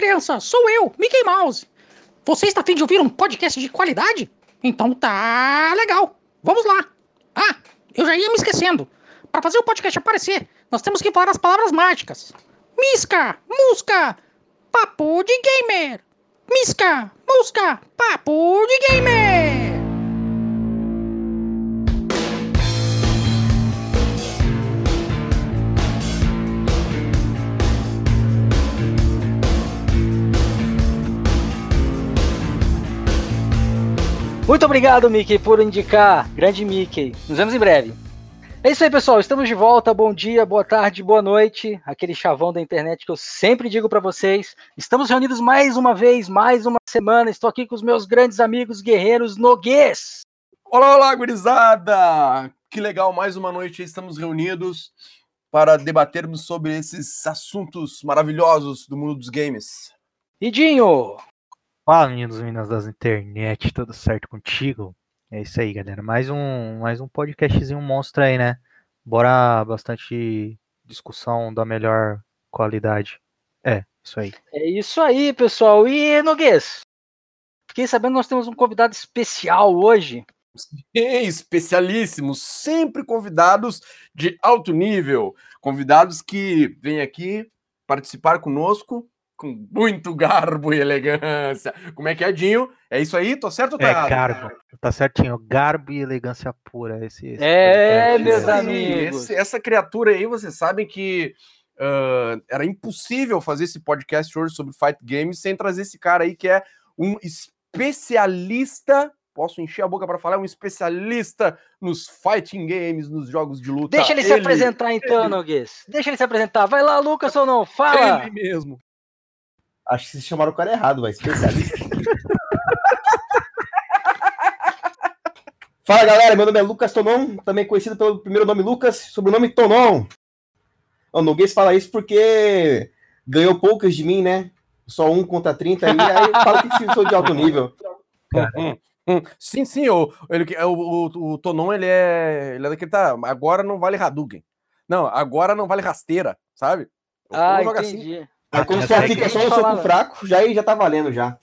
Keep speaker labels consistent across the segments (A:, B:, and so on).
A: criança, sou eu, Mickey Mouse. Você está afim de ouvir um podcast de qualidade? Então tá legal. Vamos lá. Ah, eu já ia me esquecendo. Para fazer o podcast aparecer, nós temos que falar as palavras mágicas. Misca, musca, papo de gamer. Misca, musca, papo de gamer.
B: Muito obrigado, Mickey, por indicar. Grande Mickey. Nos vemos em breve. É isso aí, pessoal. Estamos de volta. Bom dia, boa tarde, boa noite. Aquele chavão da internet que eu sempre digo para vocês. Estamos reunidos mais uma vez, mais uma semana. Estou aqui com os meus grandes amigos guerreiros Noguês.
C: Olá, olá, gurizada! Que legal, mais uma noite estamos reunidos para debatermos sobre esses assuntos maravilhosos do mundo dos games.
B: Idinho!
D: Fala, meninos e meninas das internet, tudo certo contigo? É isso aí, galera. Mais um, mais um podcastzinho monstro aí, né? Bora bastante discussão da melhor qualidade. É, isso aí.
B: É isso aí, pessoal. E Noguês? Fiquei sabendo que nós temos um convidado especial hoje.
C: Sim, especialíssimos, sempre convidados de alto nível, convidados que vêm aqui participar conosco com muito garbo e elegância. Como é que é, Dinho? É isso aí? Tô certo ou tá
D: é,
C: errado?
D: garbo. Tá certinho. Garbo e elegância pura. Esse, esse
B: é,
D: podcast.
B: meus
C: aí,
B: amigos.
C: esse- essa criatura aí, vocês sabem que ah, era impossível fazer esse podcast hoje sobre Fight Games sem trazer esse cara aí que é um especialista. Posso encher a boca para falar? Um especialista nos fighting games, nos jogos de luta.
B: Deixa ele se apresentar então, Noguês. Deixa ele se apresentar. Vai lá, Lucas ou não? Fala!
C: Ele mesmo.
E: Acho que vocês chamaram o cara errado, vai. Especialista. Fala galera, meu nome é Lucas Tonon, também conhecido pelo primeiro nome Lucas, sobrenome Tonon. O Noguês fala isso porque ganhou poucas de mim, né? Só um contra 30 aí, aí eu falo que sou de alto nível.
C: Hum, sim, sim, o, ele, o, o, o Tonon, ele é, ele é daquele, tá, agora não vale Hadouken. Não, agora não vale rasteira, sabe? O
B: Ah,
C: joga assim.
E: Aí quando
D: Essa
E: só
D: é
E: fica só no soco
B: falava.
E: fraco, já, aí já tá valendo já.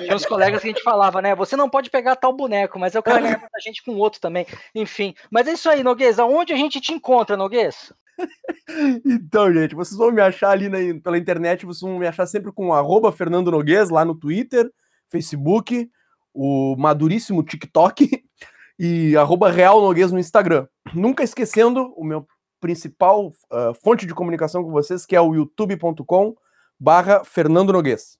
B: Tinha uns colegas que a gente falava, né? Você não pode pegar tal boneco, mas é o cara que a gente com outro também. Enfim. Mas é isso aí, Noguês. Aonde a gente te encontra, Noguês?
C: Então, gente, vocês vão me achar ali na- pela internet, vocês vão me achar sempre com arroba Fernando Noguês lá no Twitter, Facebook, o maduríssimo TikTok e arroba Real Noguês no Instagram. Nunca esquecendo o meu principal ah, fonte de comunicação com vocês, que é o youtube.com barra Fernando Noguês.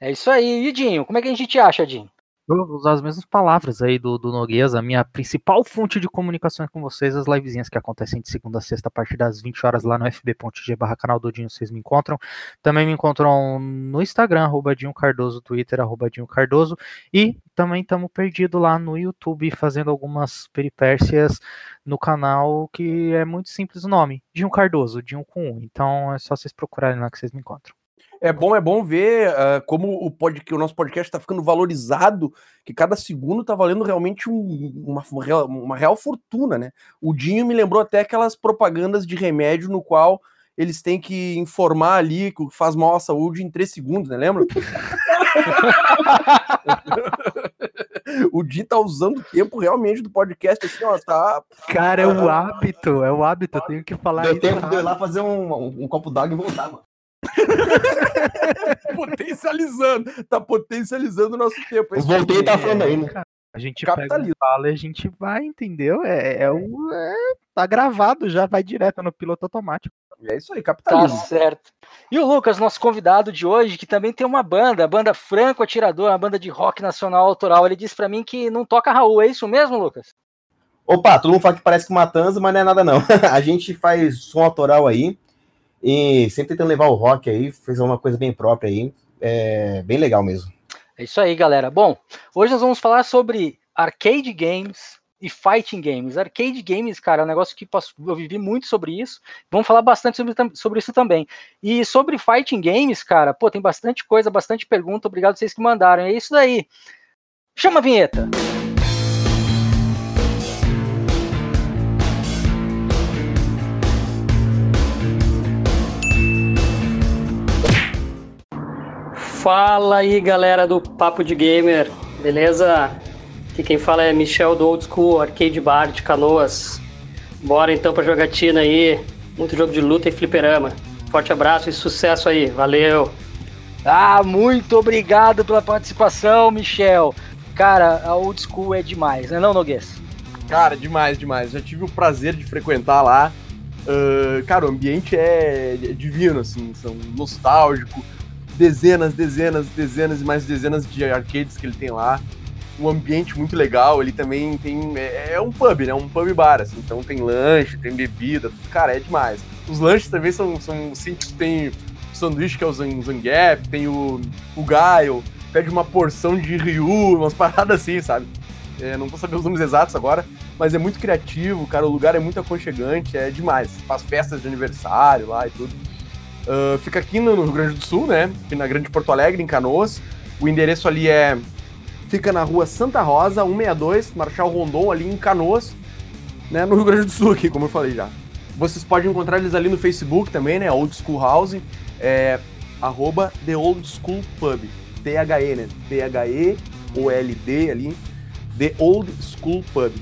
B: É isso aí, Idinho. Como é que a gente te acha, Dinho?
D: Vou usar as mesmas palavras aí do, do. A minha principal fonte de comunicação é com vocês, as livezinhas que acontecem de segunda a sexta a partir das 20 horas lá no fb.g barra canal do Dinho, vocês me encontram. Também me encontram no Instagram, arroba Dinho Cardoso, Twitter, arroba Dinho Cardoso. E também estamos perdidos lá no YouTube, fazendo algumas peripécias no canal que é muito simples o nome, Dinho Cardoso, Dinho com um. Então é só vocês procurarem lá que vocês me encontram.
C: É bom, é bom ver ah, como o, pod, que o nosso podcast está ficando valorizado, que cada segundo está valendo realmente um- uma, real- uma real fortuna, né? O Dinho me lembrou até aquelas propagandas de remédio no qual eles têm que informar ali que faz mal à saúde em três segundos, né? Lembra? o Dinho tá usando o tempo realmente do podcast, assim, ó, tá
D: Cara, é o hábito, é o hábito, eu tenho que falar
E: Deu
D: isso.
E: tempo de eu ir lá fazer um, um, um copo d'água e voltar, mano.
C: potencializando, tá potencializando o nosso tempo.
E: Eu voltei e tá falando aí, né?
D: A gente
C: Capitalismo.
D: o fala e a gente vai, entendeu? É, é o. é- tá gravado já, vai direto no piloto automático.
C: É isso aí,
B: Tá
C: capitalismo.
B: certo. E o Lucas, nosso convidado de hoje, que também tem uma banda, a banda Franco Atirador, uma banda de rock nacional autoral. Ele disse pra mim que não toca Raul, é isso mesmo, Lucas?
E: Opa, todo mundo fala que parece com Matanza, mas não é nada não. a gente faz som autoral aí e sempre tentando levar o rock aí, fez uma coisa bem própria aí. É bem legal mesmo.
B: É isso aí, galera. Bom, hoje nós vamos falar sobre arcade games e fighting games. Arcade games, cara, é um negócio que eu vivi muito sobre isso. Vamos falar bastante sobre, sobre isso também. E sobre fighting games, cara, pô, tem bastante coisa, bastante pergunta. Obrigado vocês que mandaram. É isso daí. Chama a vinheta.
F: Fala aí, galera do Papo de Gamer, beleza? Aqui quem fala é Michel do Old School Arcade Bar de Canoas. Bora então pra jogatina aí, muito jogo de luta e fliperama. Forte abraço e sucesso aí, valeu!
B: Ah, muito obrigado pela participação, Michel. Cara, a Old School é demais, né não, Noguês?
C: Cara, demais, demais. Já tive o prazer de frequentar lá. Uh, cara, o ambiente é divino, assim, são nostálgico. Dezenas, dezenas, dezenas e mais dezenas de arcades que ele tem lá. Um ambiente muito legal. Ele também tem. É, é um pub, né? Um pub bar, assim. Então tem lanche, tem bebida, tudo. Cara, é demais. Os lanches também são, são assim, tipo, tem sanduíche que é o Zangief, tem o, o Gaio, pede uma porção de Ryu, umas paradas assim, sabe? É, não vou saber os nomes exatos agora, mas é muito criativo, cara. O lugar é muito aconchegante, é demais. Faz festas de aniversário lá e tudo. Uh, fica aqui no Rio Grande do Sul, né? Na Grande Porto Alegre, em Canoas. O endereço ali é. Fica na rua Santa Rosa, 162, Marchal Rondon, ali em Canoas, né? No Rio Grande do Sul, aqui, como eu falei já. Vocês podem encontrar eles ali no Facebook também, né? Old School House. É. Arroba The Old School Pub. T-H-E, né? T-H-E-O-L-D ali. The Old School Pub.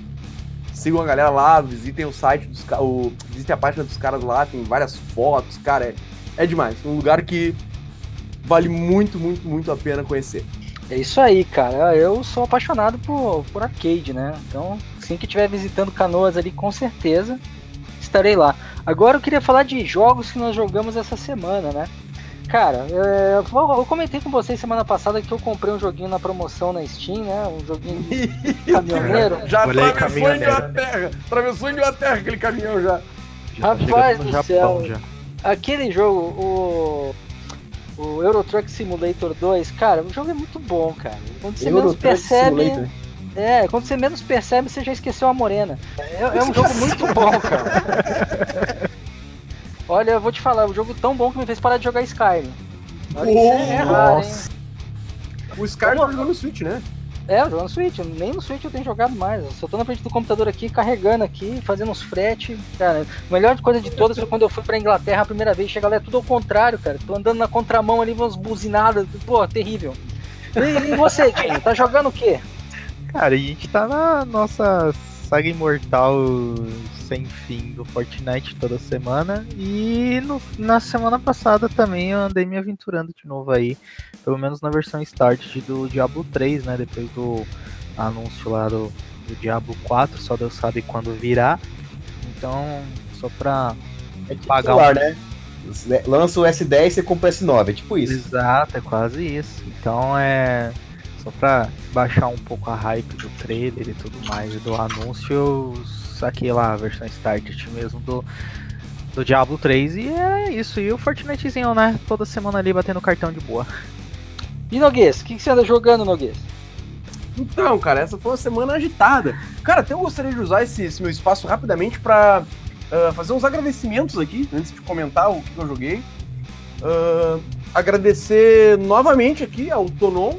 C: Sigam a galera lá, visitem o site dos o, visitem a página dos caras lá, tem várias fotos, cara, é, é demais. Um lugar que vale muito, muito, muito a pena conhecer.
B: É isso aí, cara. Eu sou apaixonado por, por arcade, né? Então, assim que estiver visitando Canoas ali, com certeza estarei lá. Agora eu queria falar de jogos que nós jogamos essa semana, né? Cara, é, eu comentei com vocês semana passada que eu comprei um joguinho na promoção na Steam, né? Um joguinho de caminhoneiro.
C: já Olhei atravessou a Inglaterra. Atravessou a Inglaterra aquele caminhão já.
B: já Rapaz do Japão, céu. Já. Aquele jogo, o. O Euro Truck Simulator 2, cara, o jogo é muito bom, cara. Quando você Euro menos percebe. Simulator. É, quando você menos percebe, você já esqueceu a morena. É, é um jogo muito bom, cara. Olha, eu vou te falar, é um jogo tão bom que me fez parar de jogar Skyrim.
C: Olha, oh, é raro, nossa. Hein? O Skyrim tá jogando no Switch, né?
B: É, eu jogo no Switch. Nem no Switch eu tenho jogado mais. Eu só tô na frente do computador aqui, carregando aqui, fazendo uns frete. Cara, a melhor coisa de todas foi quando eu fui pra Inglaterra a primeira vez. Chega lá, é tudo ao contrário, cara. Tô andando na contramão ali, umas buzinadas. Pô, terrível. E, e você, Dinho? Tá jogando o quê?
D: Cara, a gente tá na nossa saga imortal sem fim do Fortnite toda semana. E no, na semana passada também eu andei me aventurando de novo aí, pelo menos na versão Start do Diablo 3, né? Depois do anúncio lá do, do Diablo 4, só Deus sabe quando virá. Então, só pra
E: é tipo pagar um... né? Lança o S10 e você compra o S9, é tipo isso.
D: Exato, é quase isso. Então é. Só pra baixar um pouco a hype do trailer e tudo mais e do anúncio, eu saquei lá a versão Started mesmo do, do Diablo 3 e é isso. E o Fortnitezinho, né? Toda semana ali batendo cartão de boa.
B: E Noguês, o que, que você anda jogando, Noguês?
C: Então, cara, essa foi uma semana agitada. Cara, até eu gostaria de usar esse, esse meu espaço rapidamente para uh, ah, fazer uns agradecimentos aqui, antes de comentar o que eu joguei. Uh, agradecer novamente aqui ao Tonon,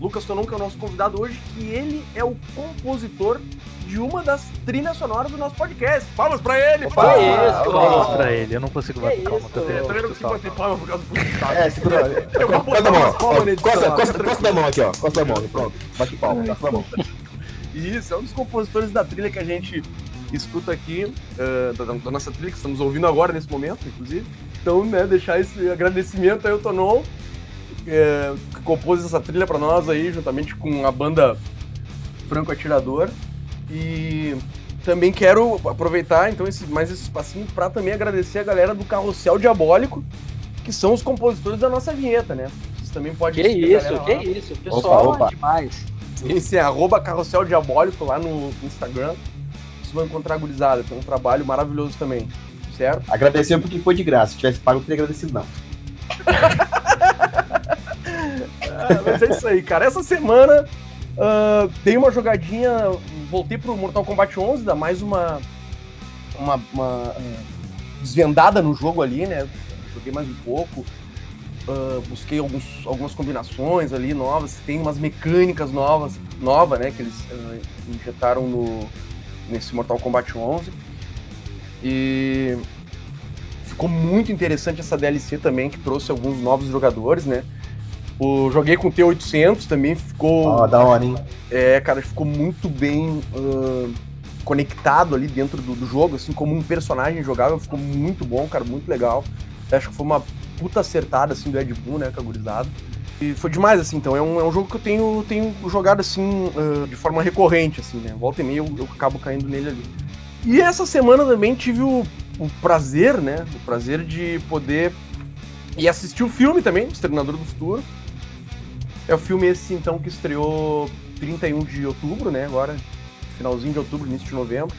C: Lucas Tonon, que é o nosso convidado hoje, que ele é o compositor de uma das trilhas sonoras do nosso podcast. Palmas pra ele!
D: Opa, palmas, isso, palmas pra ele. Eu não consigo bater palma.
C: Eu também não consigo bater palma por causa do
E: É, segura. Eu vou botar palmas Costa, costa, costa da mão aqui, ó. Costa da mão, pronto. Bate palma, costa da mão.
C: Isso, é um dos compositores da trilha que a gente escuta aqui, uh, da, da, nossa trilha, que estamos ouvindo agora nesse momento, inclusive. Então, né, deixar esse agradecimento aí ao Tonon, é, que compôs essa trilha para nós aí, juntamente com a banda Franco Atirador. E também quero aproveitar então esse, mais esse espacinho para também agradecer a galera do Carrossel Diabólico, que são os compositores da nossa vinheta, né? Vocês também podem
B: Que isso, que isso, pessoal opa, opa. demais.
C: Esse é arroba Carrossel Diabólico lá no Instagram. Vocês vão encontrar a gurizada, tem um trabalho maravilhoso também, certo?
E: Agradecer porque foi de graça. Se tivesse pago, eu teria agradecido, não.
C: ah, mas é isso aí, cara. Essa semana uh, dei uma jogadinha voltei pro Mortal Kombat 11, dá mais uma, uma, uma desvendada no jogo ali, né? Joguei mais um pouco, uh, busquei alguns, algumas combinações ali novas, tem umas mecânicas novas, nova, né? Que eles uh, injetaram no, nesse Mortal Kombat 11. E ficou muito interessante essa DLC também, que trouxe alguns novos jogadores, né? O, joguei com o T800 também, ficou.
E: Ó, da hora, hein?
C: É, cara, ficou muito bem ah, conectado ali dentro do, do jogo, assim, como um personagem jogável, ficou muito bom, cara, muito legal. Acho que foi uma puta acertada, assim, do Ed Boon, né, com a gurizada. E foi demais, assim, então é um, é um jogo que eu tenho, tenho jogado, assim, ah, de forma recorrente, assim, né, volta e meia eu, eu acabo caindo nele ali. E essa semana também tive o, o prazer, né, o prazer de poder ir assistir o filme também, Exterminador do Futuro. É o filme esse, então, que estreou 31 de outubro, né, agora, finalzinho de outubro, início de novembro.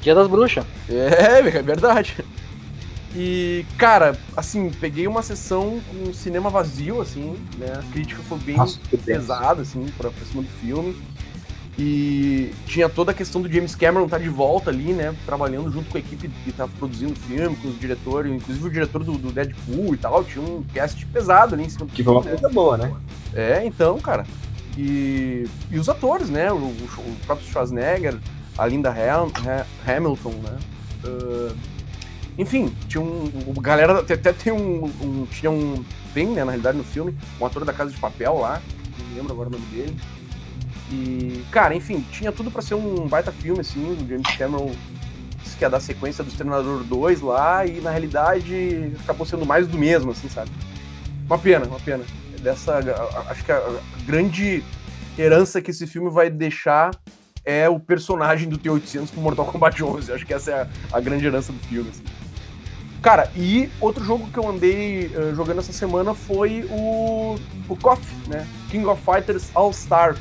B: Dia das Bruxas.
C: É, é verdade. E, cara, assim, peguei uma sessão com cinema vazio, assim, né? A crítica foi bem
E: Nossa,
C: pesada, assim, pra, pra cima do filme. E tinha toda a questão do James Cameron estar de volta ali, né? Trabalhando junto com a equipe que tá produzindo o filme, com os diretores, inclusive o diretor do, do Deadpool e tal. Tinha um cast pesado ali em cima do
E: Que foi uma
C: né?
E: coisa boa, né?
C: É, então, cara. E, e os atores, né? O, o- próprio Schwarzenegger, a Linda Ham- Ha- Hamilton, né? Ah, enfim, tinha um. Galera até, tem um, um- Tinha um. Tem, né, na realidade, no filme, um ator da Casa de Papel lá, não me lembro agora o nome dele. E, cara, enfim, tinha tudo pra ser um baita filme, assim, o James Cameron disse que ia dar sequência do Exterminador 2 lá, e na realidade acabou sendo mais do mesmo, assim, sabe? Uma pena, uma pena. Dessa. Acho que a, grande herança que esse filme vai deixar é o personagem do T-800 pro Mortal Kombat 11. Acho que essa é a, a grande herança do filme, assim. Cara, e outro jogo que eu andei eh, jogando essa semana foi o, o KOF, né? King of Fighters All Star.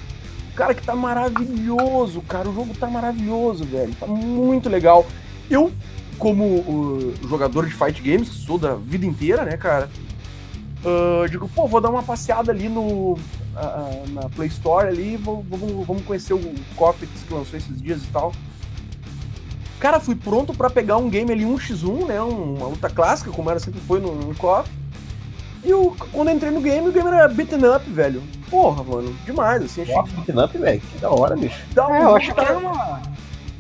C: Cara, que tá maravilhoso, cara. O jogo tá maravilhoso, velho. Tá muito legal. Eu, como uh, jogador de fight games, que sou da vida inteira, né, cara? ah, digo, pô, vou dar uma passeada ali no, ah, na Play Store ali, vou- vamos, vamos conhecer o KOF que lançou esses dias e tal. Cara, fui pronto pra pegar um game ali, um x1, né? um- Uma luta clássica, como era sempre foi no, no KOF. E o, quando eu entrei no game, o game era beaten up, velho. Porra, mano, demais, assim. Achei
E: Ó, beaten up, velho. Que da hora, bicho.
C: um
B: É, eu acho que é uma.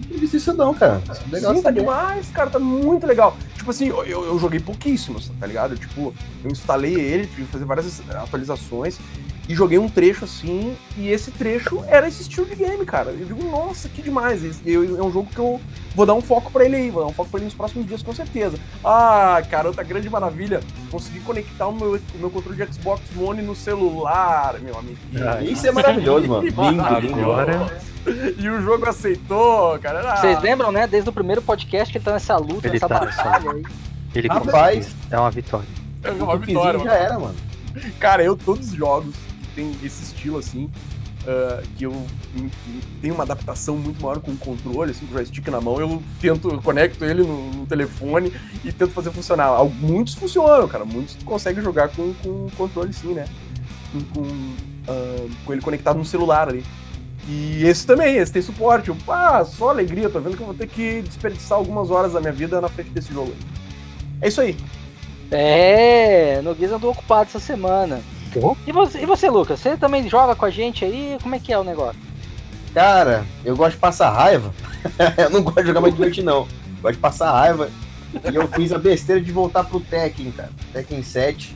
E: Não vi isso não, cara. Legal
C: Sim, tá demais, cara, tá muito legal. Tipo assim, eu, eu eu joguei pouquíssimos, tá ligado? Tipo, eu instalei ele, tive que fazer várias atualizações e joguei um trecho assim, e esse trecho era esse estilo de game, cara. Eu digo, nossa, que demais. Esse, eu- é um jogo que eu vou dar um foco pra ele aí, vou dar um foco pra ele nos próximos dias, com certeza. Ah, cara, outra grande maravilha, consegui conectar o meu, o meu controle de Xbox One no celular, meu amigo.
E: Isso é maravilhoso, mano. Lindo, lindo.
D: Agora
C: E o jogo aceitou, cara. Ah,
B: Vocês lembram, né? Desde o primeiro podcast que ele tá nessa luta,
D: Ele
B: nessa
D: tá
B: batalha aí.
D: ele
E: Rapaz.
D: conseguiu. É uma vitória.
C: é
E: O
C: uma vitória, mano.
E: já era, mano.
C: Cara, eu todos os jogos tem esse estilo assim, ah, que eu tenho uma adaptação muito maior com o controle, assim, com o joystick na mão, eu tento, eu conecto ele no, no telefone e tento fazer funcionar. Al- Muitos funcionam, cara, muitos tu consegue jogar com, com o controle sim, né? Com, com, ah, com ele conectado no celular ali. E esse também, esse tem suporte. Eu, ah, só alegria, tô vendo que eu vou ter que desperdiçar algumas horas da minha vida na frente desse jogo. É isso aí.
B: É, Noguês andou ocupado essa semana.
D: Pô.
B: E você, e você, Lucas? Você também joga com a gente aí? Como é que é o negócio?
E: Cara, eu gosto de passar raiva. eu não gosto de jogar mais divertir, não. Gosto de passar raiva. E eu fiz a besteira de voltar pro Tekken, cara. Tekken 7.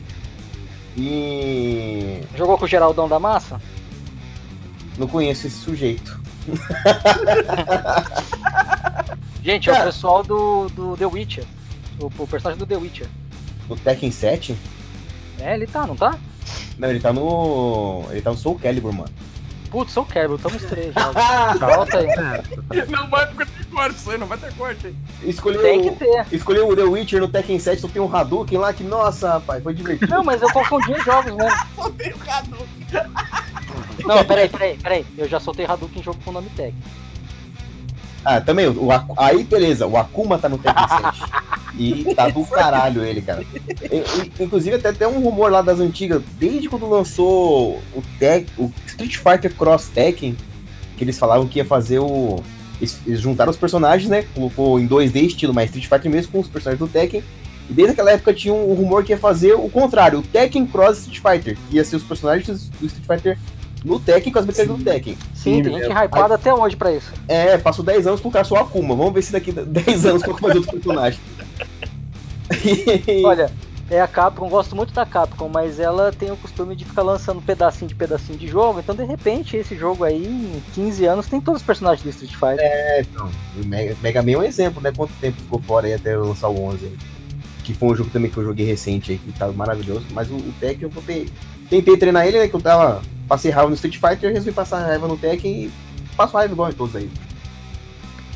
E: E.
B: Jogou com o Geraldão da Massa?
E: Não conheço esse sujeito.
B: Gente, é
E: Cara.
B: o pessoal do, do The Witcher. O, o personagem do The Witcher.
E: No Tekken 7?
B: É, ele tá, não tá?
E: Não, ele tá no. Ele tá no Soul Calibur, mano.
B: Putz, sou o Kerber, estamos três já.
E: Ah,
B: Volta aí.
C: Não vai porque tem corte isso aí, não vai ter corte aí.
E: escolheu,
B: Tem que ter.
E: escolheu o The Witcher no Tekken 7, só tem um Hadouken lá que, nossa, rapaz, foi divertido.
B: Não, mas eu confundi os jogos mesmo.
C: Só tem o Hadouken.
B: Não, peraí, peraí, peraí. Eu já soltei Hadouken em jogo com o nome tag.
E: Ah, também, o, Aku- aí beleza, o Akuma tá no Tekken 7. E tá do caralho ele, cara. E- e- inclusive, até tem um rumor lá das antigas, desde quando lançou o, Tek, o Street Fighter Cross Tekken, que eles falavam que ia fazer o. Eles, eles juntaram os personagens, né? Colocou em 2D estilo, mas Street Fighter mesmo com os personagens do Tekken. E desde aquela época tinha um, um rumor que ia fazer o contrário, o Tekken Cross Street Fighter, que ia ser os personagens do Street Fighter no Tekken com as mecânicas do Tekken.
B: Sim, tem
E: é,
B: gente hypada até hoje pra isso.
E: É, passou 10 anos com o cara só Akuma. Vamos ver se daqui a 10 anos coloca mais outro personagem.
B: Olha, é a Capcom, gosto muito da Capcom, mas ela tem o costume de ficar lançando pedacinho de pedacinho de jogo, então de repente esse jogo aí, em 15 anos, tem todos os personagens do Street Fighter.
E: É, então, Mega, Mega Man é um exemplo, né? Quanto tempo ficou fora aí até eu lançar o 11 aí. Que foi um jogo também que eu joguei recente aí, que tava maravilhoso, mas o, o Tekken eu tentei treinar ele, né, que eu tava, passei raiva no Street Fighter, resolvi passar raiva no Tekken e passo raiva igual em todos aí.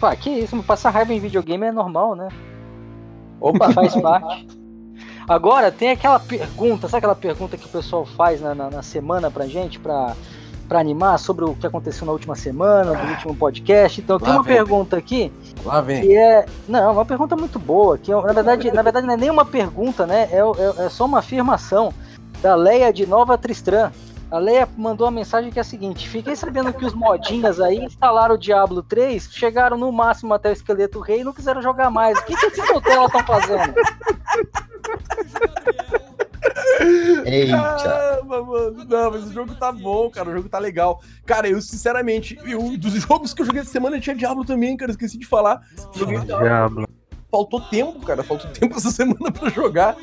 B: Pá, que isso, passar raiva em videogame é normal, né?
E: Opa,
B: Faz parte. Agora, tem aquela pergunta, sabe aquela pergunta que o pessoal faz na, na, na semana pra gente, pra, pra animar sobre o que aconteceu na última semana, no último podcast? Então, tem uma
C: vem.
B: pergunta aqui
C: Lá vem.
B: que é. Não, uma pergunta muito boa, que é- na verdade, na verdade não é nem uma pergunta, né? É, é, é só uma afirmação da Leia de Nova Tristram. A Leia mandou uma mensagem que é a seguinte: Fiquei sabendo que os modinhas aí instalaram o Diablo 3, chegaram no máximo até o Esqueleto Rei e não quiseram jogar mais. O que, que esses Nutella estão fazendo?
E: eita.
C: Caramba, mano. Não, mas o jogo tá bom, cara. O jogo tá legal. Cara, eu, sinceramente, eu, dos jogos que eu joguei essa semana tinha Diablo também, cara. Esqueci de falar. Joguei Diablo. Faltou tempo, cara. Faltou tempo essa semana pra jogar.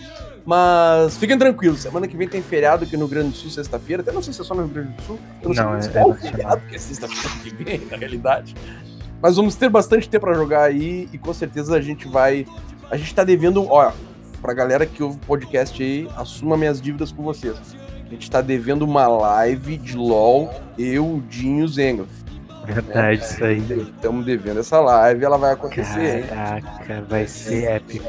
C: Mas fiquem tranquilos. Semana que vem tem feriado aqui no Rio Grande do Sul, sexta-feira. Até não sei se é só no Rio Grande do Sul. Eu não,
D: Não,
C: sei
D: é-
C: qual
D: é
C: feriado, porque é sexta-feira que vem, na realidade. Mas vamos ter bastante tempo pra jogar aí. E com certeza a gente vai. A gente tá devendo. Ó, pra galera que ouve o podcast aí, assuma minhas dívidas com vocês. A gente tá devendo uma live de LOL, eu, Dinho e
D: Verdade, isso aí.
C: Estamos devendo essa live, ela vai acontecer, hein?
D: Caraca, vai ser épico.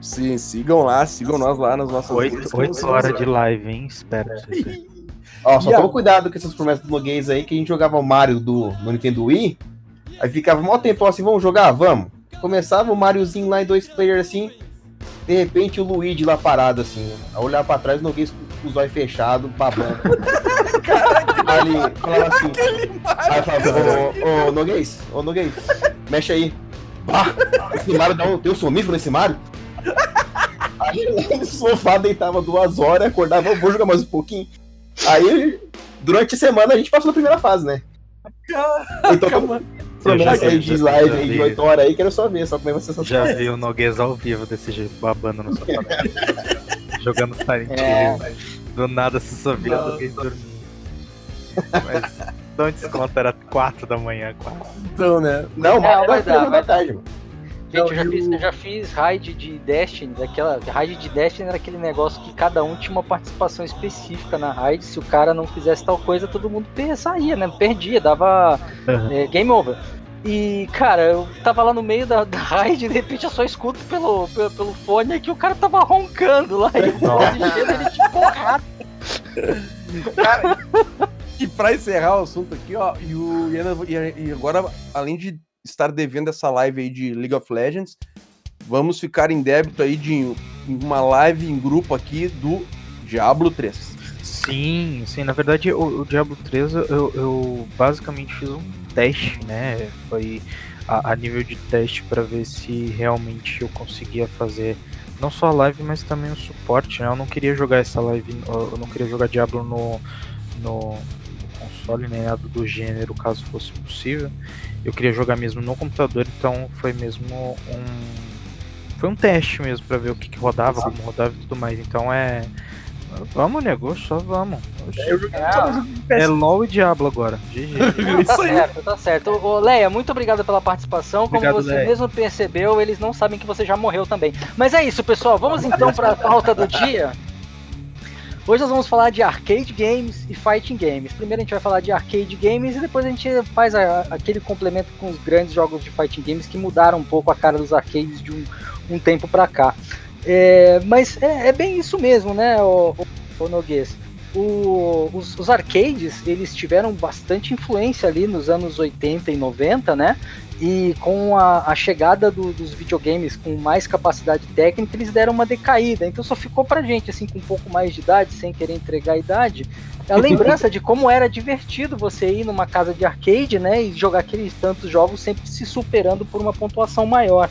C: Sim, sigam lá, sigam nós lá nas nossas
D: Oito, oito horas de live, hein? Espero.
E: Ó, só
C: a-
E: toma cuidado com essas promessas do Noguês aí, que a gente jogava o Mario do, no Nintendo Wii, aí ficava mó tempo assim, vamos jogar? Vamos. Começava o Mariozinho lá em dois players assim, de repente o Luigi lá parado assim, a olhar pra trás, o Noguês com com os olhos fechados, babando. aí ele falava assim, aí eu falava, ô, ô Noguês, ô Noguês, mexe aí. Bah, esse Mario dá um, tem um sonífero nesse Mario? Aí no sofá deitava duas horas, acordava, vou jogar mais um pouquinho. Aí, durante a semana, a gente passou na primeira fase, né? Então,
C: Calma.
E: promessa aí de
D: já
E: live aí
D: vi.
E: de 8 horas aí, quero só ver, só como é que vai ser essa
D: Já vi o Noguês ao vivo desse jeito, babando no sofá. Jogando Silent
B: É.
D: Hill. Do nada se o Noguês dormindo. Mas um desconto, era 4 da manhã, 4.
C: Então, né?
E: Não,
B: É,
E: mas
B: vai
E: vai
B: dar,
E: dar,
B: vai
E: tarde, mano.
B: Gente, eu já
C: Não,
B: fiz, eu já fiz raid de Destiny, daquela. Raid de Destiny era aquele negócio que cada um tinha uma participação específica na raid. Se o cara não fizesse tal coisa, todo mundo saía, né? Perdia, dava é, game over. E, cara, eu tava lá no meio da, da raid e de repente eu só escuto pelo, pelo, pelo fone que o cara tava roncando lá. E o fone dele de porrada.
C: E pra encerrar o assunto aqui, ó, e, o, e agora, além de estar devendo essa live aí de League of Legends, vamos ficar em débito aí de uma live em grupo aqui do Diablo 3.
D: Sim, sim, na verdade o, o Diablo 3 eu, eu basicamente fiz um teste, né? Foi a, a nível de teste para ver se realmente eu conseguia fazer não só a live, mas também o suporte, né? Eu não queria jogar essa live, eu não queria jogar Diablo no, no, nem nada do gênero, caso fosse possível. Eu queria jogar mesmo no computador, então foi mesmo um foi um teste mesmo para ver o que, que rodava, como rodava e tudo mais. Então é Vamos, nego, só vamos. É LOL e Diablo agora. GG.
C: Isso
B: Tá
C: aí.
B: certo, tá certo. Ô, ô, Leia, muito obrigado pela participação. Como
D: Obrigado,
B: você
D: Leia.
B: mesmo percebeu, eles não sabem que você já morreu também. Mas é isso, pessoal. Vamos então para a pauta do dia. Hoje nós vamos falar de arcade games e fighting games. Primeiro a gente vai falar de arcade games e depois a gente faz a- aquele complemento com os grandes jogos de fighting games que mudaram um pouco a cara dos arcades de um, um tempo pra cá. É, mas é, é bem isso mesmo, né, o, o, o Noguês? O- os, os arcades, eles tiveram bastante influência ali nos anos 80 e 90, né? E com a, a chegada do- dos videogames com mais capacidade técnica, eles deram uma decaída. Então só ficou pra gente, assim, com um pouco mais de idade, sem querer entregar a idade, a lembrança de como era divertido você ir numa casa de arcade, né? E jogar aqueles tantos jogos sempre se superando por uma pontuação maior.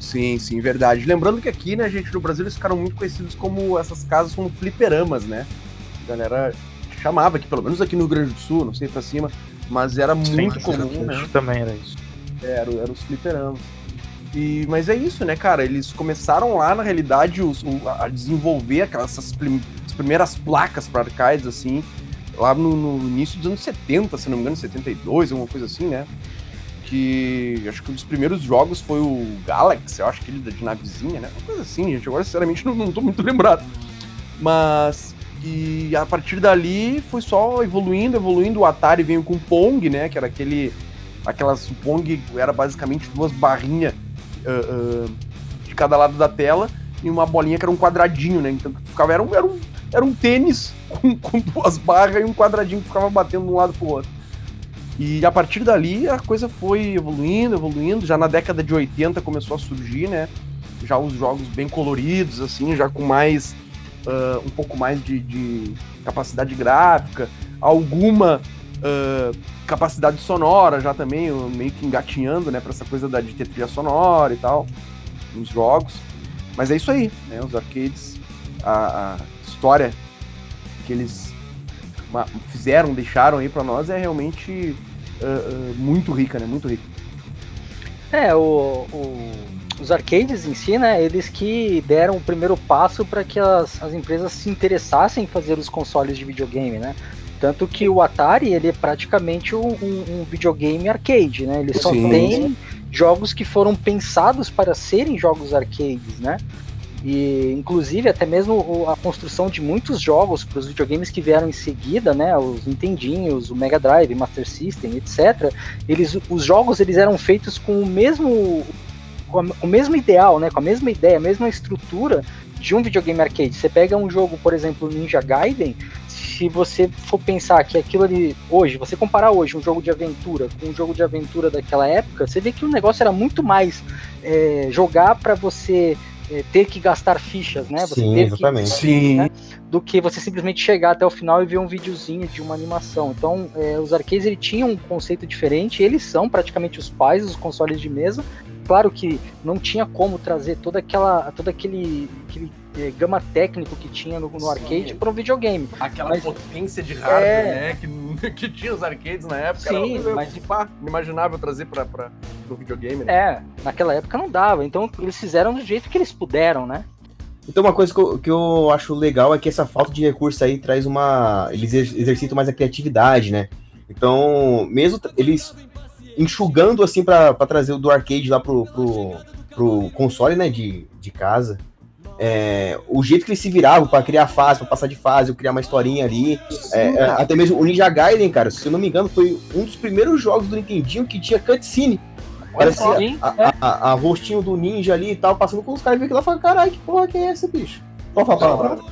C: Sim, sim, verdade. Lembrando que aqui, né, gente, no Brasil eles ficaram muito conhecidos como essas casas como fliperamas, né? A galera chamava aqui, pelo menos aqui no Rio Grande do Sul, não sei pra cima, mas era muito
D: Sim,
C: comum, né?
D: Também era isso.
C: Era, era os fliperamas. E, mas é isso, né, cara? Eles começaram lá, na realidade, os, o- a desenvolver aquelas essas prim- as primeiras placas para arcades, assim, lá no, no início dos anos 70, se não me engano, 72, alguma coisa assim, né? Que acho que um dos primeiros jogos foi o Galaxy, eu acho que ele de navezinha, né? Uma coisa assim, gente. Agora, sinceramente, não, não tô muito lembrado. Mas. E a partir dali foi só evoluindo, evoluindo. O Atari veio com o Pong, né? Que era aquele. Aquelas. O Pong era basicamente duas barrinhas ah, ah, de cada lado da tela e uma bolinha que era um quadradinho, né? Então ficava, era, um, era, um, era um tênis com, com duas barras e um quadradinho que ficava batendo de um lado pro outro. E a partir dali a coisa foi evoluindo, evoluindo. Já na década de 80 começou a surgir, né? Já os jogos bem coloridos, assim, já com mais. Ah, um pouco mais de, de capacidade gráfica, alguma ah, capacidade sonora já também, meio que engatinhando, né, pra essa coisa da, de ter trilha sonora e tal, nos jogos. Mas é isso aí, né, os arcades, a, a história que eles fizeram, deixaram aí pra nós é realmente ah, muito rica, né, muito rica.
B: É, o, o- os arcades em si, né, eles que deram o primeiro passo para que as, as empresas se interessassem em fazer os consoles de videogame, né? Tanto que o Atari, ele é praticamente um, um- videogame arcade, né? Ele só
C: Sim.
B: tem jogos que foram pensados para serem jogos arcades, né? E inclusive até mesmo a construção de muitos jogos para os videogames que vieram em seguida, né, os Nintendinhos, o Mega Drive, Master System, etc. Eles, os jogos eles eram feitos com o mesmo com, a- com o mesmo ideal, né, com a mesma ideia, a mesma estrutura de um videogame arcade. Você pega um jogo, por exemplo, Ninja Gaiden, se você for pensar que aquilo ali hoje, você comparar hoje um jogo de aventura com um jogo de aventura daquela época, você vê que o negócio era muito mais é, jogar para você é, ter que gastar fichas, né? Você
E: Sim,
B: ter
E: exatamente.
C: Sim.
B: né? do que você simplesmente chegar até o final e ver um videozinho de uma animação. Então, é, os arcades ele tinham um conceito diferente, eles são praticamente os pais dos consoles de mesa. Claro que não tinha como trazer toda aquela, todo aquele, aquele é, gama técnico que tinha no, no arcade para um videogame.
C: Aquela
B: Mas-
C: potência de hardware,
B: É.
C: né? Que, que tinha os arcades na época.
B: Sim,
C: era
B: mas-
C: pá, inimaginável trazer pra, pro videogame, né?
B: É, naquela época não dava. Então, eles fizeram do jeito que eles puderam, né?
E: Então uma coisa que eu, que eu acho legal é que essa falta de recurso aí traz uma. Eles exer- exercitam mais a criatividade, né? Então, mesmo eles enxugando assim pra pra trazer o do arcade lá pro, pro, pro console, né? De, de casa. é, o jeito que eles se viravam pra criar fase, pra passar de fase, criar uma historinha ali. é, é, até mesmo o Ninja Gaiden, cara, se eu não me engano, foi um dos primeiros jogos do Nintendinho que tinha cutscene. Parecia
B: Sim,
E: a,
B: é.
E: a, a- a rostinho do ninja ali e tal, passando com os caras e lá e falando, caralho, que porra que é essa, bicho? Pode falar a palavra?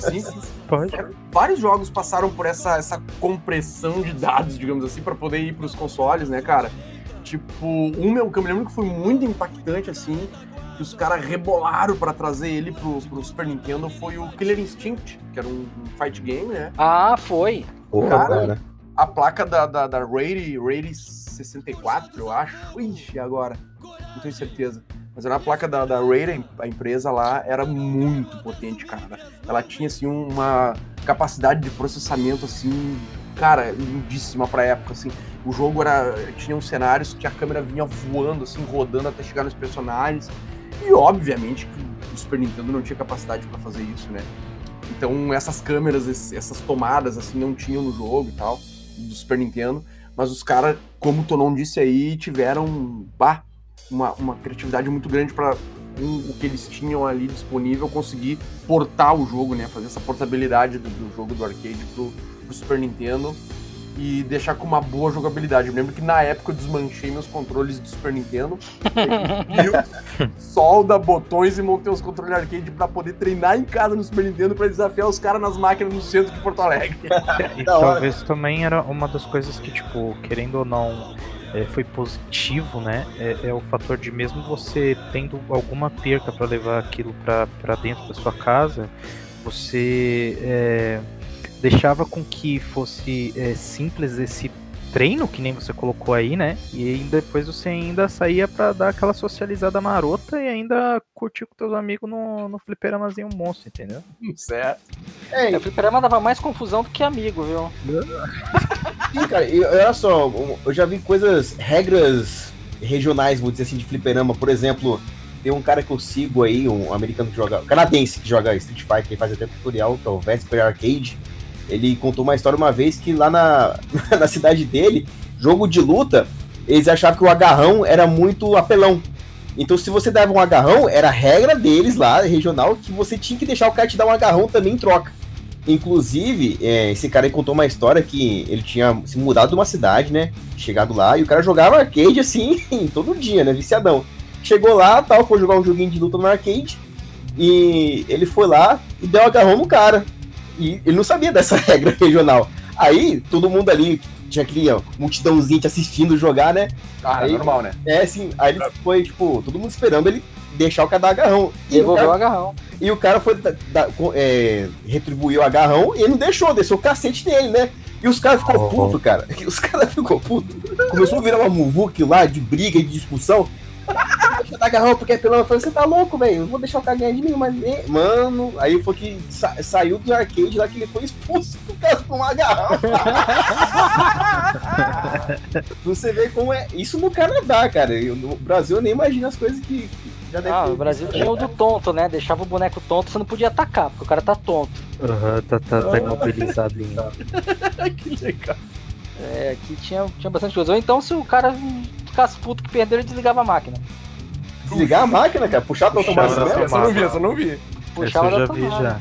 C: Sim,
D: Pode.
C: vários jogos passaram por essa, essa compressão de dados, digamos assim, pra poder ir pros consoles, né, cara? Tipo, um meu, que eu me lembro que foi muito impactante, assim, que os caras rebolaram pra trazer ele pro, pro Super Nintendo foi o Killer Instinct, que era um, um fight game, né?
B: Ah, foi.
E: Porra,
C: Cara,
E: cara.
C: A placa da, da, da Rady, Rady 64, eu acho. Ixi, agora? Não tenho certeza. Mas era a placa da, da Rady, a empresa lá, era muito potente, cara. Ela tinha, assim, uma capacidade de processamento, assim, cara, lindíssima pra época, assim. O jogo era, tinha uns cenários que a câmera vinha voando, assim, rodando até chegar nos personagens. E, obviamente, que o Super Nintendo não tinha capacidade pra fazer isso, né? Então, essas câmeras, essas tomadas, assim, não tinham no jogo e tal, do Super Nintendo. Mas os caras, como o Tonon disse aí, tiveram bah, uma, uma criatividade muito grande para o que eles tinham ali disponível conseguir portar o jogo, né? Fazer essa portabilidade do, do jogo do arcade pro, pro Super Nintendo e deixar com uma boa jogabilidade. Eu lembro que na época eu desmanchei meus controles do Super Nintendo, solda, botões e montei os controles arcade pra poder treinar em casa no Super Nintendo pra desafiar os caras nas máquinas no centro de Porto Alegre.
D: E talvez também era uma das coisas que, tipo, querendo ou não, é, foi positivo, né? É, é o fator de mesmo você tendo alguma perca para levar aquilo para dentro da sua casa, você é, deixava com que fosse é, simples esse treino, que nem você colocou aí, né? E aí depois você ainda saía para dar aquela socializada marota e ainda curtir com teus amigos no, no fliperamazinho monstro, entendeu?
C: certo.
E: É,
B: É, o fliperama dava mais confusão do que amigo, viu?
E: Sim, cara, e olha só, eu já vi coisas, regras regionais, vou dizer assim, de fliperama. Por exemplo, tem um cara que eu sigo aí, um americano que joga, canadense que joga Street Fighter, que faz até tutorial, que é o Vesper Arcade. Ele contou uma história uma vez que lá na, na cidade dele, jogo de luta, eles achavam que o agarrão era muito apelão. Então, se você dava um agarrão, era regra deles lá, regional, que você tinha que deixar o cara te dar um agarrão também em troca. Inclusive, é, esse cara aí contou uma história que ele tinha se mudado de uma cidade, né? Chegado lá, e o cara jogava arcade assim, todo dia, né? Viciadão. Chegou lá, tal, foi jogar um joguinho de luta no arcade, e ele foi lá e deu um agarrão no cara. E ele não sabia dessa regra regional. Aí, todo mundo ali, tinha aquele ó, multidãozinha te assistindo jogar, né?
C: Ah, é
E: Aí-
C: normal, né?
E: É assim, aí ele foi, tipo, todo mundo esperando ele deixar o cara dar agarrão. E o
B: Devolveu o
E: cara,
B: agarrão.
E: e o cara foi da- da- é, retribuir o agarrão e ele não deixou, desceu o cacete dele, né? E os caras ficou
D: Oh.
E: puto, cara. E os caras ficou puto. Começou a virar uma muvuque lá de briga e de discussão. Deixa eu dar agarrão porque é pelo Eu falei, você tá louco, velho. Eu vou deixar o cara ganhar de mim, mas. Mano, aí foi que sa- saiu do arcade lá que ele foi expulso por causa de um agarrão. Você vê como é. Isso no Canadá, cara. Eu- No Brasil eu nem imagino as coisas que já deve
B: Ah,
E: ter
B: o Brasil tinha o do tonto, né? Deixava o boneco tonto, você não podia atacar, porque o cara tá tonto.
D: Aham, tá, tá, tá imobilizado em.
C: que legal.
B: É, aqui tinha, tinha bastante coisa. Ou então, se o cara ficasse puto que perdeu, ele desligava a máquina.
E: Desligar a máquina, cara, puxar pra
D: da
E: mesmo.
C: Essa eu não vi, essa eu não vi.
B: Puxava da tomada.
D: já.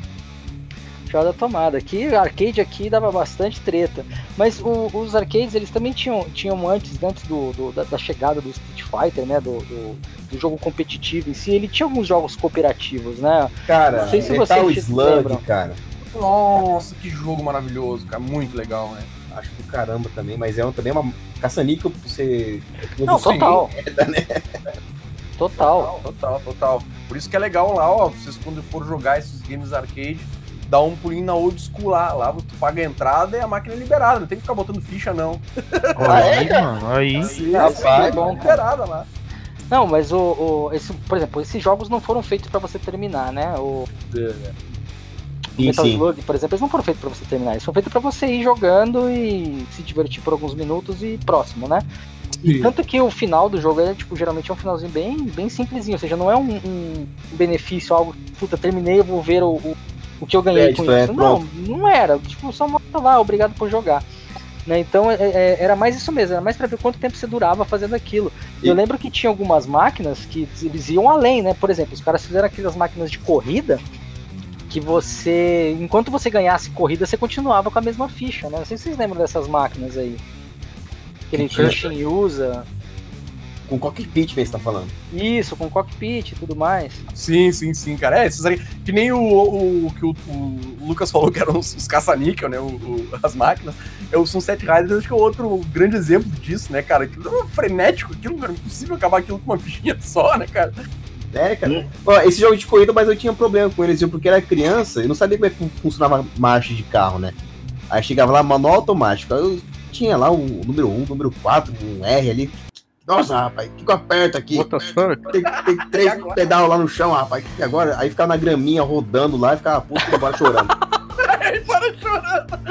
B: Puxava da tomada. Aqui, arcade aqui dava bastante treta. Mas o- os arcades, eles também tinham, tinham antes, antes do, do- da, da chegada do Street Fighter, né? Do, do, do jogo competitivo em si, ele tinha alguns jogos cooperativos, né?
E: Cara,
B: Não sei se
E: Metal
B: vocês
E: Slug,
B: lembram.
E: cara.
C: Nossa, que jogo maravilhoso, cara. Muito legal, né?
E: Acho do caramba também, mas é um, também uma caça-níquel pra você.
B: Não,
E: você-
B: total.
E: merda, né?
B: Total.
C: Total, total. Por isso que é legal lá, ó. Vocês quando for jogar esses games arcade, dá um pulinho na old school lá. Lá tu paga a entrada e a máquina é liberada. Não tem que ficar botando ficha, não.
E: Ah, é,
D: Aí, mano, aí.
C: Sim,
E: rapaz,
C: é
B: bom,
C: liberada lá.
B: Não, mas o, o- esse, por exemplo, esses jogos não foram feitos pra você terminar, né? O
E: Sim,
B: Metal
E: sim.
B: Slug, por exemplo, eles não foram feitos pra você terminar, eles foram feitos pra você ir jogando e se divertir por alguns minutos e próximo, né? E tanto que o final do jogo é, tipo, geralmente é um finalzinho bem, bem simplesinho, ou seja, não é um, um benefício, algo, puta, terminei, eu vou ver o, o, o que eu ganhei com
E: Crédito, é,
B: isso. não, não era, tipo, só mostra lá, obrigado por jogar. Né? Então é- é- era mais isso mesmo, era mais pra ver quanto tempo você durava fazendo aquilo. E eu lembro que tinha algumas máquinas que eles iam além, né? Por exemplo, os caras fizeram aquelas máquinas de corrida que você, enquanto você ganhasse corrida, você continuava com a mesma ficha, né? Não sei se vocês lembram dessas máquinas aí. Aquele
E: Que tinha-
B: Kishin usa.
E: Com cockpit, você tá falando.
B: Isso, com cockpit e tudo mais.
C: Sim, sim, sim, cara. É, esses aí, que nem o, o, o que o, o Lucas falou que eram os, os caça-níquel, né? o- o- as máquinas. É o Sunset Riders, acho que é outro grande exemplo disso, né, cara? Aquilo era frenético, aquilo não era impossível acabar aquilo com uma fichinha só, né, cara?
E: É, cara. Ó, esse jogo de corrida, mas eu tinha problema com eles, viu? Porque era criança e não sabia como é que fun- funcionava marcha de carro, né? Aí chegava lá, manual automático. Aí eu tinha lá o número 1, o número 4, um R ali. Nossa, rapaz, o que que eu aperto aqui? Tem, tem três pedal lá no chão, rapaz. Que que agora? Aí ficava na graminha rodando lá e ficava puto e embora chorando.
C: Chorando.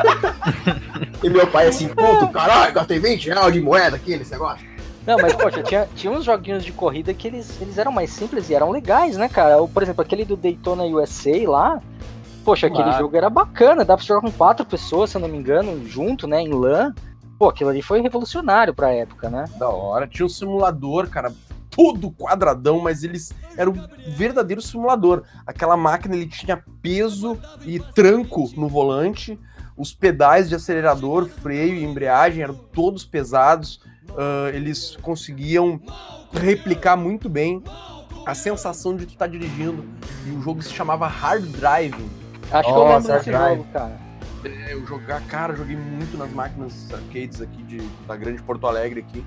E: E meu pai assim, puto, caralho, gastei 20 reais de moeda aqui nesse negócio.
B: Não, mas poxa, tinha, tinha uns joguinhos de corrida que eles, eles eram mais simples e eram legais, né, cara? O- Por exemplo, aquele do Daytona USA lá. Poxa, aquele
C: Claro.
B: jogo era bacana, dá pra jogar com quatro pessoas, se eu não me engano, junto, né, em LAN. Pô, aquilo ali foi revolucionário pra época, né?
C: Da hora. Tinha um simulador, cara, todo quadradão, mas eles era um verdadeiro simulador. Aquela máquina ele tinha peso e tranco no volante. Os pedais de acelerador, freio e embreagem eram todos pesados. Ah, eles conseguiam replicar muito bem a sensação de tu estar dirigindo. E o jogo se chamava Hard Driving.
B: Acho que eu lembro desse
E: Drive.
B: jogo, cara.
C: É, eu jogar, cara, joguei muito nas máquinas arcades aqui de, da grande Porto Alegre aqui.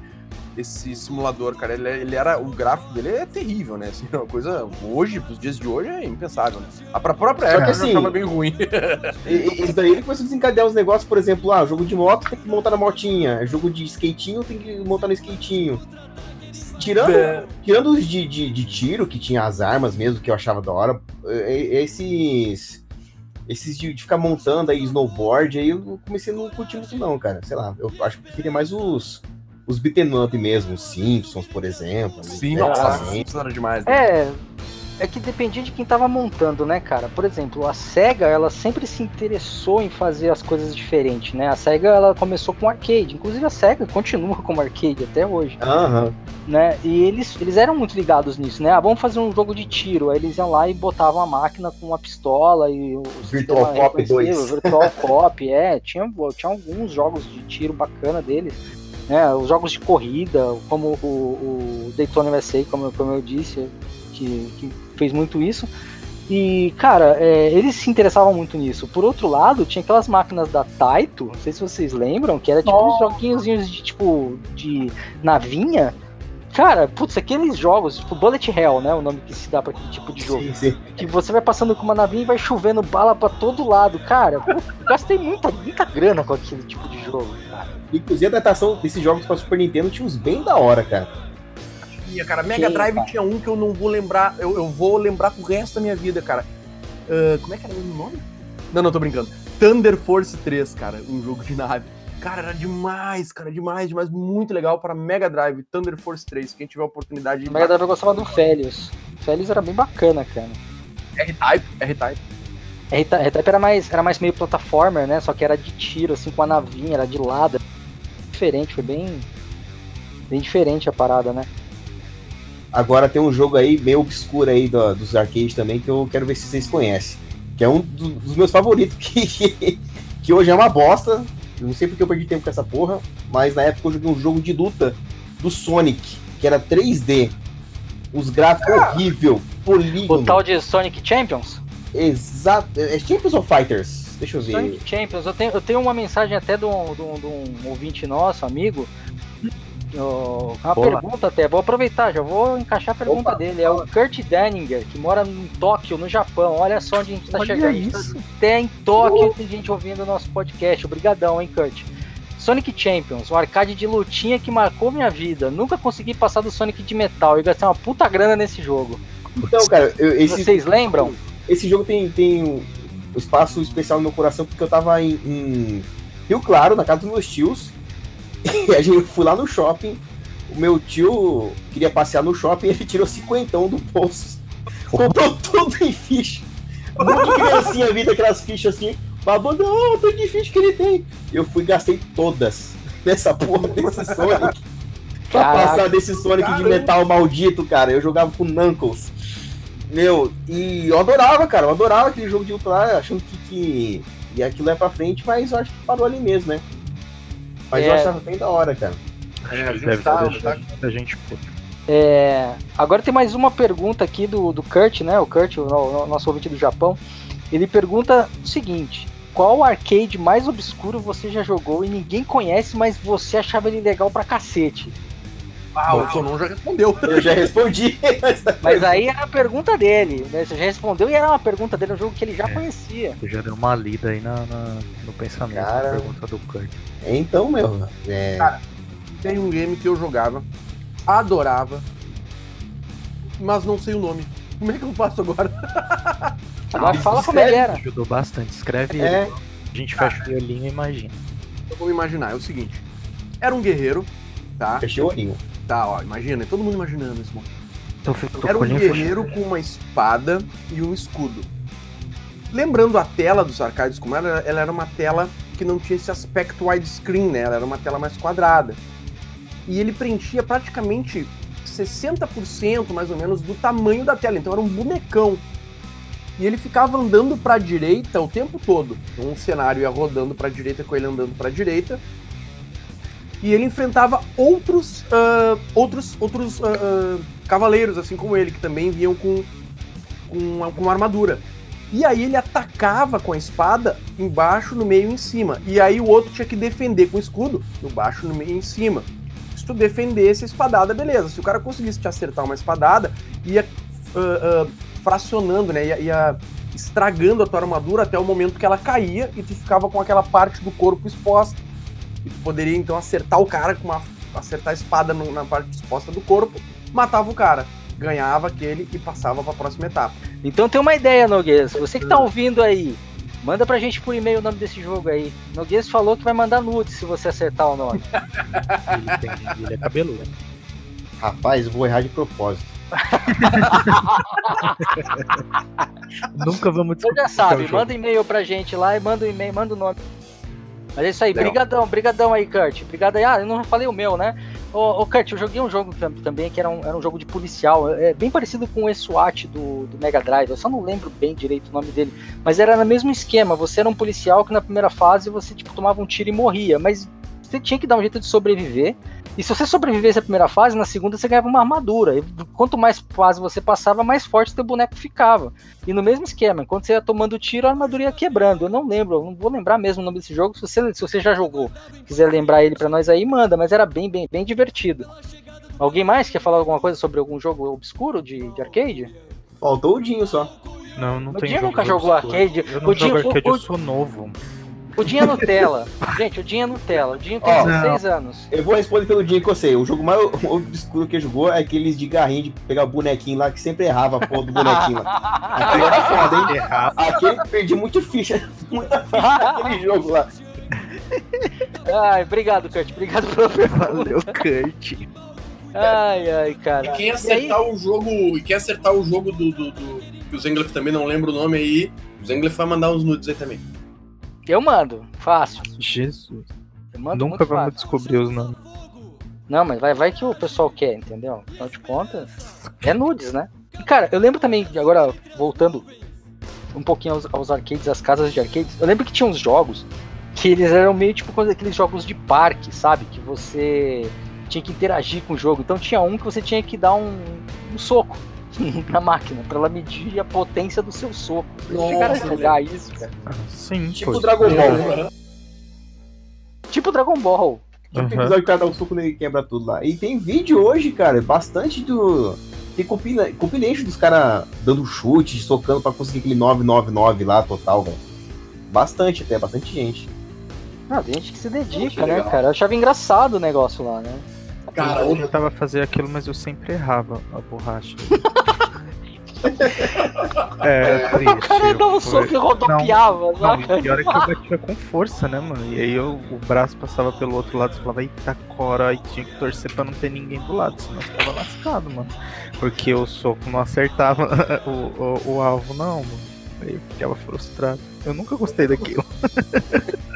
C: Esse simulador, cara, ele, ele era. O gráfico dele é terrível, né? Assim, é uma coisa. Hoje, pros dias de hoje, é impensável, né? A própria época
E: assim,
C: já tava bem ruim.
E: Isso daí ele começou a desencadear os negócios, por exemplo, ah, jogo de moto tem que montar na motinha, jogo de skatinho tem que montar no skatinho. Tirando,
C: É.
E: tirando os de, de, de tiro, que tinha as armas mesmo, que eu achava da hora, esses. Esses de, de ficar montando aí snowboard, aí eu comecei a não curtir muito, não, cara. Sei lá, eu acho que preferia mais os. Os beaten up mesmo, os Simpsons, por exemplo.
C: Sim,
E: né,
C: nossa,
E: também.
C: isso era demais. né?
B: É, é que dependia de quem tava montando, né, cara? Por exemplo, a SEGA, ela sempre se interessou em fazer as coisas diferentes, né? A SEGA, ela começou com arcade. Inclusive, a SEGA continua como arcade até hoje,
E: Aham.
B: né? E eles, eles eram muito ligados nisso, né? Ah, vamos fazer um jogo de tiro. Aí eles iam lá e botavam a máquina com uma pistola e o
E: Virtual Cop
B: reconhecível,
E: 2.
B: Virtual Cop, é. Tinha, tinha alguns jogos de tiro bacana deles. Né, os jogos de corrida, como o, o Daytona USA, como, como eu disse, que, que fez muito isso. E, cara, é, eles se interessavam muito nisso. Por outro lado, tinha aquelas máquinas da Taito, não sei se vocês lembram, que era tipo uns joguinhos de tipo de navinha. Cara, putz, aqueles jogos, tipo Bullet Hell, né? O nome que se dá pra aquele tipo de jogo.
E: Sim, sim.
B: Que você vai passando com uma navinha e vai chovendo bala pra todo lado. Cara, pô, gastei muita, muita grana com aquele tipo de jogo, cara.
E: Inclusive, a adaptação desses jogos pra Super Nintendo tinha uns bem da hora, cara.
C: Tinha, cara. Mega
B: Sim,
C: Drive
B: cara.
C: tinha um que eu não vou lembrar. Eu, eu vou lembrar pro resto da minha vida, cara. Ah, como é que era o nome? Não, não, tô brincando. Thunder Force 3, cara. Um jogo de nave. Cara, era demais, cara. Demais, demais. Muito legal para Mega Drive. Thunder Force 3. Quem tiver a oportunidade de.
B: Mega Drive eu gostava do Felios. O Felios era bem bacana, cara.
C: R-Type. R-Type.
B: R-Type R-Type era mais, era mais meio plataformer, né? Só que era de tiro, assim, com a navinha, era de lado. Diferente, foi bem. Bem diferente a parada, né?
E: Agora tem um jogo aí meio obscuro aí do- dos arcades também que eu quero ver se vocês conhecem. Que é um do- dos meus favoritos, que, que hoje é uma bosta. Eu não sei porque eu perdi tempo com essa porra, mas na época eu joguei um jogo de luta do Sonic, que era 3D. Os gráficos horrível, polígono.
B: O tal de Sonic Champions?
E: Exato. É Champions of Fighters? Deixa eu ver.
B: Sonic Champions, eu tenho, eu tenho uma mensagem até de um, de um- de um ouvinte nosso, amigo. Uma
D: Boa.
B: pergunta até, vou aproveitar, já vou encaixar a pergunta
E: Opa.
B: dele. É o Kurt Denninger, que mora em Tóquio, no Japão. Olha só onde a gente tá
D: Olha
B: chegando.
D: isso.
B: Até em Tóquio tem gente ouvindo o nosso podcast. Obrigadão, hein, Kurt. Sonic Champions, um arcade de lutinha que marcou minha vida. Nunca consegui passar do Sonic de metal e gastei uma puta grana nesse jogo.
E: Então, cara, eu- esse,
B: Vocês lembram?
E: esse jogo tem, tem um espaço especial no meu coração porque eu tava em, em Rio Claro, na casa dos meus tios. E a gente fui lá no shopping. O meu tio queria passear no shopping e ele tirou cinquentão do bolso. Comprou tudo em ficha. Muito criancinha vida aquelas fichas assim. Babou, não, tanto de ficha que ele tem. Eu fui e gastei todas nessa porra desse Sonic. Pra
B: Caraca.
E: passar desse Sonic de metal maldito, cara. Eu jogava com Knuckles. Meu, e eu adorava, cara. Eu adorava aquele jogo de lá, achando que, que e aquilo é pra frente, mas eu acho que parou ali mesmo, né? Mas eu
B: É.
E: achava bem da hora, cara.
C: É, a gente
D: Deve
C: tá-
D: ter deixado muita gente.
B: É, agora tem mais uma pergunta aqui do, do Kurt, né? O Kurt, o, no- nosso ouvinte do Japão. Ele pergunta o seguinte: qual arcade mais obscuro você já jogou e ninguém conhece, mas você achava ele legal pra cacete?
C: Ah, o Tonon já respondeu.
E: Eu já respondi.
B: Mas aí era a pergunta dele, né? Você já respondeu e era uma pergunta dele, um jogo que ele já conhecia.
D: Você já deu uma lida aí na, na- no pensamento
E: Cara.
D: da pergunta do Kurt.
E: Então, meu, é,
C: Tem um game que eu jogava, adorava, mas não sei o nome. Como é que eu faço agora?
B: Agora fala como ele era.
D: Ajudou bastante. Escreve
E: É.
D: ele. A gente fecha o olhinho e imagina.
C: Eu vou imaginar, é o seguinte. Era um guerreiro, tá?
E: fechei o olhinho.
C: Tá, ó, imagina, todo mundo imaginando esse
D: fe- tô
C: Era um guerreiro com uma espada e um escudo. Lembrando a tela dos arcades como era, ela era uma tela que não tinha esse aspecto widescreen, né? Ela era uma tela mais quadrada. E ele preenchia praticamente 60% mais ou menos do tamanho da tela, então era um bonecão. E ele ficava andando para a direita o tempo todo. Então um cenário ia rodando para a direita com ele andando para a direita. E ele enfrentava outros ah, outros outros ah, ah, cavaleiros assim como ele que também vinham com com, com armadura. E aí ele atacava com a espada embaixo, no meio e em cima. E aí o outro tinha que defender com o escudo, no baixo, no meio e em cima. Se tu defendesse a espadada, beleza. Se o cara conseguisse te acertar uma espadada, ia fracionando, né? Ia, ia estragando a tua armadura até o momento que ela caía e tu ficava com aquela parte do corpo exposta. E tu poderia então acertar o cara com uma. acertar a espada no- na parte exposta do corpo, matava o cara. Ganhava aquele e passava pra próxima etapa.
B: Então tem uma ideia, Noguês. Você que tá ouvindo aí, Manda pra gente por e-mail o nome desse jogo aí. Noguês falou que vai mandar nudes se você acertar o nome.
D: Ele, tem, ele é cabeludo.
E: Rapaz, vou errar de propósito.
D: Nunca vamos
B: Você
D: descobrir.
B: já sabe,
D: jogo.
B: manda e-mail pra gente lá e manda o e-mail, manda o nome. Mas é isso aí,
E: Legal.
B: brigadão, brigadão aí, Kurt. Obrigado aí. Ah, eu não falei o meu, né? Ô, ô Kurt, eu joguei um jogo tam- também que era um, era um jogo de policial, é bem parecido com o SWAT do, do Mega Drive, eu só não lembro bem direito o nome dele, mas era no mesmo esquema, você era um policial que na primeira fase você tipo, tomava um tiro e morria, mas você tinha que dar um jeito de sobreviver, e se você sobrevivesse a primeira fase, na segunda você ganhava uma armadura, e quanto mais fase você passava, mais forte teu boneco ficava. E no mesmo esquema, enquanto você ia tomando tiro, a armadura ia quebrando. Eu não lembro, eu não vou lembrar mesmo o nome desse jogo. Se você, se você já jogou, quiser lembrar ele pra nós aí, manda. Mas era bem, bem, bem divertido. Alguém mais quer falar alguma coisa sobre algum jogo obscuro de, de arcade?
E: Faltou o Dinho só.
D: Não, não
B: O
D: tem
B: Dinho
D: jogo
B: nunca jogou
D: obscuro.
B: arcade.
D: Eu
B: O
D: não
B: Dinho-
D: jogo arcade,
B: o-
D: eu sou novo.
B: O Dinho é Nutella. Gente, o Dinho é Nutella. O Dinho tem
E: Ó,
B: 16 anos.
E: Eu vou responder pelo Dinho que eu sei. O jogo mais obscuro que ele jogou é aqueles de garrinho de pegar o bonequinho lá, que sempre errava a porra do bonequinho lá. Aquele era foda, hein? Aquele perdi muito ficha, muita ficha naquele jogo lá.
B: Ai, obrigado, Kurt. Obrigado pela pergunta.
D: Valeu, Kurt.
B: Ai, ai, cara.
G: E quem
B: E
G: acertar o jogo. E quem acertar o jogo do. do, do que o Zenglef também não lembra o nome aí. O Zenglef vai mandar uns nudes aí também.
B: Eu mando, fácil.
D: Jesus.
B: Eu mando
D: Nunca vamos
B: fácil.
D: descobrir os nomes.
B: Não, mas vai, vai que o pessoal quer, entendeu? Afinal de contas, é nudes, né? E, cara, eu lembro também, agora voltando um pouquinho aos, aos arcades, às casas de arcades, eu lembro que tinha uns jogos que eles eram meio tipo aqueles jogos de parque, sabe? Que você tinha que interagir com o jogo. Então tinha um que você tinha que dar um, um soco na máquina pra ela medir a potência do seu soco.
G: Nossa,
B: chegaram a jogar isso, cara?
D: Sim,
E: Tipo
D: pô.
E: Dragon Ball.
B: Tipo Dragon Ball.
E: Tipo
D: Aham.
E: episódio que o cara dá um soco nele e quebra tudo lá. E tem vídeo hoje, cara, bastante do. Tem compila... compilation dos caras dando chute, socando pra conseguir aquele 999 lá total, velho. Bastante até, bastante gente.
B: Ah, tem gente que se dedica, né,
G: legal.
B: cara? Eu achava engraçado o negócio lá, né?
G: Cara,
D: eu tentava fazer aquilo, mas eu sempre errava a borracha. é, triste.
B: O cara dava um soco e rodopiava,
D: Não,
B: sabe?
D: e pior é que eu batia com força, né, mano? E aí eu, o braço passava pelo outro lado e falava, eita cora, e tinha que torcer pra não ter ninguém do lado, senão eu tava lascado, mano. Porque o soco não acertava o, o, o alvo, não, mano. Aí eu ficava frustrado. Eu nunca gostei daquilo.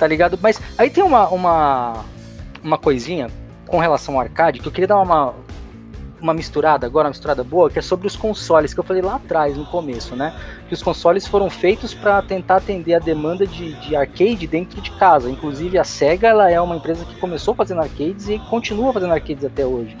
B: Tá ligado? Mas aí tem uma, uma, uma coisinha com relação ao arcade que eu queria dar uma, uma misturada agora, uma misturada boa, que é sobre os consoles, que eu falei lá atrás, no começo, né? Que os consoles foram feitos para tentar atender a demanda de, de arcade dentro de casa. Inclusive a SEGA ela é uma empresa que começou fazendo arcades e continua fazendo arcades até hoje.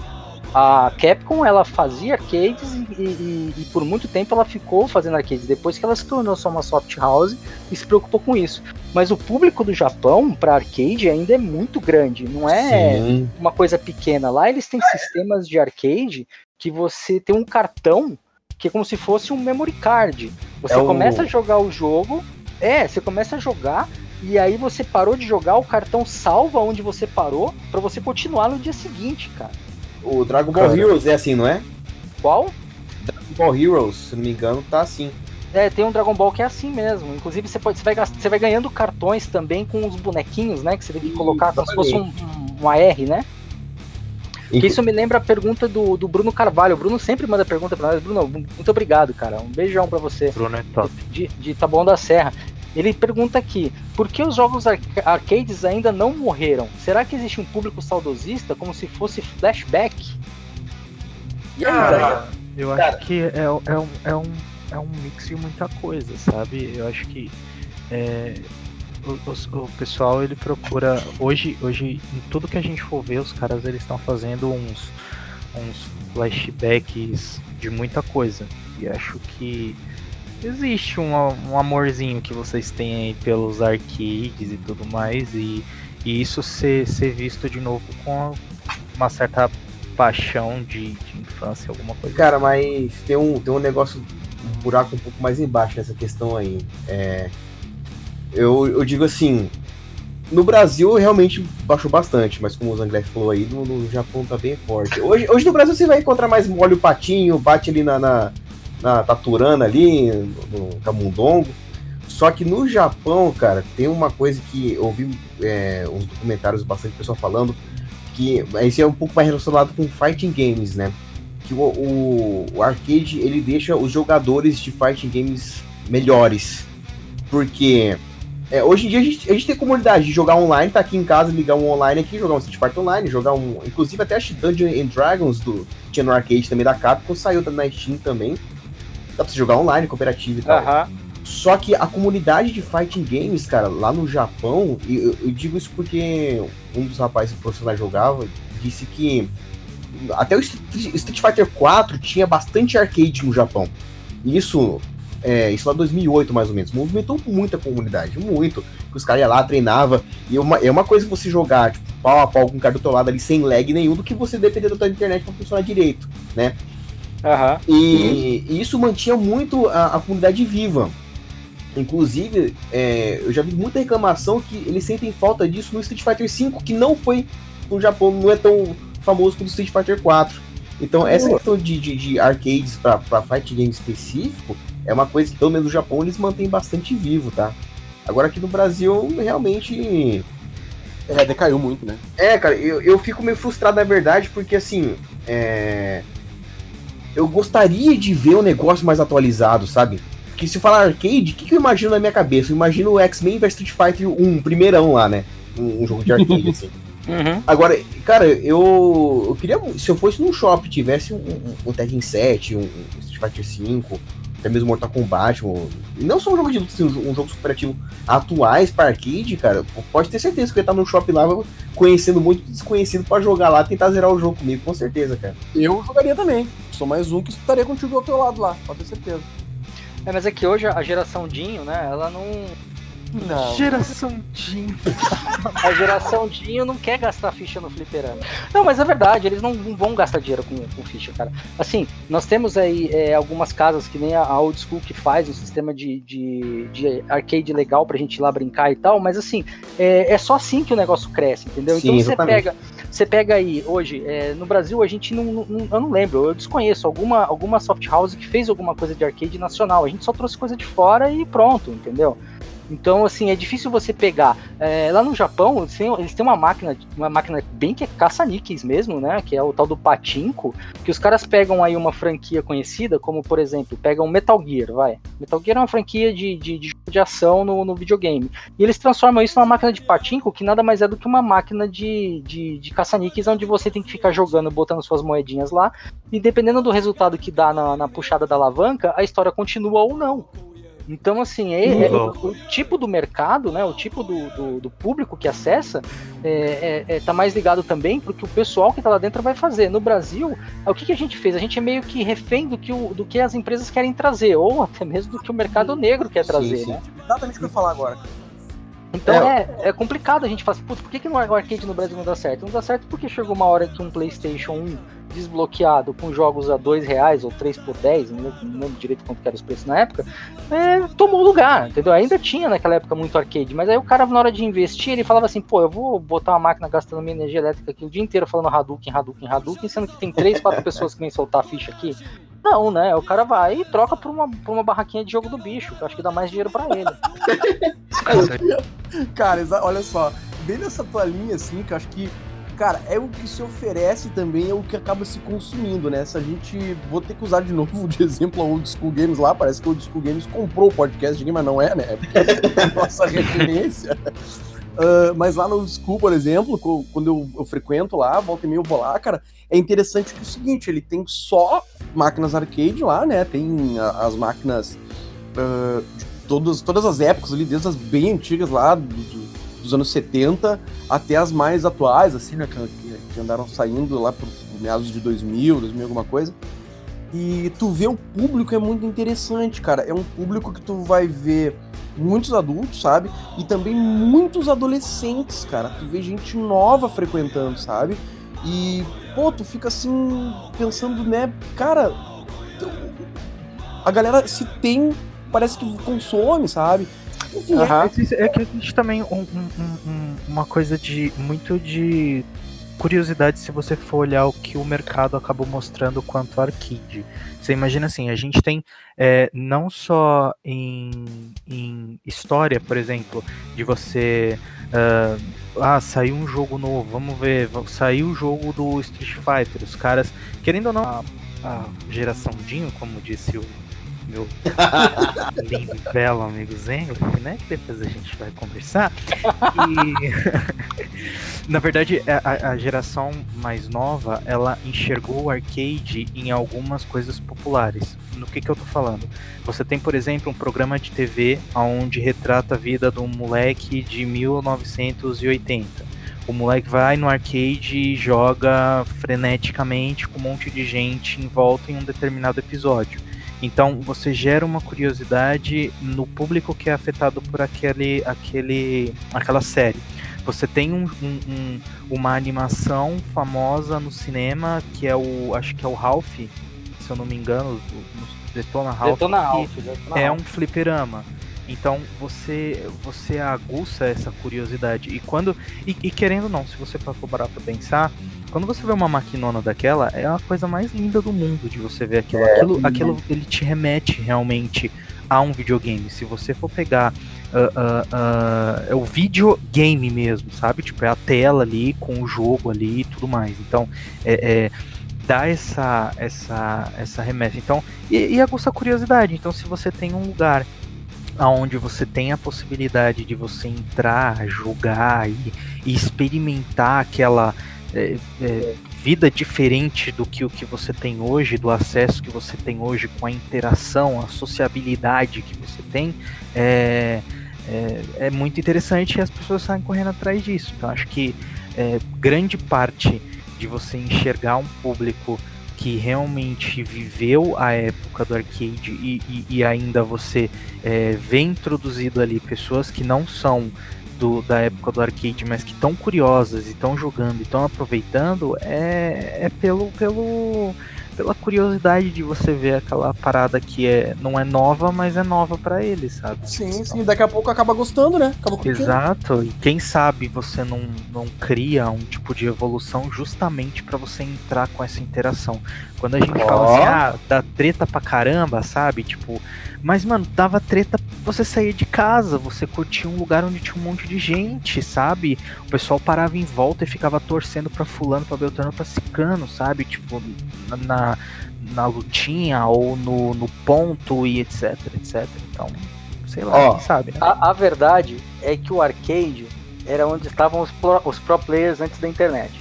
B: A Capcom ela fazia arcades e, e- e por muito tempo ela ficou fazendo arcades. Depois que ela se tornou só uma soft house e se preocupou com isso. Mas o público do Japão para arcade ainda é muito grande, não é
E: Sim.
B: uma coisa pequena. Lá eles têm sistemas de arcade que você tem um cartão que é como se fosse um memory card. Você
E: É o-
B: começa a jogar o jogo, é, você começa a jogar e aí você parou de jogar, o cartão salva onde você parou pra você continuar no dia seguinte, cara.
E: O Dragon Ball
D: Cara.
E: Heroes é assim, não é?
B: Qual?
E: Dragon Ball Heroes, se não me engano, tá assim.
B: É, tem um Dragon Ball que é assim mesmo. Inclusive, você, pode, você, vai, você vai ganhando cartões também com os bonequinhos, né? Que você tem que colocar como se fosse um, um, um AR, né? Que isso me lembra a pergunta do, do Bruno Carvalho. O Bruno sempre manda pergunta pra nós. Bruno, muito obrigado, cara. Um beijão pra você.
D: Bruno é top.
B: De, de Taboão da Serra. Ele pergunta aqui: por que os jogos ar- arcades ainda não morreram? Será que existe um público saudosista como se fosse flashback?
G: Cara,
D: Eu acho que é, é, um, é, um, é um mix de muita coisa, sabe? Eu acho que é, o, os- o pessoal ele procura. Hoje, hoje, em tudo que a gente for ver, os caras eles estão fazendo uns, uns flashbacks de muita coisa. E acho que existe um, um amorzinho que vocês têm aí pelos arcades e tudo mais. E, e isso ser, ser visto de novo com uma certa paixão de, de infância, alguma coisa.
E: Cara, mas tem um, tem um negócio, um buraco um pouco mais embaixo nessa questão aí. É, eu, eu digo assim, no Brasil realmente baixou bastante, mas como o Zanglef falou aí, no, no Japão tá bem forte. Hoje, hoje no Brasil você vai encontrar mais molho patinho, bate ali na, na, na Taturana ali, no, Camundongo. Só que no Japão, cara, tem uma coisa que eu ouvi é, uns documentários bastante pessoal falando, que esse é um pouco mais relacionado com fighting games, né? Que o, o, o arcade ele deixa os jogadores de fighting games melhores. Porque é, hoje em dia a gente, a gente tem comunidade de jogar online, tá aqui em casa, ligar um online aqui, jogar um Street Fighter Online, jogar um. Inclusive até a Dungeons and Dragons do. Tinha no arcade também da Capcom, saiu na Steam também. Dá pra você jogar online, cooperativo e tal.
B: Aham.
E: Só que a comunidade de fighting games, cara, lá no Japão, e eu, eu digo isso porque um dos rapazes profissionais jogava, disse que até o Street Fighter 4 tinha bastante arcade no Japão. E isso, é, isso lá em 2008 mais ou menos, movimentou muito a comunidade, muito. Que os caras iam lá, treinava, e é uma, é uma coisa você jogar tipo, pau a pau com o cara do teu lado ali sem lag nenhum, do que você depender da tua internet pra funcionar direito, né?
B: Aham.
E: E, e isso mantinha muito a, a comunidade viva. Inclusive, é, eu já vi muita reclamação que eles sentem falta disso no Street Fighter V, que não foi no Japão, não é tão famoso quanto o Street Fighter 4. Então, essa questão de, de, de arcades para fight game específico é uma coisa que, pelo menos no Japão, eles mantêm bastante vivo, tá? Agora aqui no Brasil, realmente.
C: É, decaiu muito, né?
E: É, cara, eu, eu fico meio frustrado, na verdade, porque assim. É... Eu gostaria de ver um negócio mais atualizado, sabe? Porque se falar arcade, o que, que eu imagino na minha cabeça? Eu imagino o X-Men vs Street Fighter 1, primeirão lá, né? Um, um jogo de arcade, assim.
B: Uhum.
E: Agora, cara, eu, eu queria. Se eu fosse num shopping tivesse um, um, um Tekken 7, um, um Street Fighter 5, até mesmo Mortal Kombat, um, não só um jogo de luta, assim, um, um jogo superativo atuais para arcade, cara, pode ter certeza que eu ia estar num shopping lá conhecendo muito desconhecido pra jogar lá tentar zerar o jogo comigo, com certeza, cara.
C: Eu jogaria também. Sou mais um que estaria contigo ao teu lado lá, pode ter certeza.
B: É, mas é que hoje a geração Dinho, né, ela não.
C: Não.
D: Geração Jim.
B: A geração Dinho não quer gastar ficha no fliperama. Não, mas é verdade, eles não, vão gastar dinheiro com, com ficha, cara. Assim, nós temos aí é, algumas casas que nem a, a Old School que faz um sistema de, de, de arcade legal pra gente ir lá brincar e tal, mas assim, é, é só assim que o negócio cresce, entendeu?
E: Sim,
B: então você
E: exatamente.
B: pega. Você pega aí, hoje, é, no Brasil a gente não, não- Eu não lembro, eu desconheço alguma, alguma soft house que fez alguma coisa de arcade nacional. A gente só trouxe coisa de fora e pronto, entendeu? Então, assim, é difícil você pegar. é, lá no Japão, eles têm, uma máquina, uma máquina bem que é caça-níqueis mesmo, né? Que é o tal do Patinco, que os caras pegam aí uma franquia conhecida, como por exemplo, pegam Metal Gear, vai. Metal Gear é uma franquia de, de, de de ação no, no videogame. E eles transformam isso numa máquina de patinco, que nada mais é do que uma máquina de, de, de caça-níqueis, onde você tem que ficar jogando, botando suas moedinhas lá, e dependendo do resultado que dá na, na puxada da alavanca, a história continua ou não. Então, assim, é, é- o, o tipo do mercado, né, o tipo do, do, do público que acessa, é, é, é, tá mais ligado também pro que o pessoal que tá lá dentro vai fazer. No Brasil, o que, que a gente fez? A gente é meio que refém do que, o, do que as empresas querem trazer, ou até mesmo do que o mercado negro quer trazer,
E: sim.
B: né?
C: Exatamente o que eu ia falar agora.
B: Então é, é complicado a gente falar assim, putz, por que, que no arcade no Brasil não dá certo? Não dá certo porque chegou uma hora que um PlayStation 1 desbloqueado com jogos a dois reais ou 3 por 10, não lembro, direito quanto que era os preços na época, é, tomou lugar, entendeu? Ainda tinha naquela época muito arcade, mas aí o cara na hora de investir, ele falava assim, pô, eu vou botar uma máquina gastando minha energia elétrica aqui o dia inteiro falando Hadouken, Hadouken, Hadouken, sendo que tem três, quatro pessoas que vêm soltar a ficha aqui. Não, né? O cara vai e troca por uma, por uma barraquinha de jogo do bicho, que eu acho que dá mais dinheiro pra ele.
C: Cara, exa- olha só, bem nessa tua linha, assim, que eu acho que, cara, é o que se oferece também, é o que acaba se consumindo, né? Se a gente. Vou ter que usar de novo de exemplo a Old School Games lá, parece que a Old School Games comprou o podcast de game, mas não é, né? É porque é a nossa referência. Ah, mas lá no Old School, por exemplo, quando eu, eu frequento lá, volta e meia eu vou lá, cara, é interessante que é o seguinte, ele tem só máquinas arcade lá, né? Tem as máquinas ah, de todas, todas as épocas ali, desde as bem antigas lá, do- do- dos anos 70 até as mais atuais, assim, né? Que- que andaram saindo lá por meados de 2000, 2000 alguma coisa. E tu vê o público é muito interessante, cara. É um público que tu vai ver muitos adultos, sabe? E também muitos adolescentes, cara. Tu vê gente nova frequentando, sabe? E, pô, tu fica assim, pensando, né, cara, a galera se tem, parece que consome, sabe? Enfim, é-.
D: Mas isso- É que existe também um- um- um- um- uma coisa de muito de curiosidade se você for olhar o que o mercado acabou mostrando quanto arcade. Você imagina assim, a gente tem é, não só em, em história, por exemplo, de você. Uh, ah, saiu um jogo novo, vamos ver, saiu o jogo do Street Fighter. Os caras, querendo ou não, a, a geração Dinho, como disse o meu lindo e belo amigo Zengo, né? Que depois a gente vai conversar. E na verdade, a, a, geração mais nova, ela enxergou o arcade em algumas coisas populares. No que que eu tô falando? Você tem, por exemplo, um programa de TV onde retrata a vida de um moleque de 1980. O moleque vai no arcade e joga freneticamente com um monte de gente em volta em um determinado episódio. Então você gera uma curiosidade no público que é afetado por aquele, aquele, aquela série. Você tem um, um, um, uma animação famosa no cinema que é o, acho que é o Ralph, se eu não me engano, no Detona Ralph.
B: Detona Ralph, Detona
D: é
B: Ralph.
D: um fliperama. Então você você aguça essa curiosidade e quando e, e querendo ou não, se você for parar para pensar, quando você vê uma maquinona daquela, é a coisa mais linda do mundo de você ver aquilo. É, aquilo, aquilo ele te remete realmente a um videogame. Se você for pegar uh, uh, uh, é o videogame mesmo, sabe? Tipo, é a tela ali com o jogo ali e tudo mais. Então, é, é dá essa essa essa remessa. Então, e, e aguça a curiosidade. Então, se você tem um lugar onde você tem a possibilidade de você entrar, jogar e, e experimentar aquela é, é, vida diferente do que o que você tem hoje, do acesso que você tem hoje com a interação, a sociabilidade que você tem, é, é, é muito interessante e as pessoas saem correndo atrás disso. Então acho que é, grande parte de você enxergar um público que realmente viveu a época do arcade e, e, e ainda você é, vê introduzido ali pessoas que não são do, da época do arcade, mas que estão curiosas e estão jogando e estão aproveitando, é, é pelo, pelo, pela curiosidade de você ver aquela parada que é, não é nova, mas é nova para eles, sabe?
C: Sim, sim, daqui a pouco acaba gostando, né? Acaba
D: Exato, e quem sabe você não, não cria um tipo de evolução justamente para você entrar com essa interação. Quando a gente oh. fala assim, ah, dá treta pra caramba, sabe? Tipo, mas, mano, dava treta você sair de casa, você curtia um lugar onde tinha um monte de gente, sabe? O pessoal parava em volta e ficava torcendo pra fulano, pra Beltrano, pra Cicano, sabe? Tipo, na, na lutinha ou no, no ponto e etc, etc. Então, sei lá, quem sabe, né?
B: a, a, verdade é que o arcade era onde estavam os pro, os pro players antes da internet.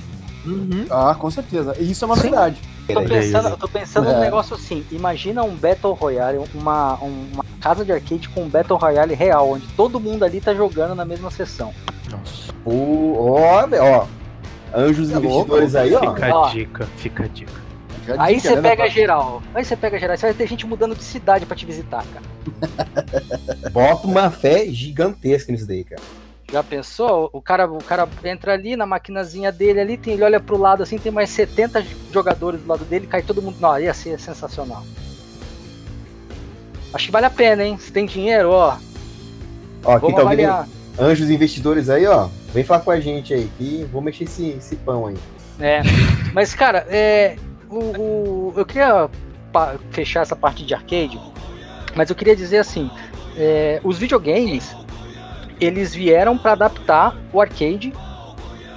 C: Uhum. Ah, com certeza. E isso é uma Sim. verdade.
B: Tô pensando, tô pensando é. num negócio assim, imagina um Battle Royale, uma, uma casa de arcade com um Battle Royale real, onde todo mundo ali tá jogando na mesma sessão.
E: Nossa. O, ó, ó, anjos é investidores aí,
D: ó. Fica a dica, fica a dica.
B: Aí você né, pega geral. Aí você pega geral. Você vai ter gente mudando de cidade para te visitar, cara.
E: Bota uma fé gigantesca nisso daí, cara.
B: Já pensou? O cara, o cara entra ali na maquinazinha dele ali, tem, ele olha pro lado assim, tem mais 70 jogadores do lado dele, cai todo mundo. Não, ia ser sensacional. Acho que vale a pena, hein? Se tem dinheiro, ó.
E: Ó, aqui tá avaliar. anjos investidores aí, ó. Vem falar com a gente aí, que vou mexer esse, esse pão aí.
B: É. Mas, cara, é, o, o, eu queria fechar essa parte de arcade, mas eu queria dizer assim: é, os videogames eles vieram para adaptar o arcade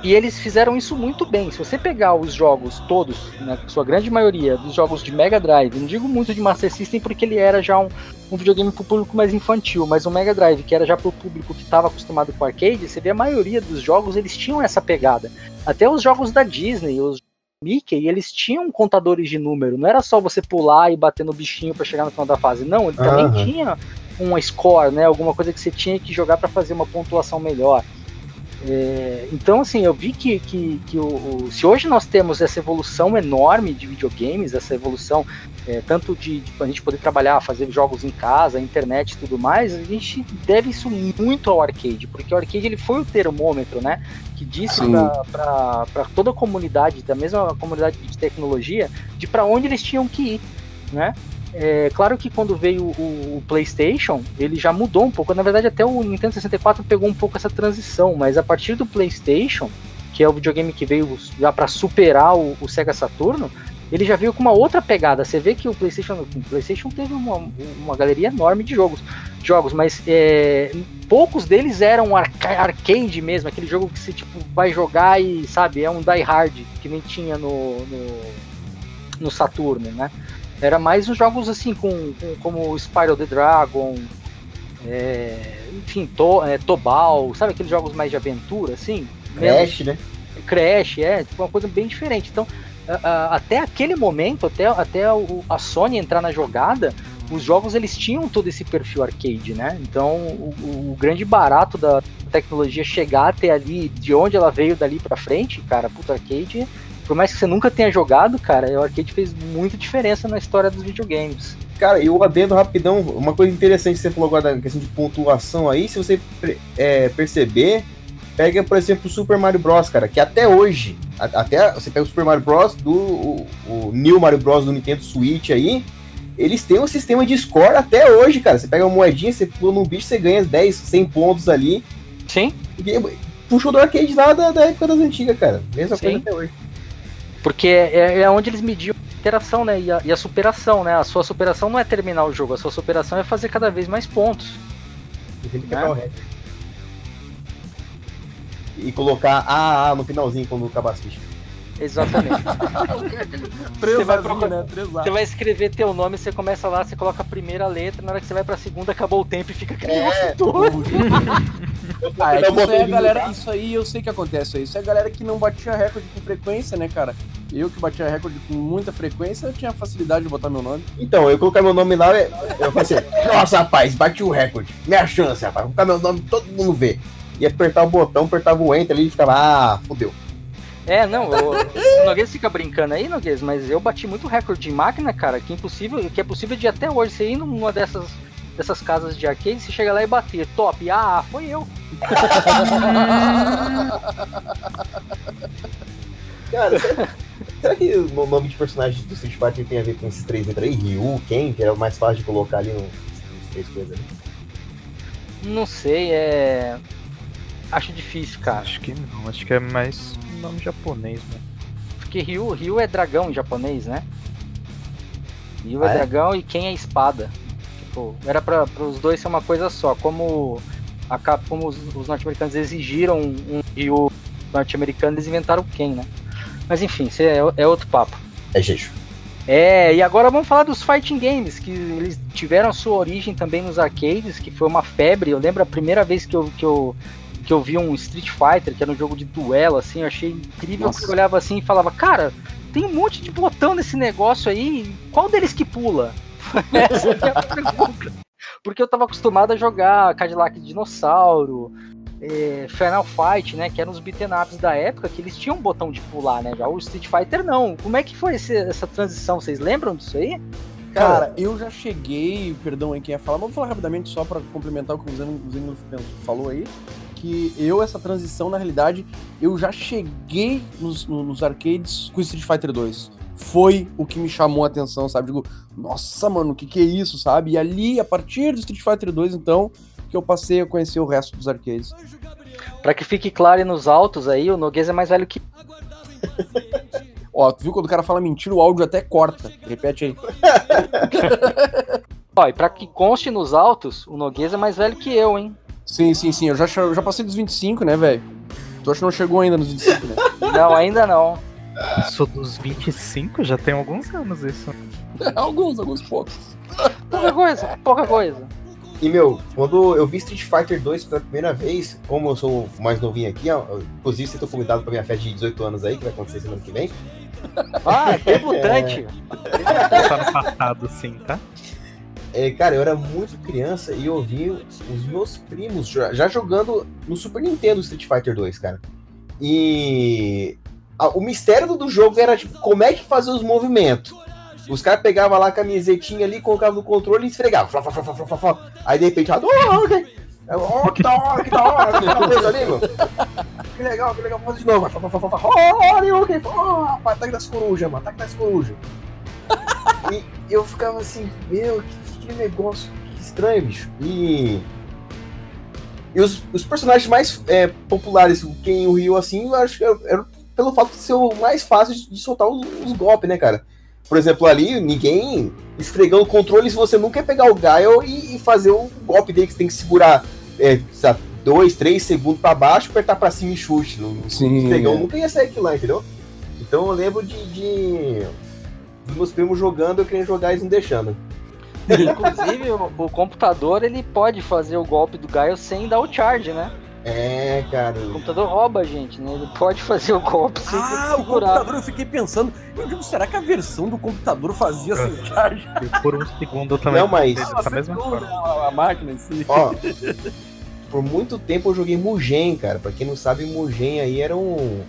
B: e eles fizeram isso muito bem. Se você pegar os jogos todos, na sua grande maioria dos jogos de Mega Drive, não digo muito de Master System porque ele era já um, um videogame para o público mais infantil, mas o Mega Drive, que era já para o público que estava acostumado com arcade, você vê a maioria dos jogos eles tinham essa pegada. Até os jogos da Disney, os Mickey, eles tinham contadores de número. Não era só você pular e bater no bichinho para chegar no final da fase. Não, ele também uhum. tinha um score, né? Alguma coisa que você tinha que jogar para fazer uma pontuação melhor. É, então, assim, eu vi que, que, que o, o, se hoje nós temos essa evolução enorme de videogames, essa evolução é, tanto de, de, a gente poder trabalhar, fazer jogos em casa, internet e tudo mais, a gente deve isso muito ao arcade, porque o arcade ele foi o termômetro, né? Que disse para toda a comunidade, da mesma comunidade de tecnologia, de para onde eles tinham que ir, né? É claro que quando veio o, o, PlayStation, ele já mudou um pouco. Na verdade, até o Nintendo 64 pegou um pouco essa transição, mas a partir do PlayStation, que é o videogame que veio já para superar o, o, Sega Saturno, ele já veio com uma outra pegada. Você vê que o PlayStation, o PlayStation teve uma, uma galeria enorme de jogos, jogos mas é, poucos deles eram arca arcade mesmo, aquele jogo que você tipo, vai jogar e sabe, é um die hard, que nem tinha no, no, no Saturno, né? Era mais uns jogos assim, com, com como Spiral the Dragon, é, enfim, to, é, Tobal, sabe aqueles jogos mais de aventura, assim?
E: Crash, né?
B: Crash, é, tipo, uma coisa bem diferente. Então, até aquele momento, até, até a Sony entrar na jogada, os jogos eles tinham todo esse perfil arcade, né? Então, o, o grande barato da tecnologia chegar até ali, de onde ela veio dali para frente, cara, puta arcade, por mais que você nunca tenha jogado, cara, o arcade fez muita diferença na história dos videogames.
E: Cara, e o adendo rapidão, uma coisa interessante que você falou agora da questão de pontuação aí, se você é, perceber, pega, por exemplo, o Super Mario Bros, cara, que até hoje, até você pega o Super Mario Bros do o, o New Mario Bros do Nintendo Switch aí, eles têm um sistema de score até hoje, cara. Você pega uma moedinha, você pula no bicho, você ganha 10, 100 pontos ali.
B: Sim.
E: puxou do arcade lá da, da época das antigas, cara. Mesma Sim. coisa até hoje.
B: Porque é, é onde eles mediam a interação, né? E a, e a, superação, né? A sua superação não é terminar o jogo, a sua superação é fazer cada vez mais pontos.
E: Né? E colocar AA no finalzinho quando acabar as fichas.
B: Exatamente. você, vai procurar, né? você vai escrever teu nome, você começa lá, você coloca a primeira letra, na hora que você vai pra segunda, acabou o tempo e fica aquele é,
C: ah, é isso aí, galera, isso aí eu sei que acontece aí. Isso é a galera que não batia recorde com frequência, né, cara? Eu que batia recorde com muita frequência, eu tinha facilidade de botar meu nome.
E: Então, eu colocar meu nome lá, eu falei assim, nossa, rapaz, bati o recorde. Minha chance, rapaz, vou colocar meu nome, todo mundo vê. E apertar o botão, apertava o enter ali e ficava, ah, fodeu.
B: É, não, o, o Noguês fica brincando aí, Noguês, mas eu bati muito recorde de máquina, cara, que é impossível, que é possível de até hoje você ir numa dessas, dessas casas de arcade, você chega lá e bater, top, ah, foi eu.
E: cara, será, será, que o nome de personagem do Street Fighter tem a ver com esses três letras aí? Ryu, Ken, que era mais fácil de colocar ali nos três coisas ali?
B: Não sei, é. Acho difícil, cara.
D: Acho que não, acho que é mais nome japonês, né?
B: Porque Ryu, Ryu é dragão em japonês, né? Ryu é ah, é, dragão e quem é espada. Tipo, era para os dois ser uma coisa só. Como, a, como os, os norte-americanos exigiram um Ryu norte-americano, eles inventaram o Ken, né? Mas enfim, é, é outro papo.
E: É jeito.
B: É, e agora vamos falar dos fighting games, que eles tiveram sua origem também nos arcades, que foi uma febre. Eu lembro a primeira vez que eu, que eu que eu vi um Street Fighter, que era um jogo de duelo, assim, eu achei incrível, Nossa. porque eu olhava assim e falava, cara, tem um monte de botão nesse negócio aí, qual deles que pula? Essa é a pergunta. Porque eu tava acostumado a jogar Cadillac Dinossauro, é, Final Fight, né, que eram os beaten ups da época, que eles tinham um botão de pular, né, já o Street Fighter não. Como é que foi esse, essa transição, vocês lembram disso aí?
C: Cara, eu já cheguei, perdão aí quem ia falar, mas vou falar rapidamente só para complementar o que o Zeno falou aí que eu, essa transição, na realidade, eu já cheguei nos, nos arcades com Street Fighter 2. Foi o que me chamou a atenção, sabe? Digo, nossa, mano, o que, que é isso, sabe? E ali, a partir do Street Fighter 2, então, que eu passei a conhecer o resto dos arcades.
B: Pra que fique claro nos altos aí, o Noguês é mais velho que.
C: Ó, tu viu quando o cara fala mentira, o áudio até corta. Repete aí.
B: Ó, e pra que conste nos altos, o Noguês é mais velho que eu, hein?
C: Sim, sim, sim. Eu já, eu já passei dos 25, né, velho? Tu acha que não chegou ainda nos 25, né?
B: Não, ainda não.
D: Sou dos 25? Já tem alguns anos isso.
C: alguns, alguns poucos.
B: Pouca coisa, pouca coisa.
E: E, meu, quando eu vi Street Fighter 2 pela primeira vez, como eu sou mais novinho aqui, ó, inclusive você tá convidado pra minha festa de 18 anos aí, que vai acontecer semana que vem.
B: Ah, debutante!
D: É... Tá no passado, sim, tá?
E: É, cara, eu era muito criança e eu vi os meus primos já, já jogando no Super Nintendo Street Fighter 2, cara. E a, o mistério do, jogo era tipo, como é que fazer os movimentos. Os caras pegavam lá a camisetinha ali, colocavam no controle e esfregavam. Flá, flá, flá, flá, flá, Aí de repente, oh, ok. Oh, que da hora, que da hora, coisa ali, mano. Que legal, que legal, vamos de novo. Oh, ok. Oh, ataque das corujas, mano, ataque das corujas. e eu ficava assim, meu, que que negócio estranho, bicho. E. E os, os personagens mais é, populares, e o Ryu, assim, eu acho que era, pelo fato de ser o mais fácil de, de soltar os, os golpes, né, cara? Por exemplo, ali, ninguém esfregando o controle se você nunca quer pegar o Gaio e, e fazer o golpe dele que você tem que segurar é, sabe, dois, três segundos pra baixo, apertar pra cima e chute. No,
C: Sim,
E: esfregão
C: é.
E: nunca ia sair aquilo lá, entendeu? Então eu lembro de, de dos meus primos jogando, eu querendo jogar e eles não deixando.
B: Inclusive, o, o computador ele pode fazer o golpe do Gaio sem dar o charge, né?
E: É, cara.
B: O computador rouba a gente, né? Ele pode fazer o golpe sem
C: Ah, o computador, eu fiquei pensando, eu digo, será que a versão do computador fazia sem charge?
D: E por um segundo eu também
E: Não, mas-
D: mesma.
C: A, a máquina em si.
E: Ó, por muito tempo eu joguei Mugen, cara. Pra quem não sabe, Mugen aí era um.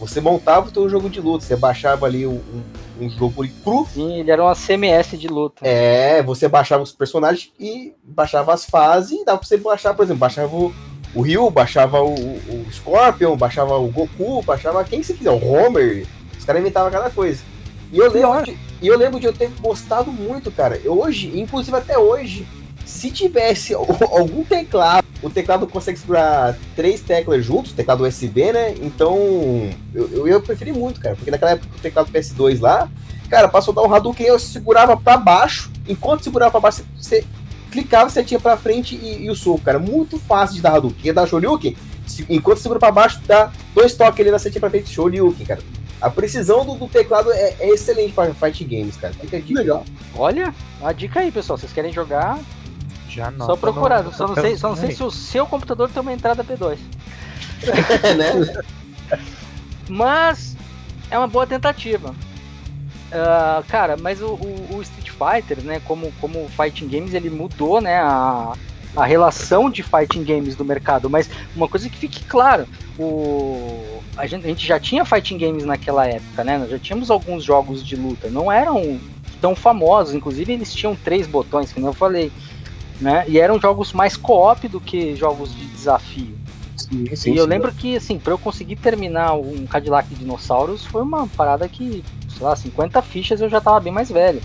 E: Você montava o teu jogo de luta, você baixava ali um, um, um jogo cru.
B: Sim, ele era uma CMS de luta.
E: É, você baixava os personagens e baixava as fases, e dava pra você baixar, por exemplo, baixava o, o Ryu, baixava o, o Scorpion, baixava o Goku, baixava quem você quiser, o Homer. Os caras inventavam cada coisa. E eu, lembro de, e eu lembro de eu ter gostado muito, cara. Eu hoje, inclusive até hoje, se tivesse algum teclado, o teclado consegue segurar três teclas juntos, teclado USB, né? Então, eu, eu ia preferir muito, cara, porque naquela época o teclado PS2 lá, cara, pra soltar um Hadouken eu segurava pra baixo, enquanto segurava pra baixo, você clicava, você tinha pra frente e, e o soco, cara. Muito fácil de dar Hadouken. Quer dar Shoryuken? Se- enquanto segura pra baixo, dá dois toques ali na setinha pra frente, Shoryuken, cara. A precisão do, do teclado é, é excelente para fight games, cara. Fica a dica.
C: Legal.
B: Olha, a dica aí, pessoal. Vocês querem jogar?
D: Já não.
B: só procurar.
D: no-
B: Só não sei, só não sei se o seu computador tem uma entrada P2.
E: né?
B: Mas é uma boa tentativa. Ah, cara, mas o, o- o Street Fighter, né, como, como fighting games, ele mudou, né, a, a relação de fighting games do mercado. Mas uma coisa que fique claro, o, a, gente, a gente já tinha fighting games naquela época, né? Nós já tínhamos alguns jogos de luta, não eram tão famosos, inclusive eles tinham três botões, que nem eu falei, né? E eram jogos mais co-op do que jogos de desafio.
C: Sim,
B: E eu lembro que, assim, pra eu conseguir terminar um Cadillac Dinossauros foi uma parada que, sei lá, 50 fichas eu já tava bem mais velho.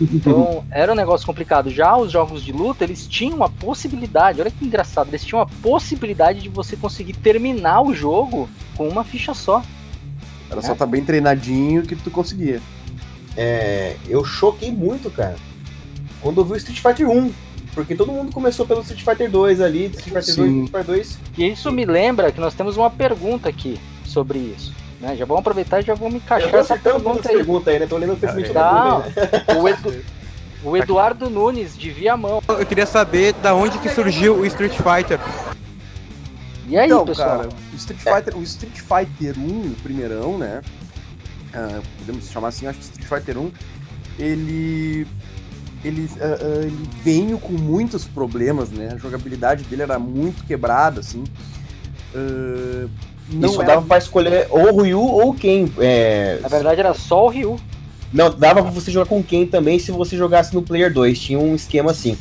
B: Então, era um negócio complicado. Já os jogos de luta, eles tinham a possibilidade, olha que engraçado, eles tinham a possibilidade de você conseguir terminar o jogo com uma ficha só.
C: Era só tá bem treinadinho que tu conseguia.
E: É, eu choquei muito, cara, quando eu vi o Street Fighter 1. Porque todo mundo começou pelo Street Fighter 2 ali, Street Fighter 2,
C: Sim.
E: Street Fighter 2.
B: E isso me lembra que nós temos uma pergunta aqui sobre isso. Né? Já vamos aproveitar e já vamos encaixar essa pergunta aí.
E: perguntas aí, né? Tô lendo o pergunta né?
B: o, Edu- o Eduardo Nunes de Viamão.
H: Eu queria saber da onde que surgiu o Street Fighter.
B: E aí,
C: então,
B: pessoal?
C: cara, o Street Fighter, o Street Fighter 1, o primeirão, né? ah, podemos chamar assim, acho que Street Fighter 1, ele. Ele, ah, ah, ele veio com muitos problemas, né? A jogabilidade dele era muito quebrada, assim. Ah, não
E: Isso
C: era-
E: dava pra escolher ou o Ryu ou quem. É...
B: Na verdade era só o Ryu.
E: Não, dava pra você jogar com quem também se você jogasse no Player 2. Tinha um esquema assim.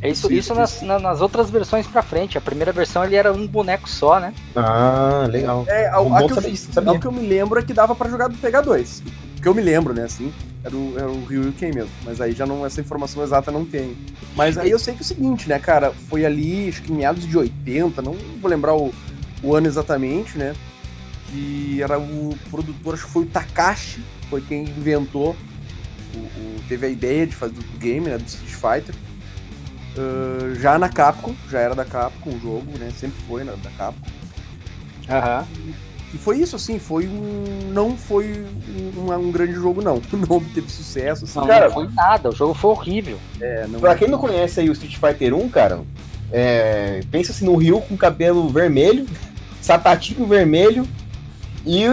B: É isso,
C: Sim,
B: isso nas, na- nas outras versões pra frente. A primeira versão ele era um boneco só, né?
E: Ah, legal.
C: É, a que eu,
E: sabia.
C: que eu me lembro é que dava pra jogar do pegar dois. Que eu me lembro, né, assim, era o, era o Ryu Ken mesmo. Mas aí já não, essa informação exata não tem. Mas aí eu sei que é o seguinte, né, cara, foi ali, acho que meados de 80, não vou lembrar o, o ano exatamente, né, que era o produtor, acho que foi o Takashi, foi quem inventou, o, o- teve a ideia de fazer do game, né, do Street Fighter. Ah, já na Capcom, já era da Capcom o jogo, né, sempre foi né, da Capcom.
B: Aham.
C: E foi isso, assim, foi um. Não foi um, um grande jogo, não. Não teve sucesso, assim.
B: Não,
E: Cara,
B: não foi nada, o jogo foi horrível.
C: É, não...
E: Pra quem não conhece aí o Street Fighter 1, cara, é, pensa assim no Ryu com cabelo vermelho, sapatinho vermelho e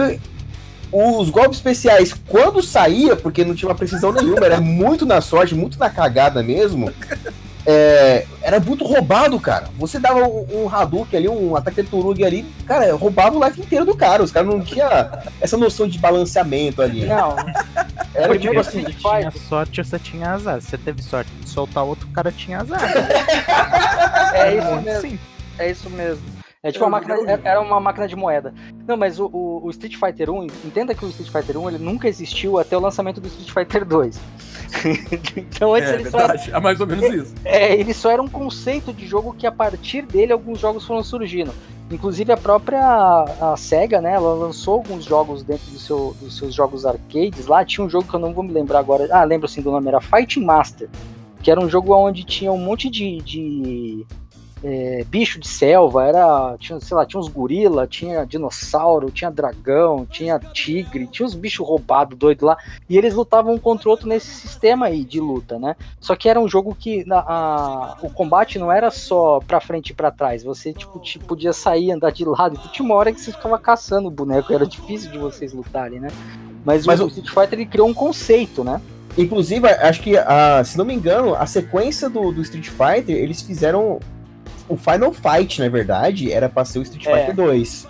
E: os golpes especiais, quando saía, porque não tinha uma precisão nenhuma, era muito na sorte, muito na cagada mesmo, é, era muito roubado, cara. Você dava um, um Hadouken ali, um ataque de Turug ali, cara, roubava o life inteiro do cara. Os caras não tinham essa noção de balanceamento ali.
B: Não,
E: Era tipo assim,
B: Street
D: Tinha sorte ou você tinha azar. Se você teve sorte de soltar outro, o cara tinha azar.
B: é isso mesmo.
D: simples.
B: É isso mesmo. É tipo
C: Eu
B: uma máquina,
C: joguei
B: era uma máquina de moeda. Não, mas o, o- o Street Fighter 1, entenda que o Street Fighter 1 ele nunca existiu até o lançamento do Street Fighter 2. então antes
C: É
B: ele, só era,
C: verdade, é mais ou menos isso.
B: é, ele só era um conceito de jogo que a partir dele alguns jogos foram surgindo. Inclusive a própria a SEGA, né, ela lançou alguns jogos dentro do seu, dos seus jogos arcades lá. Tinha um jogo que eu não vou me lembrar agora. Ah, lembro assim do nome, era Fighting Master. Que era um jogo onde tinha um monte de, de, é, bicho de selva, era, tinha, sei lá, tinha uns gorila, tinha dinossauro, tinha dragão, tinha tigre, tinha uns bichos roubados doidos lá, e eles lutavam um contra o outro nesse sistema aí de luta, né? Só que era um jogo que na- a- o combate não era só pra frente e pra trás, você tipo, ti- podia sair, andar de lado, e tinha uma hora que você ficava caçando o boneco, era difícil de vocês lutarem, né? Mas,
E: Mas
B: o,
E: o-
B: o Street Fighter ele criou um conceito, né?
E: Inclusive, acho que, a, se não me engano, a sequência do, do Street Fighter, eles fizeram. O Final Fight, na verdade, era pra ser o Street
B: É.
E: Fighter 2.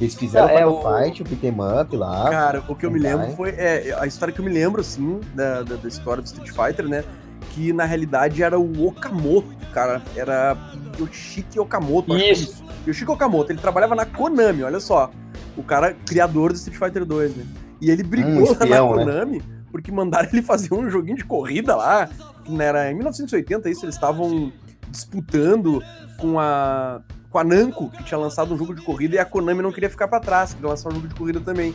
E: Eles fizeram
B: É,
E: o Final Fight, o beat'em up lá.
C: Cara, o que eu me
E: Vai.
C: lembro foi. É, a história que eu me lembro, assim, da, da, da história do Street Fighter, né? Que na realidade era o Okamoto, cara. Era Yoshiki Okamoto. acho que é
F: Isso.
C: Yoshiki Okamoto, ele trabalhava na Konami, olha só. O cara criador do Street Fighter 2, né? E ele brigou
E: Hum,
C: lá
E: espião,
C: na
E: né?
C: Konami porque mandaram ele fazer um joguinho de corrida lá. Que não era em 1980, isso, eles estavam disputando com a com a Namco, que tinha lançado um jogo de corrida, e a Konami não queria ficar pra trás, queria lançar um jogo de corrida também.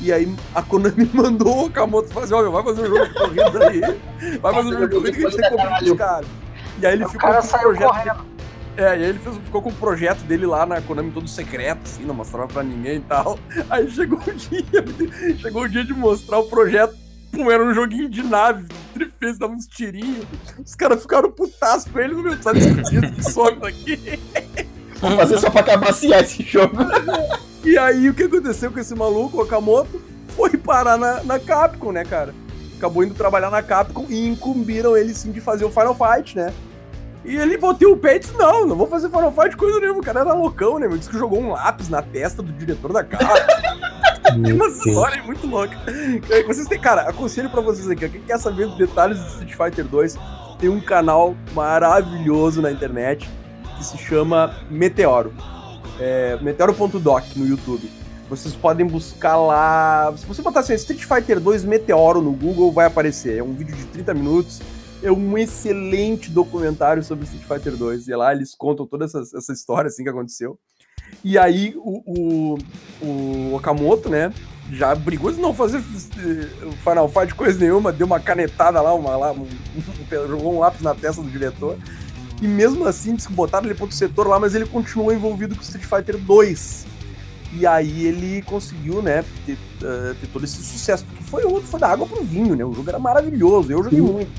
C: E aí a Konami mandou o Okamoto fazer, olha, vai fazer um jogo de corrida aí, vai fazer um jogo de corrida que a gente tem que os caras. E aí ele
B: O
C: ficou
B: cara
C: com o projeto
B: correndo.
C: é, e aí ele fez, ficou com o projeto dele lá na Konami todo secreto, assim, não mostrava pra ninguém e tal. Aí chegou o dia, chegou o dia de mostrar o projeto, pum, era um joguinho de nave, trifez, dava uns tirinhos. Os caras ficaram putaços com ele, meu, sabe escondido que some aqui.
E: Vou fazer só pra acabaciar esse jogo.
C: E aí o que aconteceu com esse maluco, o Okamoto, foi parar na, na Capcom, né, cara? Acabou indo trabalhar na Capcom e incumbiram ele sim de fazer o Final Fight, né? E ele botou o pé e disse: Não, não vou fazer Final Fight coisa nenhuma. O cara era loucão, né? meu? Disse que jogou um lápis na testa do diretor da Capcom. Tem uma história muito louca. Vocês têm, cara, aconselho pra vocês aqui, ó, quem quer saber detalhes do Street Fighter 2, tem um canal maravilhoso na internet que se chama Meteoro. É, Meteoro.doc no YouTube. Vocês podem buscar lá. Se você botar assim, Street Fighter 2 Meteoro no Google, vai aparecer. É um vídeo de 30 minutos. É um excelente documentário sobre Street Fighter 2. E lá eles contam toda essa, essa história assim que aconteceu. E aí o, o, o Okamoto, né? Já brigou de não fazer eh, Final Fight coisa nenhuma, deu uma canetada lá, uma, lá um- jogou um lápis na testa do diretor. E mesmo assim, botaram ele para outro setor lá, mas ele continuou envolvido com Street Fighter 2. E aí ele conseguiu, né, ter, eh, ter todo esse sucesso, porque foi, o- foi da água pro vinho, né? O jogo era maravilhoso, eu joguei muito.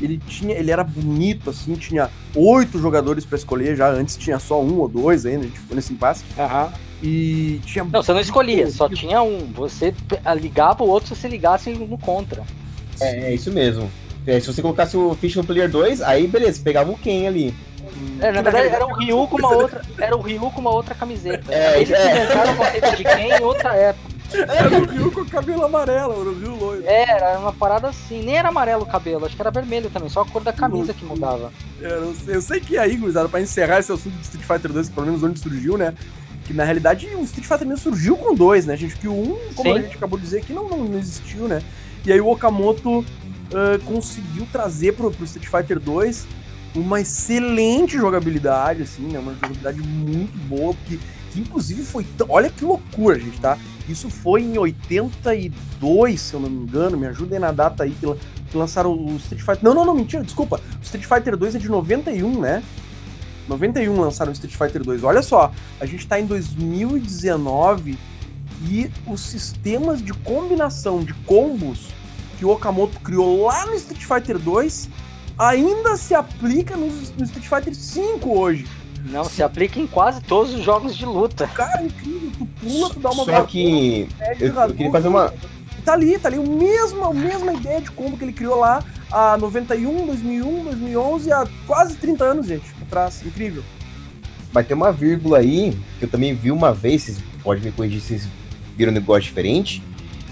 C: Ele tinha, ele era bonito, assim, tinha oito jogadores para escolher já, antes tinha só um ou dois ainda, a gente ficou nesse impasse.
B: Aham.
C: E tinha
B: Não, você não escolhia, só tinha um. Você ligava o outro se você ligasse no contra.
E: É, é isso mesmo. É, se você colocasse o Fish no Player 2, aí beleza, pegava o Ken ali.
B: É, na verdade, era o Ryu com uma outra. Era o Ryu com uma outra camiseta.
E: É,
B: Eles
E: é.
B: inventaram o conceito de quem em outra época.
C: Era o Ryu com o cabelo amarelo, era o Ryu loiro.
B: É, Era uma parada assim. Nem era amarelo o cabelo, acho que era vermelho também, só a cor da camisa que mudava.
C: Eu, não sei, eu sei que aí, gurizada, pra encerrar esse assunto de Street Fighter 2, pelo menos onde surgiu, né? Que na realidade o Street Fighter mesmo surgiu com dois, né, gente? Que o um, como
B: Sim.
C: a gente acabou de dizer aqui, não, não, não existiu, né? E aí o Okamoto ah, conseguiu trazer pro, pro Street Fighter 2 uma excelente jogabilidade, assim, né? Uma jogabilidade muito boa, porque que inclusive foi. Olha que loucura, gente, tá? Isso foi em 82, se eu não me engano, me ajudem na data aí, que, lan- que lançaram o Street Fighter. Não, não, não, mentira, desculpa. O Street Fighter 2 é de 91, né? 91 lançaram o Street Fighter 2. Olha só, a gente tá em 2019 e os sistemas de combinação de combos que o Okamoto criou lá no Street Fighter 2 ainda se aplica no, no Street Fighter 5 hoje.
B: Não, se aplica em quase todos os jogos de luta.
C: Cara, incrível, tu pula, tu dá uma
E: Só que eu, eu queria fazer uma.
C: Tá ali, tá ali, o mesmo, a mesma ideia de combo que ele criou lá há 91, 2001, 2011, há quase 30 anos, gente, atrás. Incrível.
E: Vai ter uma vírgula aí, que eu também vi uma vez, vocês podem me corrigir se vocês viram um negócio diferente,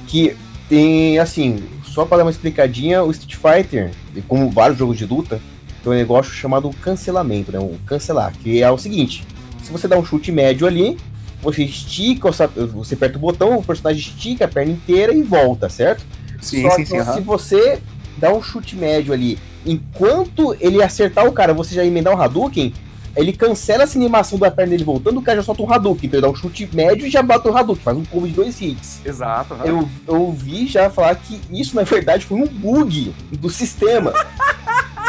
E: que tem, assim, só para dar uma explicadinha, o Street Fighter, e como vários jogos de luta, tem um negócio chamado cancelamento, né? O cancelar, que é o seguinte, se você dá um chute médio ali, você estica, você aperta o botão, o personagem estica a perna inteira e volta, certo?
C: Sim,
E: Só
C: sim,
E: que
C: sim.
E: se você dá um chute médio ali, enquanto ele acertar o cara, você já emendar um Hadouken, ele cancela essa animação da perna dele voltando, o cara já solta um Hadouken. Então ele dá um chute médio e já bate o Hadouken, faz um combo de dois hits.
C: Exato.
E: Eu, eu ouvi já falar que isso, na verdade, foi um bug do sistema.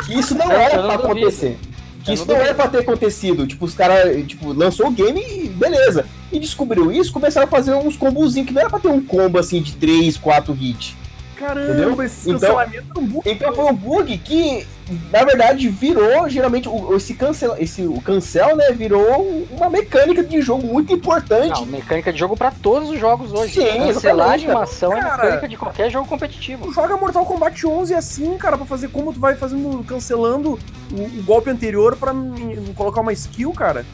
E: Que isso não
B: Eu
E: era pra
B: duvido.
E: acontecer. Que
B: Eu
E: isso
B: não
E: não era pra ter acontecido. Tipo, os caras, tipo, lançou o game e beleza. E descobriu isso, começaram a fazer uns combozinhos que não era pra ter um combo assim de 3, 4 hits.
C: Caramba,
E: Entendeu?
C: esse
E: Então-
C: cancelamento era um bug.
E: Então foi um bug que, na verdade, virou geralmente o, esse cancel, esse o cancel, né, virou uma mecânica de jogo muito importante.
B: Não, mecânica de jogo pra todos os jogos hoje.
E: Sim,
B: Cancelar a
E: exatamente,
B: animação é
C: cara.
B: mecânica de qualquer jogo competitivo.
C: Tu joga Mortal Kombat 11 assim, cara, pra fazer como tu vai fazendo, cancelando o, o golpe anterior pra hum, colocar uma skill, cara.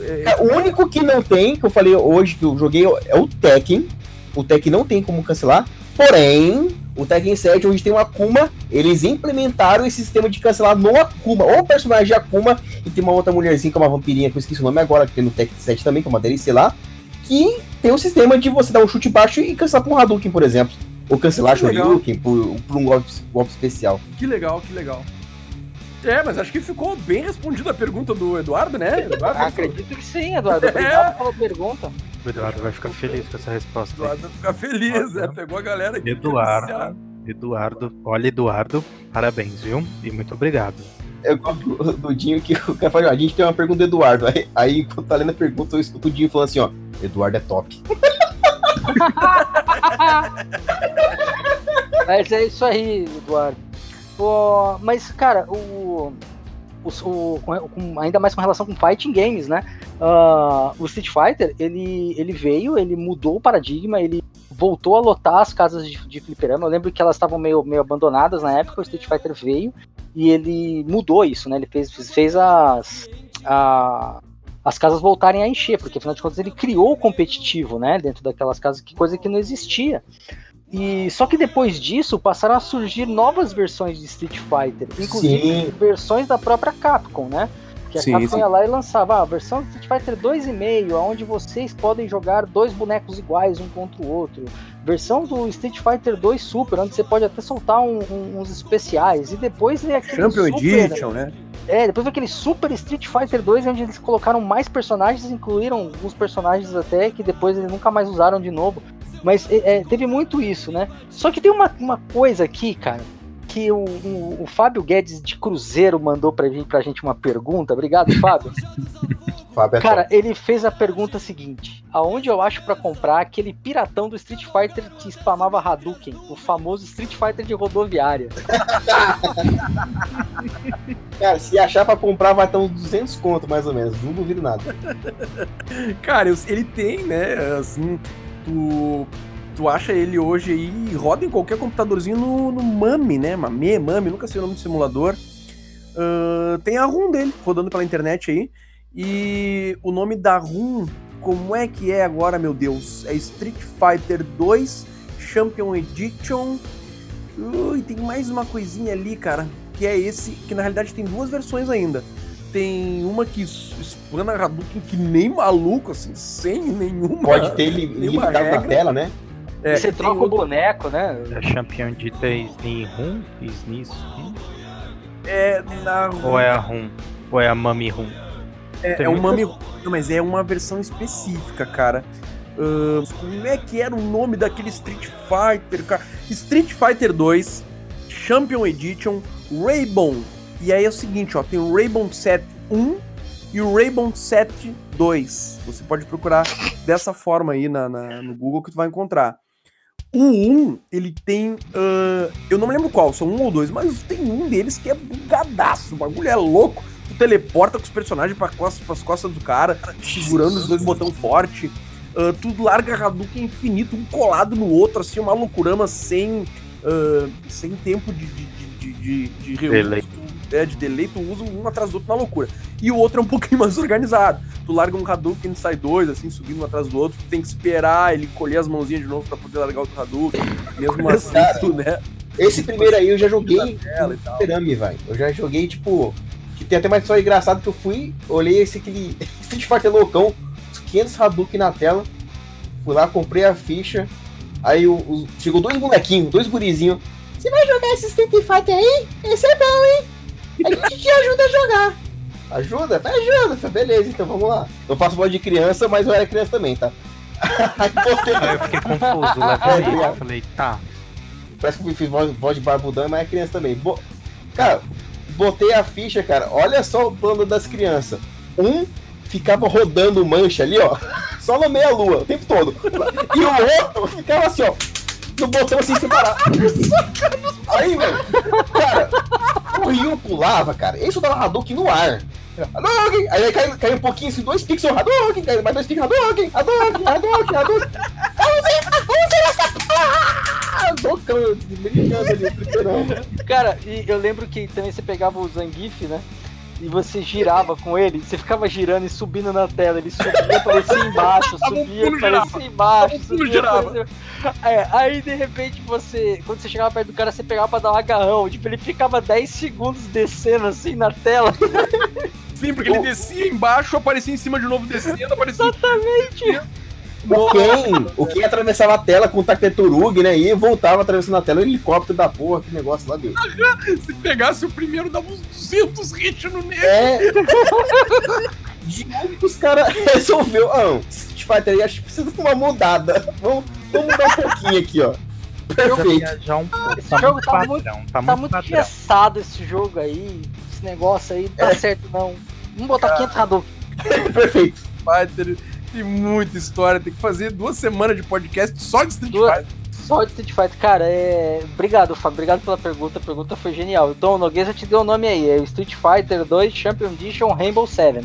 C: É,
E: É, o único que não tem, que eu falei hoje que eu joguei, é o Tekken. O Tekken não tem como cancelar. Porém, o Tekken 7, onde tem o Akuma, eles implementaram esse sistema de cancelar no Akuma. Ou o personagem de Akuma, e tem uma outra mulherzinha que é uma vampirinha, que eu esqueci o nome agora, que tem no Tekken 7 também, que é uma DLC lá. Que tem o sistema de você dar um chute baixo e cancelar por um Hadouken, por exemplo. Ou cancelar
C: Que legal.
E: Shoryuken por, por um golpe, golpe especial.
C: Que legal, que legal. É, mas acho que ficou bem respondida a pergunta do Eduardo, né? Eduardo,
B: Acredito que sim, Eduardo. Obrigado pela pergunta.
D: O Eduardo vai ficar feliz com essa resposta. aí.
C: Eduardo vai ficar feliz, é, pegou a galera aqui.
D: Eduardo. Eduardo, olha, Eduardo, parabéns, viu? E muito obrigado.
E: É o Dudinho que o cara fala, a gente tem uma pergunta do Eduardo. Aí, aí enquanto tá lendo a pergunta, eu escuto o Dinho falando assim, ó, Eduardo é top.
B: Mas é isso aí, Eduardo. Pô, mas, cara, o, o, com- ainda mais com relação com fighting games, né? Ah, o Street Fighter, ele, ele veio, ele mudou o paradigma, ele voltou a lotar as casas de, de fliperama. Eu lembro que elas estavam meio, meio abandonadas na época, o Street Fighter veio e ele mudou isso, né? Ele fez, fez as, a- as casas voltarem a encher, porque afinal de contas ele criou o competitivo, né? Dentro daquelas casas, que coisa que não existia. E só que depois disso passaram a surgir novas versões de Street Fighter, inclusive
E: Sim.
B: versões da própria Capcom, né? Que a
C: Sim,
B: Capcom
C: sim.
B: ia lá e lançava "Ah, a versão de Street Fighter 2,5, onde vocês podem jogar dois bonecos iguais um contra o outro. Versão do Street Fighter 2 Super, onde você pode até soltar um- um- uns especiais. E depois vem aquele
C: Champion
B: Super,
C: Edition, né?
B: é, depois aquele Super Street Fighter 2, onde eles colocaram mais personagens, incluíram alguns personagens até que depois eles nunca mais usaram de novo. Mas é, é, teve muito isso, né? Só que tem uma, uma coisa aqui, cara, que o, o, o Fábio Guedes de Cruzeiro mandou pra, gente- pra gente uma pergunta. Obrigado, Fábio.
E: Fábio é
B: Cara, ele fez a pergunta seguinte: aonde eu acho pra comprar aquele piratão do Street Fighter que spamava Hadouken, o famoso Street Fighter de rodoviária?
E: top. Cara, se achar pra comprar, vai estar uns 200 conto, mais ou menos. Não duvido nada.
C: Cara, ele tem, né? Assim, tu, tu acha ele hoje aí, roda em qualquer computadorzinho no, no Mami, né? Mame, Mami, nunca sei o nome do simulador. Ah, tem a RUM dele rodando pela internet aí. E o nome da RUM, como é que é agora, meu Deus? É Street Fighter 2 Champion Edition. Ui, tem mais uma coisinha ali, cara, que é esse, que na realidade tem duas versões ainda. Tem uma que explana Hadouken que nem maluco, assim, sem nenhuma.
E: Pode ter li-
C: nenhuma
E: limitado na tela, né?
C: É,
B: você troca o boneco, né?
D: É campeão de Disney Rum? Disney Rum?
C: É, na,
D: Ou é a Rum? Ou é a Mami Rum?
C: é,
D: tem
C: é
D: muita-
C: Mami. Não, mas é uma versão específica, cara. Ahn, como é que era o nome daquele Street Fighter, cara? Street Fighter 2, Champion Edition, Rainbow. E aí é o seguinte, ó, tem o Rainbow 7 1 e o Rainbow 7 2. Você pode procurar dessa forma aí na, na- no Google que tu vai encontrar. O 1, ele tem. ah, eu não me lembro qual, são um ou dois, mas tem um deles que é bugadaço. O bagulho é louco. Tu teleporta com os personagens pra costas, pras costas do cara, segurando os dois botões forte. Ah, tu larga Hadouken infinito, um colado no outro, assim, uma loucurama sem, ah, sem tempo de, de, de, de, de de delay, tu usa um atrás do outro na loucura. E o outro é um pouquinho mais organizado. Tu larga um Hadouken e sai dois, assim, subindo um atrás do outro. Tu tem que esperar ele colher as mãozinhas de novo pra poder largar outro Hadouken. Mesmo assim, tu, né?
E: Esse primeiro aí eu já joguei. Fliperame, vai. Eu já joguei, tipo, que tem até uma história engraçada que eu fui, olhei esse aquele Street Fighter loucão, os 500 Hadouken na tela, fui lá, comprei a ficha, aí o, o- chegou dois molequinhos, dois gurizinhos. Você vai jogar esse Street Fighter aí? Esse é bom, hein? A gente te ajuda a jogar. Ajuda? Vai, ajuda. Falei, Beleza, então vamos lá. Eu faço voz de criança, mas eu era criança também, tá? Aí botei-
D: Aí eu fiquei confuso, levemente. Eu falei, tá.
E: Parece que eu fiz voz, voz de barbudão, mas é criança também. Bo- Cara, botei a ficha, cara. Olha só o plano das crianças. Um ficava rodando mancha ali, ó. Só no meia-lua, o tempo todo. E o outro ficava assim, ó. No botão assim separado. Aí, velho, cara, o Ryu pulava, cara. Só dava Hadouken no ar. Hadouken! Aí caiu, caiu um pouquinho, assim, dois pixels Hadouken, caiu mais dois pixels Hadouken, Hadouken, Hadouken, Hadouken. Vamos ver, essa porra! Tocando, brincando ali.
B: Cara, e eu lembro que também você pegava o Zangief, né? E você girava com ele, você ficava girando e subindo na tela. Ele subia, aparecia embaixo,
C: um
B: subia,
C: pulo,
B: aparecia embaixo,
C: um
B: subia,
C: girava.
B: aparecia... É, aí de repente você, quando você chegava perto do cara, você pegava pra dar um agarrão. Tipo, ele ficava 10 segundos descendo assim na tela.
C: Sim, porque ele descia embaixo, aparecia em cima de novo descendo, aparecia.
B: Exatamente.
E: O Ken, o Ken atravessava a tela com o Taketurug, né? E voltava atravessando a tela, o helicóptero da porra, que negócio lá deu.
C: Se pegasse o primeiro, dava uns 200 hits no nego.
E: É. De onde que os caras resolveu? Ah, Street Fighter aí acho que precisa de uma mudada. Vamos, vamos mudar um pouquinho aqui, ó. Perfeito.
D: viajar um pouco.
B: Esse
D: Tá
B: jogo
D: muito
B: tá muito-
D: tá
B: Tá
D: muito
B: muito
D: padrão.
B: engessado esse jogo aí. Esse negócio aí, não tá certo não. Vamos botar 500 Hadouken.
E: Perfeito.
C: Fighter tem muita história. Tem que fazer duas semanas de podcast só de Street
B: Duas-
C: Fighter.
B: Só de Street Fighter, cara, é. Obrigado, Fábio. Obrigado pela pergunta. A pergunta foi genial. Então, o Nogueza te deu o nome aí. É Street Fighter 2 Champion Edition Rainbow Seven.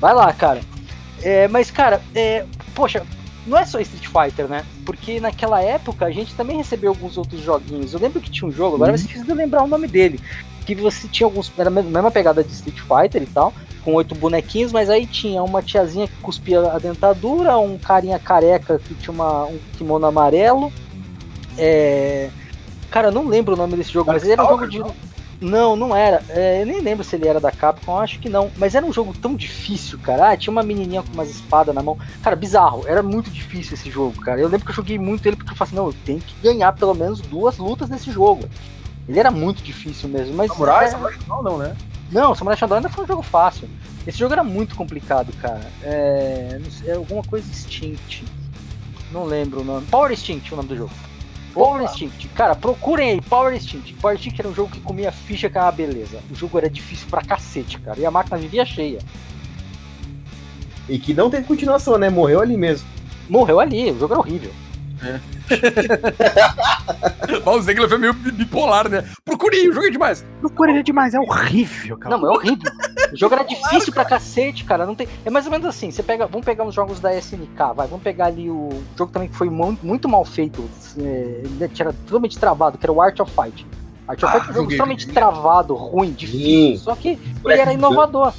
B: Vai lá, cara. É, mas, cara, é, poxa, não é só Street Fighter, né? Porque naquela época a gente também recebeu alguns outros joguinhos. Eu lembro que tinha um jogo, agora você precisa lembrar o nome dele. Que você tinha alguns. Era a mesma pegada de Street Fighter e tal, com oito bonequinhos, mas aí tinha uma tiazinha que cuspia a dentadura, um carinha careca que tinha uma, um kimono amarelo. É... Cara, eu não lembro o nome desse jogo, mas ele era um jogo de. Não, não era. É, eu nem lembro se ele era da Capcom, acho que não. Mas era um jogo tão difícil, cara. Ah, tinha uma menininha com umas espadas na mão. Cara, bizarro. Era muito difícil esse jogo, cara. Eu lembro que eu joguei muito ele porque eu falei assim, não, eu tenho que ganhar pelo menos duas lutas nesse jogo. Ele era muito difícil mesmo, mas.
C: Samurai,
B: é-
C: Samurai não, não, né?
B: não, Samurai Shodown ainda foi um jogo fácil. Esse jogo era muito complicado, cara. É, é alguma coisa Instinct. Não lembro o nome. Power Instinct o nome do jogo. Power Instinct. Cara, procurem aí, Power Instinct. Power Instinct era um jogo que comia ficha era uma beleza. O jogo era difícil pra cacete, cara. E a máquina vivia cheia.
E: E que não teve continuação, né? Morreu ali mesmo.
B: Morreu ali, o jogo era horrível.
C: Mas o Zegler foi meio bi- bipolar, né? Procurei, o jogo é demais.
D: Procura ele demais, é horrível, cara.
B: Não, é horrível. O jogo era difícil pra cacete, cara. Não tem... É mais ou menos assim, você pega. Vamos pegar uns jogos da SNK, vai. Vamos pegar ali o jogo também que foi mu- muito mal feito. é, Ele era totalmente travado, que era o Art of Fight. Art of
C: Ah,
B: Fight é um jogo totalmente travado, ruim, difícil.
E: Sim.
B: Só que ele era inovador.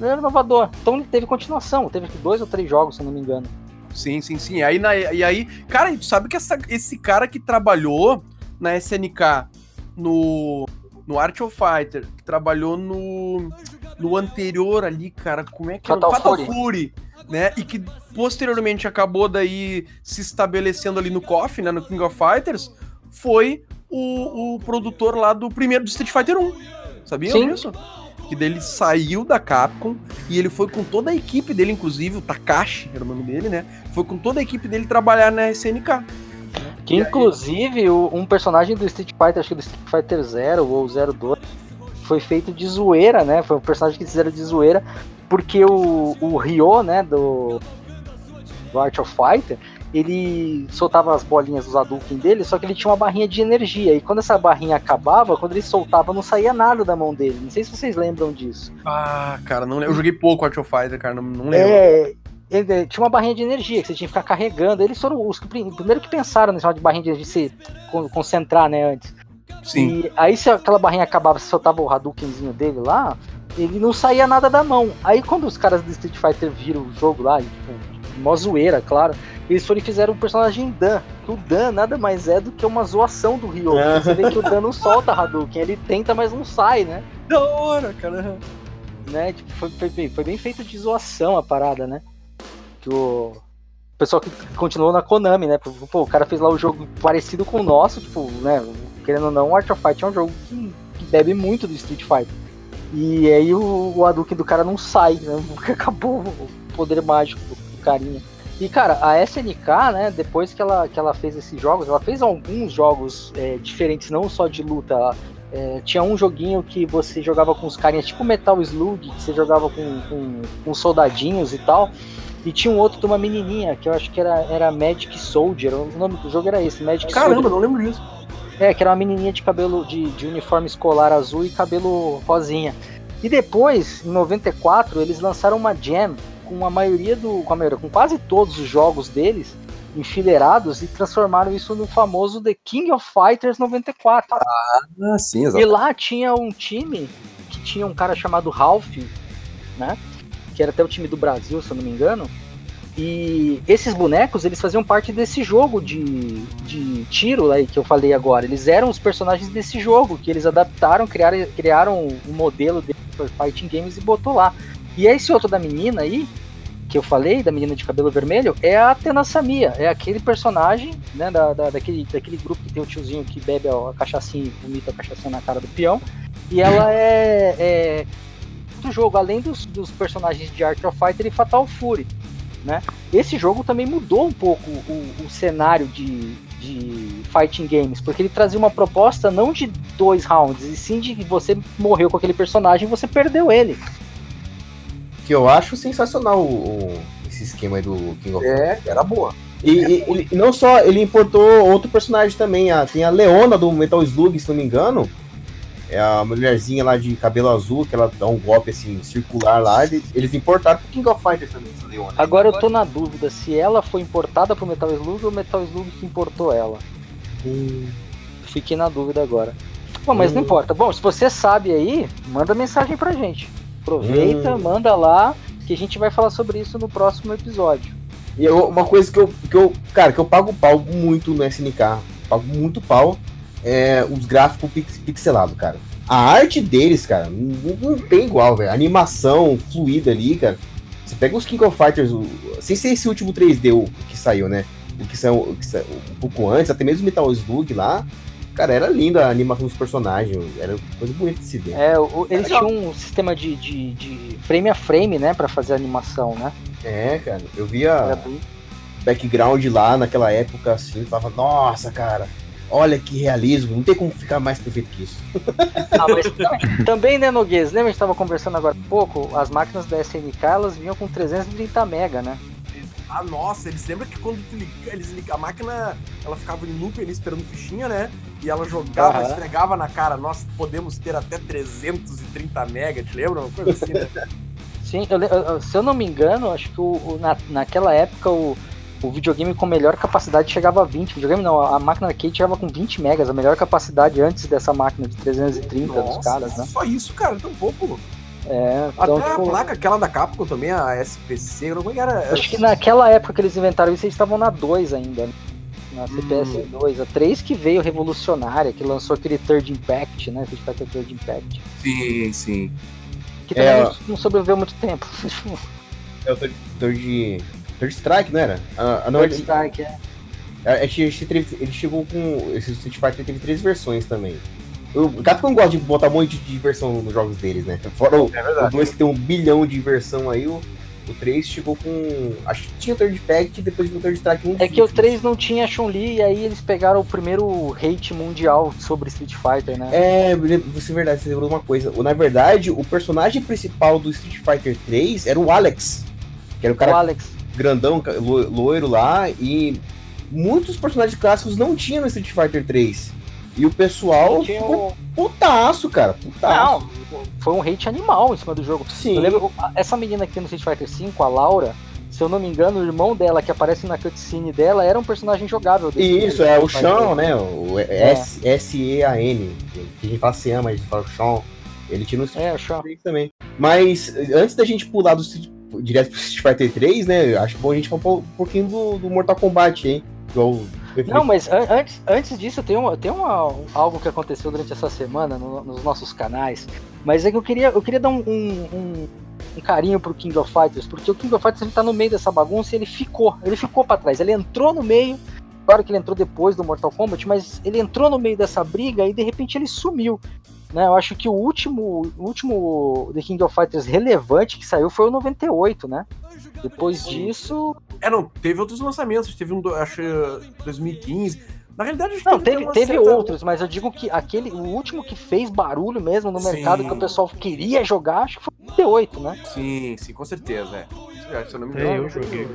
B: Ele era inovador. Então ele teve continuação. Teve dois ou três jogos, se eu não me engano.
C: Sim, sim, sim. Aí, na- e aí, cara, tu sabe que essa- esse cara que trabalhou na SNK no, no Art of Fighter, que trabalhou no, no anterior ali, cara, como é que
B: Fatal
C: era? Fatal
B: Fury.
C: Fury, né? E que posteriormente acabou daí se estabelecendo ali no KOF, né, no King of Fighters, foi o, o produtor lá do primeiro do Street Fighter 1. Sabia
B: Sim.
C: disso? Que dele saiu da Capcom e ele foi com toda a equipe dele, inclusive o Takashi, era o nome dele, né? Foi com toda a equipe dele trabalhar na SNK.
B: Que inclusive um personagem do Street Fighter, acho que do Street Fighter 0 ou 02, foi feito de zoeira, né? Foi um personagem que fizeram de zoeira, porque o, o Ryo, né, do, do Art of Fighter, ele soltava as bolinhas dos Hadouken dele, só que ele tinha uma barrinha de energia. E quando essa barrinha acabava, quando ele soltava, não saía nada da mão dele. Não sei se vocês lembram disso.
C: Ah, cara, não lembro. Eu joguei pouco Art of Fighter, cara, não, não lembro.
B: É, ele tinha uma barrinha de energia que você tinha que ficar carregando. Eles foram os que, prim- primeiro que pensaram nesse negócio de barrinha de energia, se con- concentrar, né, antes.
C: Sim.
B: E aí se aquela barrinha acabava, você soltava o Hadoukenzinho dele lá, ele não saía nada da mão. Aí quando os caras do Street Fighter viram o jogo lá, e, tipo, mó zoeira, claro, eles foram e fizeram o personagem Dan. Que o Dan nada mais é do que uma zoação do Ryo.
E: Ah.
B: Você vê que o Dan não solta Hadouken, ele tenta, mas não sai, né?
C: Da hora, cara.
B: né? Tipo, foi, foi, bem, foi bem feito de zoação a parada, né? Que o o pessoal que continuou na Konami, né? Pô, o cara fez lá o jogo parecido com o nosso, tipo, né? Querendo ou não, o Art of Fight é um jogo que, que bebe muito do Street Fighter. E aí o, o Hadouken do cara não sai, né? Porque acabou o poder mágico carinha. E cara, a SNK, né, depois que ela, que ela fez esses jogos, ela fez alguns jogos é, diferentes, não só de luta. É, tinha um joguinho que você jogava com os carinhas, tipo Metal Slug, que você jogava com, com, com soldadinhos e tal. E tinha um outro de uma menininha, que eu acho que era, era Magic Soldier. O nome do jogo era esse, Magic
C: Caramba,
B: Soldier.
C: não lembro disso.
B: É, que era uma menininha de cabelo de, de uniforme escolar azul e cabelo rosinha. E depois, em 94, eles lançaram uma jam com a maioria do. com a maioria, com quase todos os jogos deles enfileirados e transformaram isso no famoso The King of Fighters 94.
C: Ah, sim,
B: E lá tinha um time que tinha um cara chamado Ralph, né? Que era até o time do Brasil, se eu não me engano. E esses bonecos, eles faziam parte desse jogo de, de tiro aí que eu falei agora. Eles eram os personagens desse jogo, que eles adaptaram, criaram, criaram um modelo de Fighting Games e botou lá. E esse outro da menina aí, que eu falei, da menina de cabelo vermelho, é a Atena Samia. É aquele personagem, né, da, da- daquele, daquele grupo que tem o tiozinho que bebe a cachaçinha e vomita a cachaçinha na cara do peão. E ela é, é do jogo, além dos, dos personagens de Art of Fighter e Fatal Fury. Né? Esse jogo também mudou um pouco o, o cenário de, de fighting games, porque ele trazia uma proposta não de dois rounds, e sim de que você morreu com aquele personagem e você perdeu ele.
E: Que eu acho sensacional o- o- esse esquema aí do King of
C: É, era boa.
E: E, e- ele- não só, ele importou outro personagem também. A, tem a Leona do Metal Slug, se não me engano. É a mulherzinha lá de cabelo azul, que ela dá um golpe assim, circular lá. Eles, eles importaram pro King of Fighters também, essa Leona.
B: Agora eu tô na dúvida se ela foi importada pro Metal Slug ou o Metal Slug que importou ela.
E: Hum,
B: Fiquei na dúvida agora. Bom, mas não
E: Hum.
B: importa. Bom, se você sabe aí, manda mensagem pra gente. Aproveita,
E: Hum.
B: manda lá, que a gente vai falar sobre isso no próximo episódio.
E: E eu- uma coisa que eu, que eu. Cara, que eu pago pau muito no SNK. Pago muito pau. É os gráficos pix, pixelados, cara. A arte deles, cara, não, não tem igual, velho. Animação fluida ali, cara. Você pega os King of Fighters, o, sem ser esse último 3D o que saiu, né? O que saiu, o que saiu um pouco antes, até mesmo o Metal Slug lá. Cara, era linda a animação dos personagens. Era coisa bonita de se ver.
B: É, o- eles tinham um sistema de, de, de frame a frame, né, pra fazer a animação, né?
E: É, cara. Eu via background lá naquela época, assim, eu falava, nossa, cara, olha que realismo, não tem como ficar mais perfeito que isso.
B: Ah, mas também, também, né, Noguês? Lembra que a gente tava conversando agora há pouco? As máquinas da SNK, elas vinham com 330 mega, né?
C: Ah, nossa, eles lembram que quando tu liga, eles ligam, a máquina, ela ficava em loop ali esperando fichinha, né? E ela jogava,
B: Aham.
C: esfregava na cara, nós podemos ter até 330 mega, te lembra? Uma coisa assim, né?
B: Sim, eu eu- eu- se eu não me engano, acho que o, o- na, naquela época o, o videogame com melhor capacidade chegava a 20. O videogame não, a máquina arcade chegava com 20 megas, a melhor capacidade antes dessa máquina de 330 dos caras, né?
C: só isso, cara, tão pouco.
B: É, então,
C: Até
B: tipo,
C: a placa, aquela da Capcom também, a SPC, é que era?
B: acho que naquela época que eles inventaram isso, eles estavam na 2 ainda, né? Na CPS
C: Hum.
B: 2. A 3 que veio revolucionária, que lançou aquele Third Impact, né? Street Fighter Third Impact.
C: Sim, sim.
B: Que também
E: É,
B: não- não sobreviveu muito tempo.
E: É o Third, Third, Third Strike, não era? Ah, ah, não,
B: Third
E: ele,
B: Strike, é.
E: é, teve- ele chegou com. Esse Street Fighter teve três versões também. O Capcom gosta de botar um monte de versão nos jogos deles, né? Fora o,
C: É
E: o dois que tem um bilhão de versão aí, o, o 3 chegou com. Acho que tinha o Third Pact e depois o Third Strike um
B: É que o 3 não tinha Chun-Li e aí eles pegaram o primeiro hate mundial sobre Street Fighter, né?
E: É, você é verdade, você lembrou uma coisa. Na verdade, o personagem principal do Street Fighter 3 era o Alex. Que era o
B: o
E: cara
B: Alex.
E: grandão, loiro lá. E muitos personagens clássicos não tinham no Street Fighter 3. E o pessoal
B: Tinha
E: ficou
B: o-
E: putaço, cara. Putaço.
B: Não, foi um hate animal em cima do jogo.
E: Sim.
B: Eu lembro, essa menina aqui no Street Fighter 5, a Laura, se eu não me engano, o irmão dela que aparece na cutscene dela era um personagem jogável.
E: Isso, é o
B: Street.
E: Sean, né? O S- S-E-A-N. Que a gente fala Sean, mas a gente fala Sean. Ele tinha no Street
B: É.
E: Fighter 3 também. Mas antes da gente pular do Street, direto pro Street Fighter 3, né? Acho bom a gente falar um pouquinho do, do Mortal Kombat, hein? Igual
B: não, mas an antes, antes disso, tem, uma, tem uma, algo que aconteceu durante essa semana no, nos nossos canais. Mas é que eu queria, eu queria dar um, um, um, carinho pro King of Fighters, porque o King of Fighters ele tá no meio dessa bagunça e ele ficou. Ele ficou para trás. Ele entrou no meio. Claro que ele entrou depois do Mortal Kombat, mas ele entrou no meio dessa briga e de repente ele sumiu. Né, eu acho que o último, o último The King of Fighters relevante que saiu foi o 98, né? Depois disso.
C: É, não, teve outros lançamentos, teve um, acho, 2015. Na realidade,
B: não, teve, teve certa... outros, mas eu digo que aquele, o último que fez barulho mesmo no sim. mercado que o pessoal queria jogar, acho que foi o 98, né?
C: Sim, sim, com certeza, é. Se eu não me engano,
D: é, eu joguei.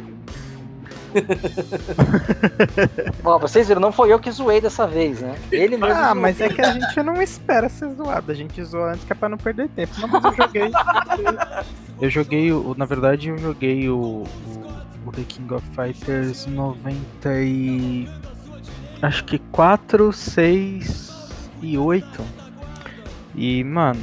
B: Bom, vocês viram, não foi eu que zoei dessa vez, né? Ele mesmo.
D: Ah, mas é que a gente não espera ser zoado. A gente zoa antes que é pra não perder tempo. Não, mas eu joguei. eu joguei, o, na verdade, eu joguei o, o, The King of Fighters 90 e. Acho que 4, 6 e 8. E, mano,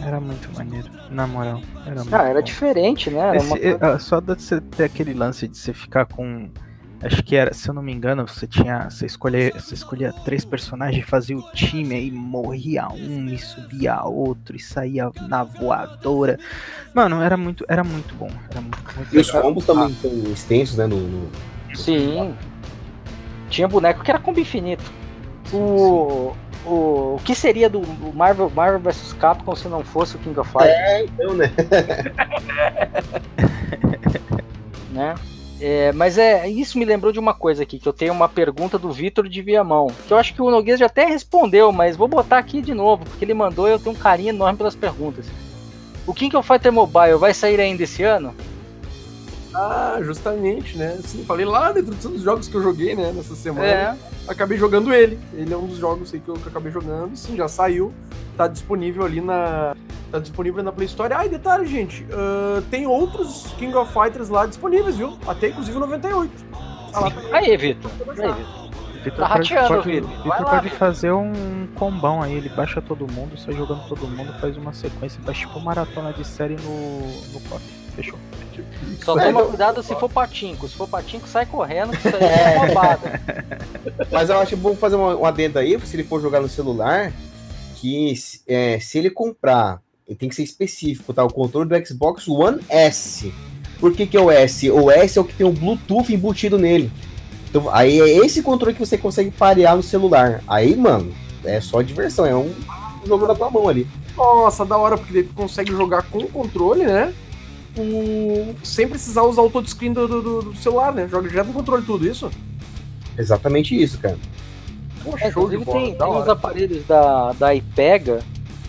D: era muito maneiro, na moral. Era
B: ah, era bom. diferente, né? Era
D: Esse, uma... Só de você ter aquele lance de você ficar com. Acho que era, se eu não me engano, você tinha. Você escolher, você escolhia três personagens, fazia o time, aí morria um e subia outro e saía na voadora. Mano, era muito, era muito bom. Era muito, muito
E: e os combos também são extensos, né? No, no...
B: Sim. Tinha boneco que era combo infinito. O. Sim o, o que seria do Marvel, Marvel vs Capcom se não fosse o King of Fighters?
E: É, então, né?
B: né? É, mas é isso me lembrou de uma coisa aqui, que eu tenho uma pergunta do Vitor de Viamão, que eu acho que o Noguês já até respondeu, mas vou botar aqui de novo, porque ele mandou e eu tenho um carinho enorme pelas perguntas. O King of Fighter Mobile vai sair ainda esse ano?
C: Ah, justamente, né? Sim, falei lá introdução dos jogos que eu joguei, né, nessa semana. É. Acabei jogando ele. Ele é um dos jogos aí que eu, que eu acabei jogando. Sim, já saiu. Tá disponível ali na. Tá disponível na Play Store. Ah, e detalhe, gente. Uh, tem outros King of Fighters lá disponíveis, viu? Até inclusive 98.
B: Tá lá Aí, Vitor. Aí, Vitor.
D: Vitor tá pode, pode, Vitor pode fazer um combão aí, ele baixa todo mundo, sai jogando todo mundo, faz uma sequência, faz tipo maratona de série no, no KOF. Fechou.
B: Só toma cuidado se for patinco. Se for patinco, sai correndo, que isso aí é roubada.
E: Mas eu acho bom fazer uma adenda aí, se ele for jogar no celular, que é, se ele comprar, ele tem que ser específico, tá? O controle do Xbox One S. Por que, que é o S? O S é o que tem o Bluetooth embutido nele. Então, aí é esse controle que você consegue parear no celular. Aí, mano, é só diversão, é um jogo na tua mão ali.
C: Nossa, da hora, porque tu consegue jogar com o controle, né? O... sem precisar usar o touchscreen do, do, do celular, né? Joga direto no controle tudo, isso?
E: Exatamente isso, cara.
B: Poxa, é, inclusive tem, tem uns aparelhos da, da iPega,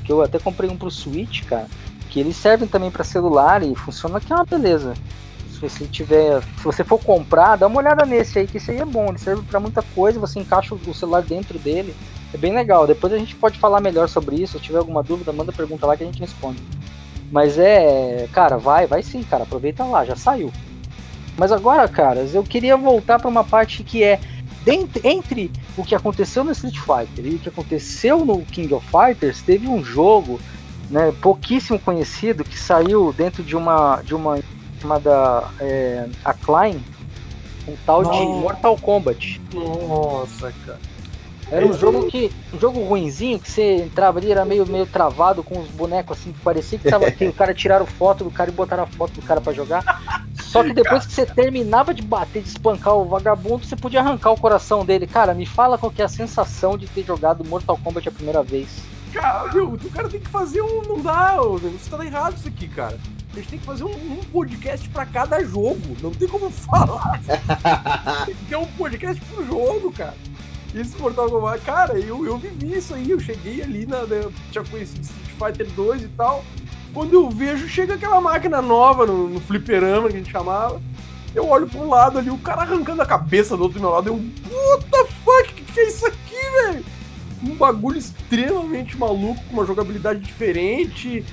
B: que eu até comprei um pro Switch, cara, que eles servem também para celular e funciona que é uma beleza. Se você tiver, se você for comprar, dá uma olhada nesse aí, que esse aí é bom, ele serve para muita coisa, você encaixa o celular dentro dele. É bem legal. Depois a gente pode falar melhor sobre isso. Se tiver alguma dúvida, manda pergunta lá que a gente responde. Mas é, cara, vai, vai sim, cara, aproveita lá, já saiu. Mas agora, caras, eu queria voltar para uma parte que é dentro, entre o que aconteceu no Street Fighter e o que aconteceu no King of Fighters, teve um jogo, né, pouquíssimo conhecido que saiu dentro de uma de uma chamada é, Acclaim, um tal Nossa. de Mortal Kombat.
C: Nossa, cara.
B: Era um jogo que. Um jogo ruinzinho que você entrava ali, era meio, meio travado com os bonecos assim, que parecia que, tava, que o cara tiraram foto do cara e botaram a foto do cara para jogar. Só que depois que você terminava de bater, de espancar o vagabundo, você podia arrancar o coração dele. Cara, me fala qual que é a sensação de ter jogado Mortal Kombat a primeira vez.
C: Cara, viu, o cara tem que fazer um. Não dá, você tá errado isso aqui, cara. A gente tem que fazer um, um podcast para cada jogo. Não tem como falar. tem que ter um podcast pro jogo, cara. Esse Mortal Kombat, cara, eu, eu vivi isso aí. Eu cheguei ali na. Né, tinha conhecido Street Fighter 2 e tal. Quando eu vejo, chega aquela máquina nova no, no fliperama que a gente chamava. Eu olho pro lado ali, o cara arrancando a cabeça do outro do meu lado. Eu, puta fuck, que, que é isso aqui, velho? Um bagulho extremamente maluco, com uma jogabilidade diferente,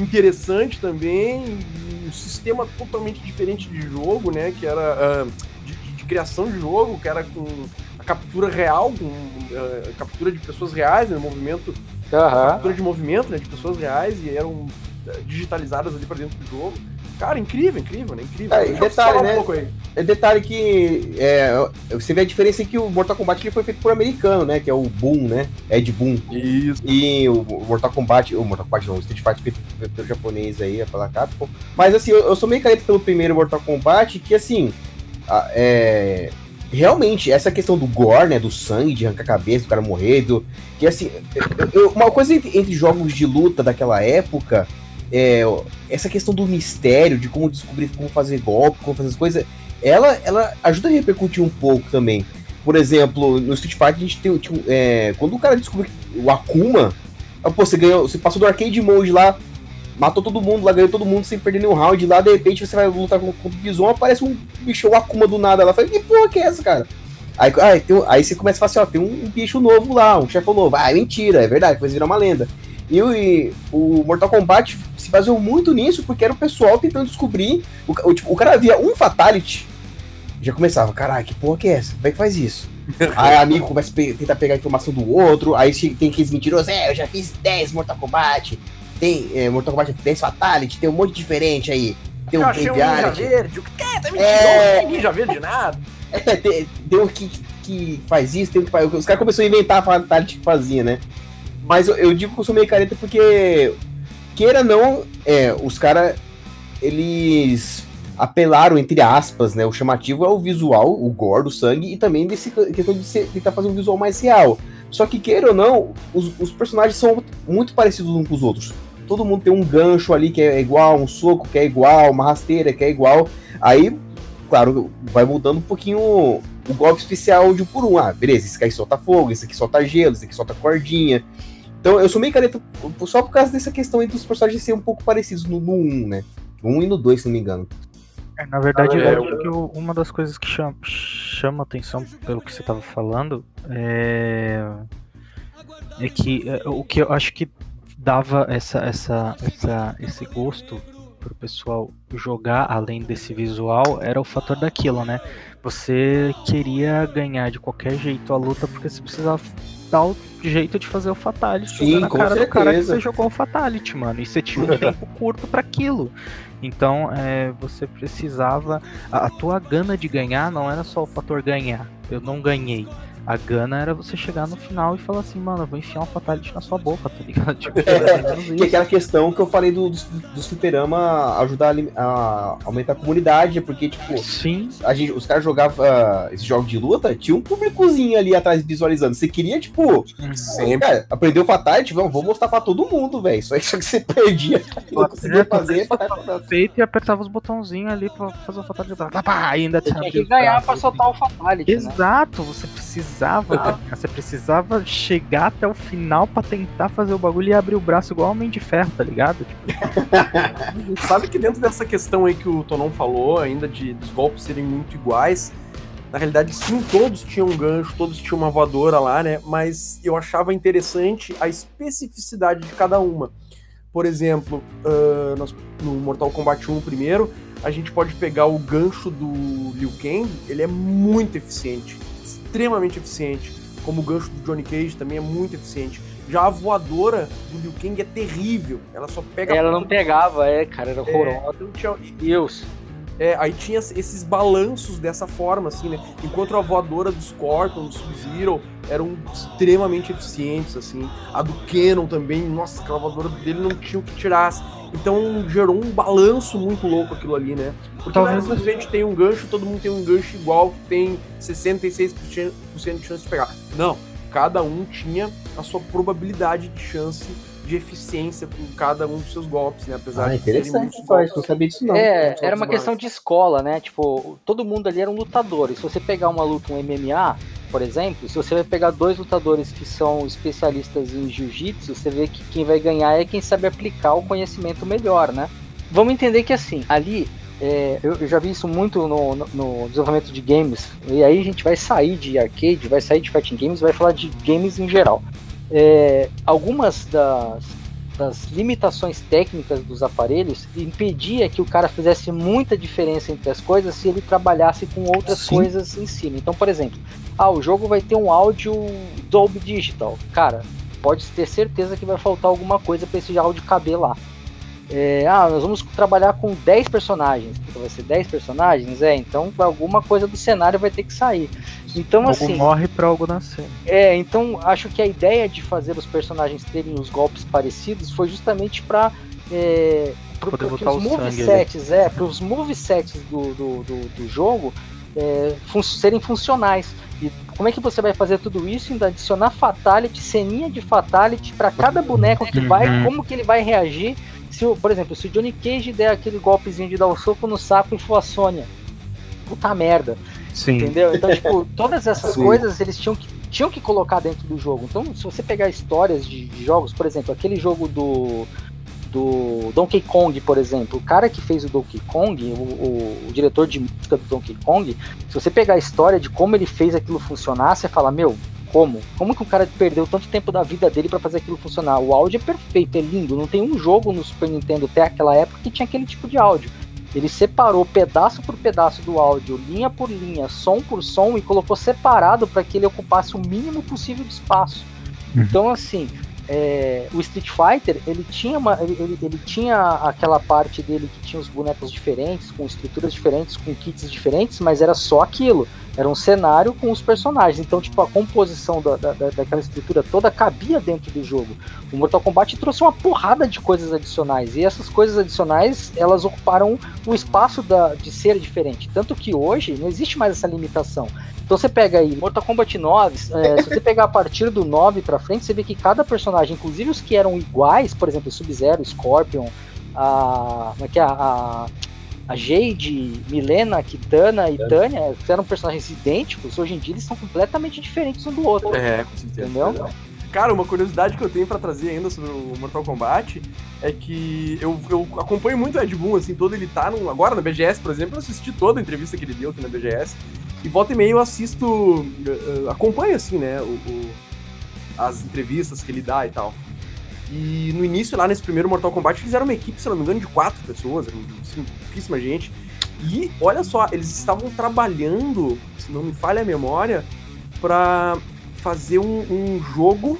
C: interessante também, um sistema totalmente diferente de jogo, né? Que era. Uh, de, de, criação de jogo, que era com a captura real, com, uh, captura de pessoas reais, né, movimento, uhum. captura de movimento, né, de pessoas reais e eram uh, digitalizadas ali para dentro do jogo. Cara, incrível, incrível, né? Incrível.
E: É, detalhe,
C: falar
E: né?
C: um pouco aí.
E: É detalhe que é, você vê a diferença em que o Mortal Kombat ele foi feito por americano, né? Que é o Boom, né? Ed Boon.
C: Isso.
E: E o Mortal Kombat, o Mortal Kombat não, o Street Fighter feito pelo japonês aí, pela Capcom. Mas assim, eu, eu sou meio careta pelo primeiro Mortal Kombat, que assim, a- é, realmente, essa questão do gore, né, do sangue, de arrancar a cabeça, do cara morrer, do, que assim, eu- uma coisa entre, entre jogos de luta daquela época, é, essa questão do mistério, de como descobrir como fazer golpe, como fazer as coisas, ela, ela ajuda a repercutir um pouco também. Por exemplo, no Street Fighter a gente tem, um- é, quando o cara descobriu que o Akuma, pô, você ganhou, você passou do arcade mode lá, matou todo mundo lá, ganhou todo mundo sem perder nenhum round lá, de repente você vai lutar com, com o Bison, aparece um bicho o Akuma do nada lá. Fala, que porra que é essa, cara? Aí, aí, tem aí você começa a falar assim, ó, tem um, bicho novo lá, um chefão novo. Ah, é mentira, é verdade, depois virar uma lenda. E o, e o Mortal Kombat se baseou muito nisso, porque era o pessoal tentando descobrir. O, o, tipo, o cara via um Fatality, já começava, caralho, que porra que é essa? Como é que faz isso? aí amigo começa a pe- tentar pegar a informação do outro, aí tem aqueles mentirosos, é, eu já fiz 10 Mortal Kombat, tem é, Mortal Kombat 10 Fatality, tem um monte diferente aí. Tem um
C: eu achei um ninja verde. O que é? Tá mentiroso,
E: É.
C: não tem ninja verde de nada.
E: É, tem, tem um que, que faz isso, tem um que faz. Os caras começaram a inventar a fatality que fazia, né? Mas eu, eu digo que eu sou meio careta porque, queira não, é, os caras, eles apelaram, entre aspas, né? O chamativo é o visual, o gore, o sangue, e também desse questão de ser- tentar fazer um visual mais real. Só que, queira ou não, os, os personagens são muito parecidos uns com os outros. Todo mundo tem um gancho ali que é igual, um soco que é igual, uma rasteira que é igual. Aí, claro, vai mudando um pouquinho o o golpe especial de um por um. Ah, beleza, esse aqui solta fogo, esse aqui solta gelo, esse aqui solta cordinha. Então eu sou meio careta só por causa dessa questão entre os personagens serem um pouco parecidos no, no 1, né? No 1 e no 2, se não me engano.
D: É, Na verdade,
C: É,
D: eu uma das coisas que chama, chama atenção pelo que você estava falando é, é que é, o que eu acho que dava essa, essa, essa, esse gosto pro pessoal jogar além desse visual era o fator daquilo, né? Você queria ganhar de qualquer jeito a luta porque você precisava dar o jeito de fazer o fatality
E: Sim,
D: na
E: com
D: cara do cara que
E: certeza.
D: você jogou o fatality, mano. E você tinha um tempo curto para aquilo. Então, é, você precisava. A, a tua gana de ganhar não era só o fator ganhar. Eu não ganhei. A gana era você chegar no final e falar assim, mano, eu vou enfiar um fatality na sua boca, tá ligado? Tipo, menos
E: Que é aquela questão que eu falei do, dos, dos fliperama ajudar a, a aumentar a comunidade, porque, tipo,
D: Sim,
E: a gente, os caras jogavam ah, esses jogos de luta, tinha um públicozinho ali atrás visualizando. Você queria, tipo,
C: Sempre.
E: cara, aprendeu Fatality, vamos, vou mostrar pra todo mundo, velho. Só isso que você perdia, não conseguia fazer. Fatality.
D: feito e apertava os botãozinhos ali pra fazer o fatality. Pá, pá, ainda
B: Você tinha que ganhar pra soltar o Fatality, né?
D: Exato, você precisava, ganhar, você precisava chegar até o final pra tentar fazer o bagulho e abrir o braço igual Homem de Ferro, tá ligado? Tipo,
C: Sabe que dentro dessa questão aí que o Tonon falou, ainda de dos golpes serem muito iguais, na realidade sim, todos tinham um gancho, todos tinham uma voadora lá, né? Mas eu achava interessante a especificidade de cada uma. Por exemplo, ah, nós- no Mortal Kombat 1 primeiro, a gente pode pegar o gancho do Liu Kang, ele é muito eficiente, extremamente eficiente. Como o gancho do Johnny Cage também é muito eficiente. Já a voadora do Liu Kang é terrível. Ela só pega.
B: Ela não pegava, é, cara, era horrorosa.
C: então tinha-
B: Deus.
C: É, aí tinha esses balanços dessa forma, assim, né? Enquanto a voadora do Scorpion, do Sub-Zero, eram extremamente eficientes, assim. A do Canon também, nossa, aquela voadora dele não tinha o que tirasse. Então gerou um balanço muito louco aquilo ali, né? Porque não é
D: Talvez-
C: simplesmente tem um gancho, todo mundo tem um gancho igual, que tem 66% de chance de pegar. Não, cada um tinha a sua probabilidade de chance de eficiência com cada um dos seus golpes, né? Apesar
E: Ah,
C: de serem
E: interessante,
C: muitos
E: só,
C: golpes.
E: não sabia disso não.
B: É, era uma questão de escola, né? Tipo, todo mundo ali era um lutador. E se você pegar uma luta, um MMA, por exemplo, se você vai pegar dois lutadores que são especialistas em jiu-jitsu, você vê que quem vai ganhar é quem sabe aplicar o conhecimento melhor, né? Vamos entender que assim, ali, é, eu, eu já vi isso muito no, no- no desenvolvimento de games, e aí a gente vai sair de arcade, vai sair de fighting games, vai falar de games em geral. É, algumas das, das limitações técnicas dos aparelhos impedia que o cara fizesse muita diferença entre as coisas se ele trabalhasse com outras
E: Sim.
B: coisas em cima. Então, por exemplo, ah, o jogo vai ter um áudio Dolby Digital. Cara, pode ter certeza que vai faltar alguma coisa para esse áudio caber lá. É, ah, nós vamos trabalhar com 10 personagens. Então vai ser 10 personagens? É, então alguma coisa do cenário vai ter que sair. Então,
D: Algo
B: assim.
D: morre pra algo nascer.
B: É, então acho que a ideia de fazer os personagens terem os golpes parecidos foi justamente pra. É, pro,
D: Poder
B: os movesets, é, para os movesets do, do, do, do jogo é, fun- serem funcionais. E como é que você vai fazer tudo isso? Ainda adicionar fatality, ceninha de fatality para cada boneco que vai,
D: Uhum.
B: como que ele vai reagir. Se, por exemplo, se o Johnny Cage der aquele golpezinho de dar o soco no saco e for a Sônia. Puta merda.
D: Sim.
B: Entendeu? Então, tipo, todas essas
E: Sim.
B: coisas eles tinham que, tinham que colocar dentro do jogo. Então, se você pegar histórias de, de jogos, por exemplo, aquele jogo do, do Donkey Kong, por exemplo, o cara que fez o Donkey Kong, o, o- o diretor de música do Donkey Kong, se você pegar a história de como ele fez aquilo funcionar, você fala, meu, como? Como que o cara perdeu tanto tempo da vida dele pra fazer aquilo funcionar? O áudio é perfeito, é lindo. Não tem um jogo no Super Nintendo até aquela época que tinha aquele tipo de áudio. Ele separou pedaço por pedaço do áudio, linha por linha, som por som e colocou separado para que ele ocupasse o mínimo possível de espaço.
D: Uhum.
B: Então, assim, é, o Street Fighter ele tinha, uma, ele, ele- ele tinha aquela parte dele que tinha os bonecos diferentes, com estruturas diferentes, com kits diferentes, mas era só aquilo. Era um cenário com os personagens. Então, tipo, a composição da, da- da- daquela estrutura toda cabia dentro do jogo. O Mortal Kombat trouxe uma porrada de coisas adicionais. E essas coisas adicionais, elas ocuparam o espaço da, de ser diferente. Tanto que hoje não existe mais essa limitação. Então você pega aí Mortal Kombat 9, é, se você pegar a partir do 9 pra frente, você vê que cada personagem, inclusive os que eram iguais, por exemplo, Sub-Zero, Scorpion, a. Como é que é? A, a Jade, Milena, Kitana e Tânia, que eram personagens idênticos, hoje em dia eles são completamente diferentes um do outro.
C: É, com certeza.
B: Entendeu?
C: Cara, uma curiosidade que eu tenho pra trazer ainda sobre o Mortal Kombat é que eu, eu acompanho muito o Ed Boon, assim, todo ele tá num, agora na BGS, por exemplo, eu assisti toda a entrevista que ele deu aqui na BGS, e volta e meia eu assisto, eh, eh, acompanho, assim, né, o, o- as entrevistas que ele dá e tal. E no início, lá nesse primeiro Mortal Kombat, eles eram uma equipe, se não me engano, de quatro pessoas, assim, pouquíssima gente. E olha só, eles estavam trabalhando, se não me falha a memória, pra fazer um, um jogo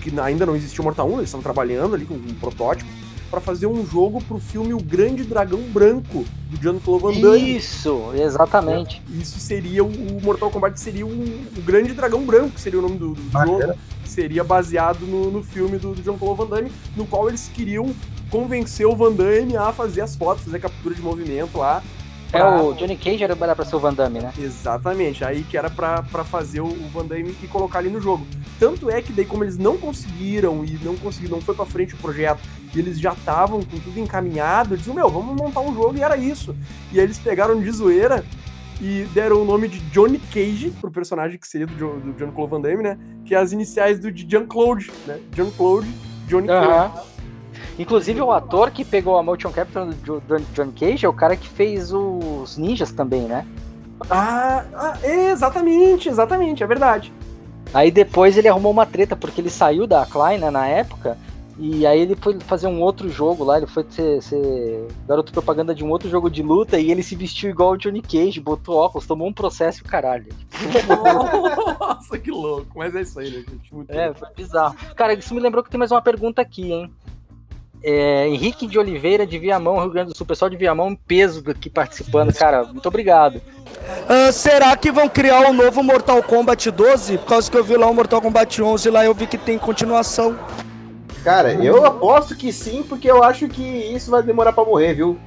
C: que ainda não existia o Mortal 1, eles estavam trabalhando ali com um protótipo pra fazer um jogo pro filme O Grande Dragão Branco do Jean-Claude Van Damme.
B: Isso, exatamente.
C: Isso seria o, Mortal Kombat seria o, o Grande Dragão Branco, que seria o nome do, do jogo, que seria baseado no, no filme do, do Jean-Claude Van Damme, no qual eles queriam convencer o Van Damme a fazer as fotos, fazer a captura de movimento lá.
B: É
C: pra-
B: o Johnny Cage era pra ser o Van Damme, né?
C: Exatamente, aí que era pra, pra fazer o, Van Damme e colocar ali no jogo. Tanto é que daí, como eles não conseguiram e não conseguiram, não foi pra frente o projeto, e eles já estavam com tudo encaminhado, diziam, meu, vamos montar um jogo, e era isso. E aí eles pegaram de zoeira e deram o nome de Johnny Cage pro personagem que seria do, Jo- do Jean-Claude Van Damme, né? Que é as iniciais do de Jean-Claude, né? Jean-Claude, Johnny Cage.
B: Inclusive o ator que pegou a motion capture do Jo- do Johnny Cage é o cara que fez os ninjas também, né?
C: Ah, ah, exatamente, exatamente, é verdade.
B: Aí depois ele arrumou uma treta, porque ele saiu da Klein, né, na época, e aí ele foi fazer um outro jogo lá, ele foi ser, ser garoto propaganda de um outro jogo de luta, e ele se vestiu igual o Johnny Cage, botou óculos, tomou um processo e o caralho.
C: Nossa, que louco. Mas é isso aí, né, gente? Muito
B: É, foi bizarro. Cara, isso me lembrou que tem mais uma pergunta aqui, hein? É, Henrique de Oliveira de Viamão, Rio Grande do Sul, pessoal de Viamão, em peso aqui participando, cara, muito obrigado.
I: Ah, será que vão criar um novo Mortal Kombat 12? Por causa que eu vi lá o Mortal Kombat 11 lá eu vi que tem continuação.
E: Cara, eu aposto que sim, porque eu acho que isso vai demorar pra morrer, viu?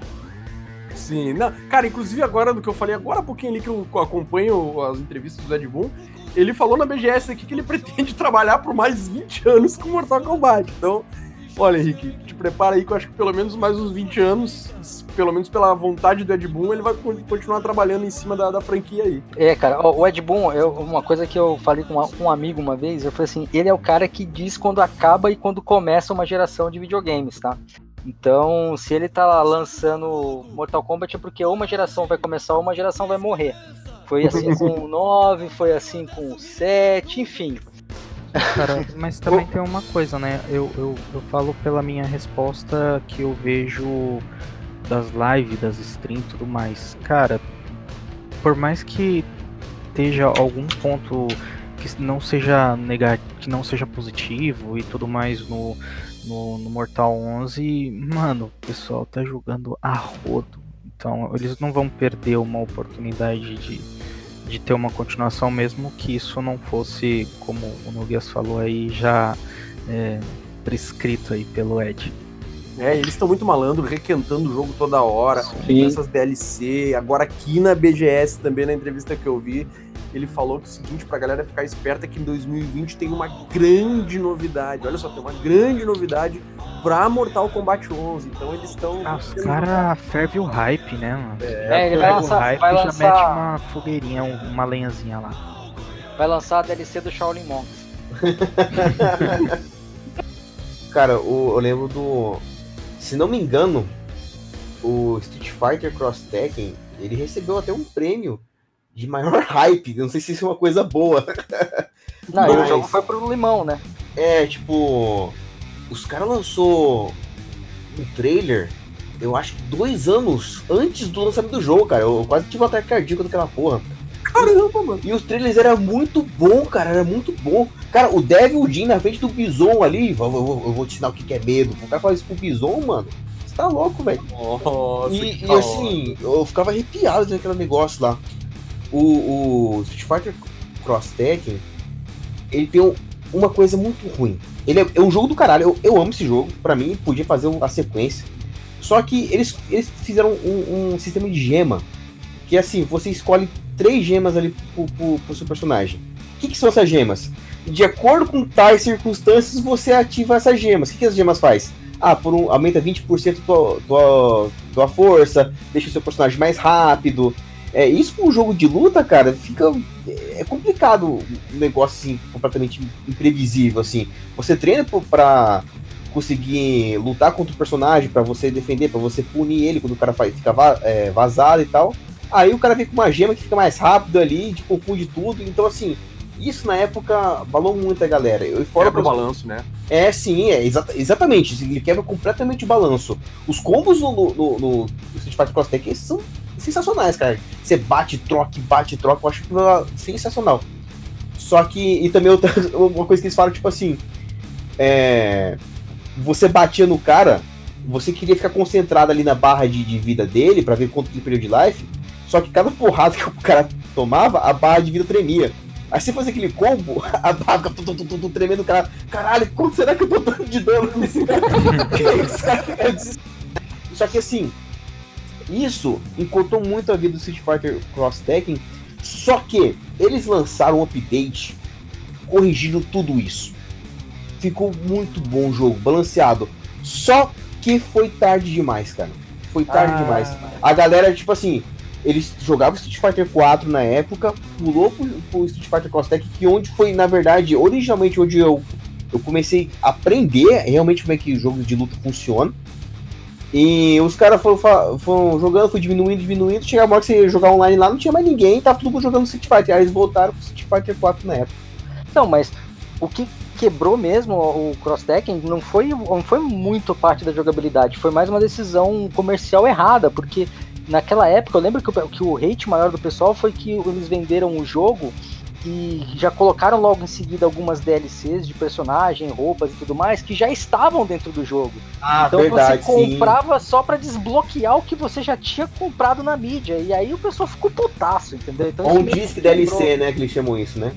C: Sim, não, cara, inclusive agora do que eu falei agora há pouquinho ali que eu acompanho as entrevistas do Ed Boon, ele falou na BGS aqui que ele pretende trabalhar por mais 20 anos com Mortal Kombat. Então, olha, Henrique, te prepara aí que eu acho que pelo menos mais uns 20 anos, pelo menos pela vontade do Ed Boon, ele vai con- continuar trabalhando em cima da, da franquia aí.
B: É, cara, o Ed Boon, eu- uma coisa que eu falei com um amigo uma vez, eu falei assim, ele é o cara que diz quando acaba e quando começa uma geração de videogames, tá? Então, se ele tá lançando Mortal Kombat é porque uma geração vai começar ou uma geração vai morrer. Foi assim com o 9, foi assim com o 7, enfim.
D: Cara, mas também tem uma coisa, né? Eu, eu, eu falo pela minha resposta que eu vejo das lives, das streams e tudo mais. Cara, por mais que esteja algum ponto que não seja negativo, que não seja positivo e tudo mais no, no, no Mortal 11 e, mano, o pessoal tá jogando a rodo. Então eles não vão perder uma oportunidade de, de ter uma continuação, mesmo que isso não fosse, como o Noguês falou aí, já é, prescrito aí pelo Ed.
C: É, eles estão muito malandro, requentando o jogo toda hora,
B: Sim.
C: essas DLC. Agora aqui na BGS também, na entrevista que eu vi, ele falou que o seguinte, pra galera ficar esperta, é que em 2020 tem uma grande novidade. Olha só, tem uma grande novidade pra Mortal Kombat 11. Então eles estão...
D: Ah, os caras fervem o hype, né, mano?
B: É, ele vai
D: Ferve o
B: lançar,
D: hype
B: vai
D: e já
B: lançar,
D: mete uma fogueirinha, um- uma lenhazinha lá.
B: vai lançar a DLC do Shaolin Monks.
E: Cara, o- eu lembro do. Se não me engano, o Street Fighter Cross Tekken, ele recebeu até um prêmio de maior hype. Não sei se isso é uma coisa boa.
B: Não, e o
E: Mas-
B: jogo foi pro limão, né?
E: É, tipo. Os caras lançou um trailer, eu acho que dois anos antes do lançamento do jogo, cara. Eu quase tive um ataque cardíaco daquela porra.
C: Caramba, mano.
E: E os trailers eram muito bom, cara, era muito bom. Cara, o Devil Jin na frente do Bison ali, eu, eu- eu vou te ensinar o que que é medo. O cara fala isso pro Bison, mano. Você tá louco, velho.
C: Nossa,
E: E, e assim, eu ficava arrepiado daquele negócio lá. O, o Street Fighter Cross Tekken, ele tem um- uma coisa muito ruim. Ele é, é um jogo do caralho, eu, eu amo esse jogo. Pra mim, podia fazer a sequência. Só que eles, eles fizeram um, um sistema de gema. Que assim, você escolhe três gemas ali pro, pro, pro seu personagem. O que, que são essas gemas? De acordo com tais circunstâncias, você ativa essas gemas. O que, que as gemas faz? Ah, por um, aumenta 20% tua, tua, tua força, deixa o seu personagem mais rápido. É, isso com um jogo de luta, cara, fica. É complicado um negócio assim, completamente imprevisível, assim. Você treina pra conseguir lutar contra o personagem, pra você defender, pra você punir ele quando o cara faz, fica é, vazado e tal. Aí o cara vem com uma gema que fica mais rápido ali, te confunde tudo. Então, assim, isso na época balou muito a galera. Eu, fora
C: Quebra o balanço, né?
E: é, sim, é exata- exatamente. Ele quebra completamente o balanço. Os combos no, no, no, no Street Fighter Cross Tekken são sensacionais, cara. Você bate, troca, bate, troca. Eu acho que sensacional. Só que, e também outra, uma coisa que eles falam, tipo assim, é, você batia no cara, você queria ficar concentrado ali na barra de, de vida dele pra ver quanto ele perdeu de life. Só que cada porrada que o cara tomava, a barra de vida tremia. Aí você fazia aquele combo, a barra tu, tremendo, o cara, caralho, quanto será que eu tô dando de dano nesse cara? Fica. Só que assim, isso encurtou muito a vida do Street Fighter Cross Tekken, só que eles lançaram um update corrigindo tudo isso. Ficou muito bom o jogo, balanceado. Só que foi tarde demais, cara. Foi tarde
B: Ah,
E: demais. A galera, tipo assim, eles jogavam Street Fighter 4 na época, pulou pro, pro Street Fighter Cross Tekken, que onde foi, na verdade, originalmente onde eu, eu comecei a aprender realmente como é que o jogo de luta funciona. E os caras foram, foram jogando, foi diminuindo, diminuindo. Chega a hora que você ia jogar online lá, não tinha mais ninguém, tava todo mundo jogando Street Fighter. Aí eles voltaram pro Street Fighter 4 na época.
B: Não, mas o que quebrou mesmo o Cross Tekken não foi, não foi muito parte da jogabilidade, foi mais uma decisão comercial errada, porque naquela época eu lembro que o, que o hate maior do pessoal foi que eles venderam o jogo e já colocaram logo em seguida algumas DLCs de personagem, roupas e tudo mais que já estavam dentro do jogo.
E: Ah,
B: Então você comprava só pra desbloquear o que você já tinha comprado na mídia. E aí o pessoal ficou putaço, entendeu? Então
E: um disque. DLC, né? Que eles chamam isso, né?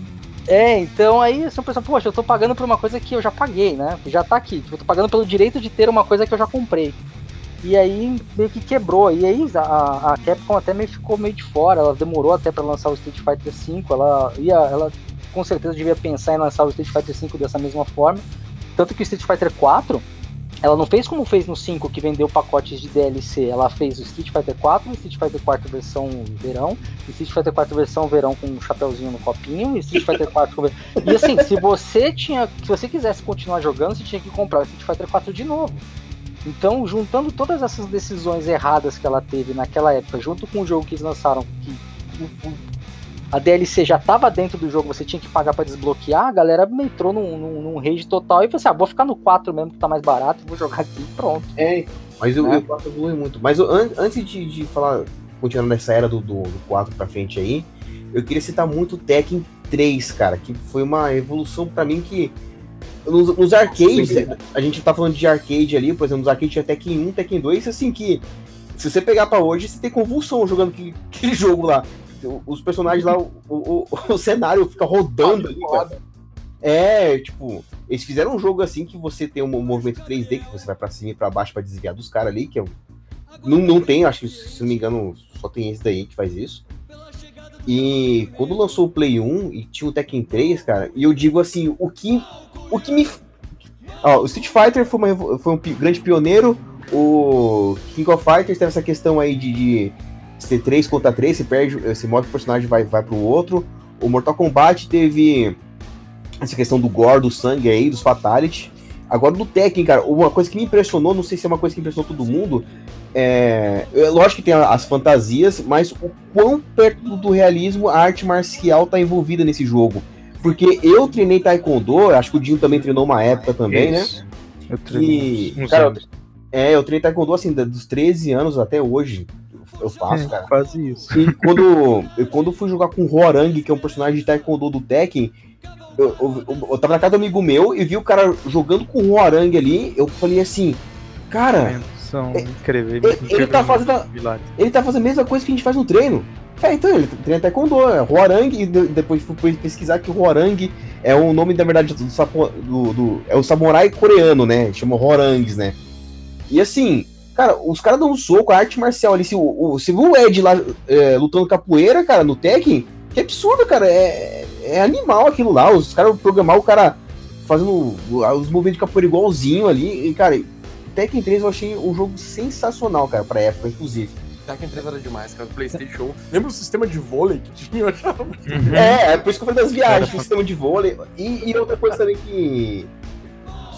B: É, então aí você pensa, poxa, eu tô pagando por uma coisa que eu já paguei, né? Já tá aqui. Tipo, eu tô pagando pelo direito de ter uma coisa que eu já comprei. E aí meio que quebrou. E aí a, a Capcom até meio ficou meio de fora. Ela demorou até pra lançar o Street Fighter V. Ela ia. Ela com certeza devia pensar em lançar o Street Fighter V dessa mesma forma. Tanto que o Street Fighter 4 ela não fez como fez no 5, que vendeu pacotes de DLC. Ela fez o Street Fighter 4, o Street Fighter 4 versão verão, o Street Fighter 4 versão verão com um chapéuzinho no copinho, e Street Fighter 4 com... E assim, se você tinha. Se você quisesse continuar jogando, você tinha que comprar o Street Fighter 4 de novo. Então, juntando todas essas decisões erradas que ela teve naquela época, junto com o jogo que eles lançaram, que a DLC já estava dentro do jogo, você tinha que pagar para desbloquear, a galera entrou num, num, num rage total e falou assim: ah, vou ficar no 4 mesmo, que tá mais barato, vou jogar aqui e pronto.
E: É, mas
B: Né?
E: o 4 evolui muito. Mas eu- an- antes de, de falar, continuando nessa era do, do, do 4 pra frente aí, eu queria citar muito o Tekken 3, cara, que foi uma evolução pra mim que. Nos, nos arcades, a gente tá falando de arcade ali, por exemplo, nos arcades tinha Tekken 1, Tekken 2, assim que se você pegar pra hoje, você tem convulsão jogando aquele, aquele jogo lá. Os personagens lá, o, o, o cenário fica rodando ali, cara. É, tipo, eles fizeram um jogo assim que você tem um movimento 3D, que você vai pra cima e pra baixo pra desviar dos caras ali, que é um... não, não tem, acho que se não me engano, só tem esse daí que faz isso. E quando lançou o Play 1 e tinha o Tekken 3, cara, e eu digo assim, o que, o que me. Ó, o Street Fighter foi, uma, foi um grande pioneiro, o King of Fighters teve essa questão aí de, de ser 3 contra 3, você perde, você que o personagem vai, vai pro outro. O Mortal Kombat teve essa questão do gore, do sangue aí, dos fatality. Agora do Tekken, cara, uma coisa que me impressionou, não sei se é uma coisa que impressionou todo mundo, é, é lógico que tem as fantasias, mas o quão perto do, realismo a arte marcial tá envolvida nesse jogo. Porque eu treinei Taekwondo, acho que o Dinho também treinou uma época também, né?
D: Isso. Eu treinei
E: E, cara,
D: anos.
E: é, eu treinei Taekwondo assim, dos 13 anos até hoje. Eu faço,
D: É,
E: cara.
D: quase isso.
E: E quando eu, quando fui jogar com o Horang, que é um personagem de Taekwondo do Tekken, eu, eu, eu- eu tava na casa do amigo meu e vi o cara jogando com o Horang ali, eu falei assim, cara,
D: São incríveis.
E: ele- ele tá fazendo a- ele tá fazendo a mesma coisa que a gente faz no treino. É, então, ele treina Taekwondo, é Horang, e de- depois fui pesquisar que o Horang é o nome, na verdade, do, do- do- é o samurai coreano, né? Chama Horangs, né? E assim, cara, os caras dão um soco, a arte marcial ali. Se o, se viu o Ed lá é, lutando capoeira, cara, no Tekken, que absurdo, cara. É, é animal aquilo lá. Os caras programaram o cara fazendo os movimentos de capoeira igualzinho ali. E, cara, Tekken 3 eu achei um jogo sensacional, cara, pra época, inclusive.
C: Tekken 3 era demais, cara. Do Playstation. Lembra o sistema de vôlei que tinha? Eu achava muito
D: Uhum.
E: É, é por isso que eu falei das viagens, do sistema de vôlei. E, e outra coisa também que,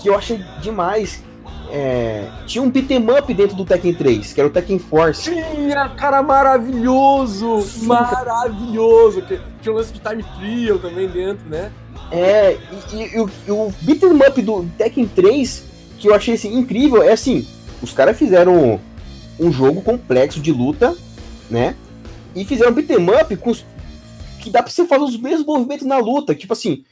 E: que eu achei demais. é, tinha um beat'em up dentro do Tekken 3, que era o Tekken Force.
C: Tinha, cara, maravilhoso! Maravilhoso! Que, tinha o lance de time trial também dentro, né?
E: É, e, e- e o, o beat'em up do Tekken 3, que eu achei assim, incrível, é assim, os caras fizeram um jogo complexo de luta, né? E fizeram um beat'em up com os, que dá pra você fazer os mesmos movimentos na luta, tipo assim,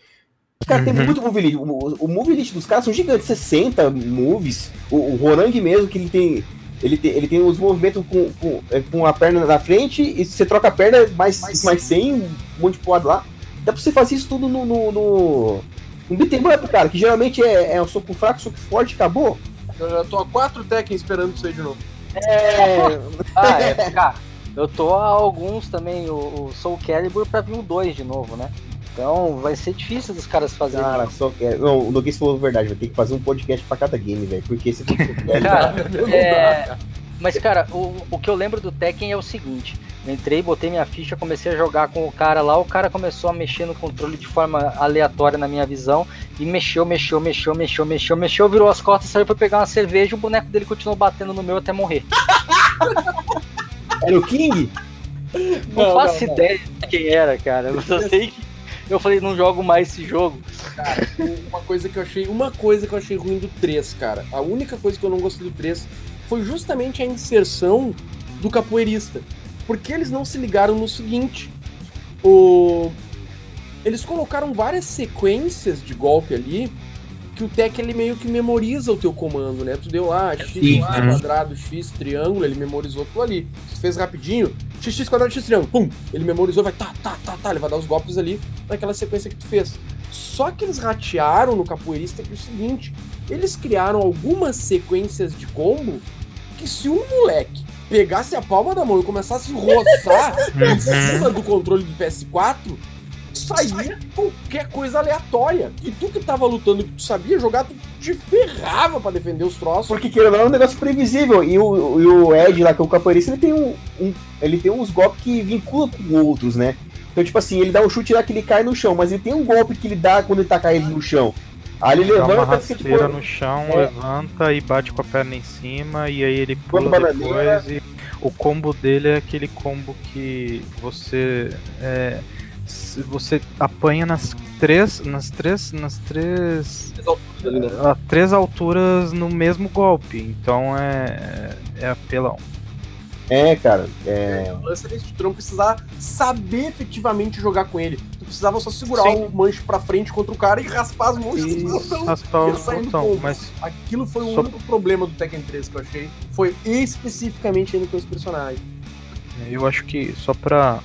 E: cara, tem
D: Uhum.
E: muito move elite. O, o move elite dos caras são gigantes, 60 moves. O, o Horang mesmo, que ele tem. Ele tem, ele tem os movimentos com, com, é, com a perna na frente e você troca a perna mais, mais 100, um monte de lá. Dá pra você fazer isso tudo no. no, no, no beat'em up, cara, que geralmente é, é um soco fraco, soco forte, acabou.
C: Eu já tô há quatro Tekken esperando isso aí de novo.
E: É.
B: Ah, é, cara, eu tô a alguns também, o, o Soul Calibur pra vir um 2 de novo, né? Então vai ser difícil dos caras fazerem.
E: Cara, só que. Não, o Noguês falou a verdade, vai ter que fazer um podcast pra cada game, velho. Porque se for.
B: Cara,
C: Não
B: é,
C: dá, cara.
B: Mas, cara, o, o que eu lembro do Tekken é o seguinte: entrei, botei minha ficha, comecei a jogar com o cara lá, o cara começou a mexer no controle de forma aleatória na minha visão, e mexeu, mexeu, mexeu, mexeu, mexeu, mexeu, virou as costas, saiu pra pegar uma cerveja e o boneco dele continuou batendo no meu até morrer.
E: Era o King?
B: Não,
C: Não,
B: faço
C: não, não.
B: ideia de quem era, cara. Eu só sei que eu falei, não jogo mais esse jogo.
C: Cara, uma coisa que eu achei. Uma coisa que eu achei ruim do 3, cara. A única coisa que eu não gostei do 3 foi justamente a inserção do capoeirista. Porque eles não se ligaram no seguinte. O... Eles colocaram várias sequências de golpe ali que o Tech ele meio que memoriza o teu comando, né? Tu deu lá, X,
E: Sim.
C: lá, quadrado, X, triângulo, ele memorizou aquilo ali. Tu fez rapidinho, X, X, quadrado, X, triângulo, pum! Ele memorizou, vai tá, tá, tá, tá, ele vai dar os golpes ali naquela sequência que tu fez. Só que eles ratearam no capoeirista que é o seguinte, eles criaram algumas sequências de combo que se um moleque pegasse a palma da mão e começasse a roçar em cima do controle do PS4, saía qualquer coisa aleatória. E tu que tava lutando, que tu sabia jogar, tu te ferrava pra defender os troços.
E: Porque querendo ou não é um negócio previsível. E o, e o Ed lá, que é o capoeirista, ele tem um, um- Ele tem uns golpes que vinculam com outros, né? Então, tipo assim, ele dá um chute lá que ele cai no chão, mas ele tem um golpe que ele dá quando ele tá caído no chão. Aí ele
D: Dá uma
E: levanta, fica tipo.
D: rasteira no chão,
E: é.
D: levanta e bate com a perna em cima, e aí ele pula
E: Quando
D: depois. E o combo dele é aquele combo que você. é, você apanha nas três. Nas três. Nas três. a três alturas no mesmo golpe. Então é. É apelão.
E: É, cara. É...
C: O lance era esse, tu não precisar saber efetivamente jogar com ele. Tu precisava só segurar
D: Sim.
C: o manche pra frente contra o cara e raspar as mãos
D: E raspar o botão, mas
C: Aquilo foi o
D: Só-
C: único problema do Tekken 3 que eu achei. Foi especificamente indo com esse personagem.
D: Eu acho que só pra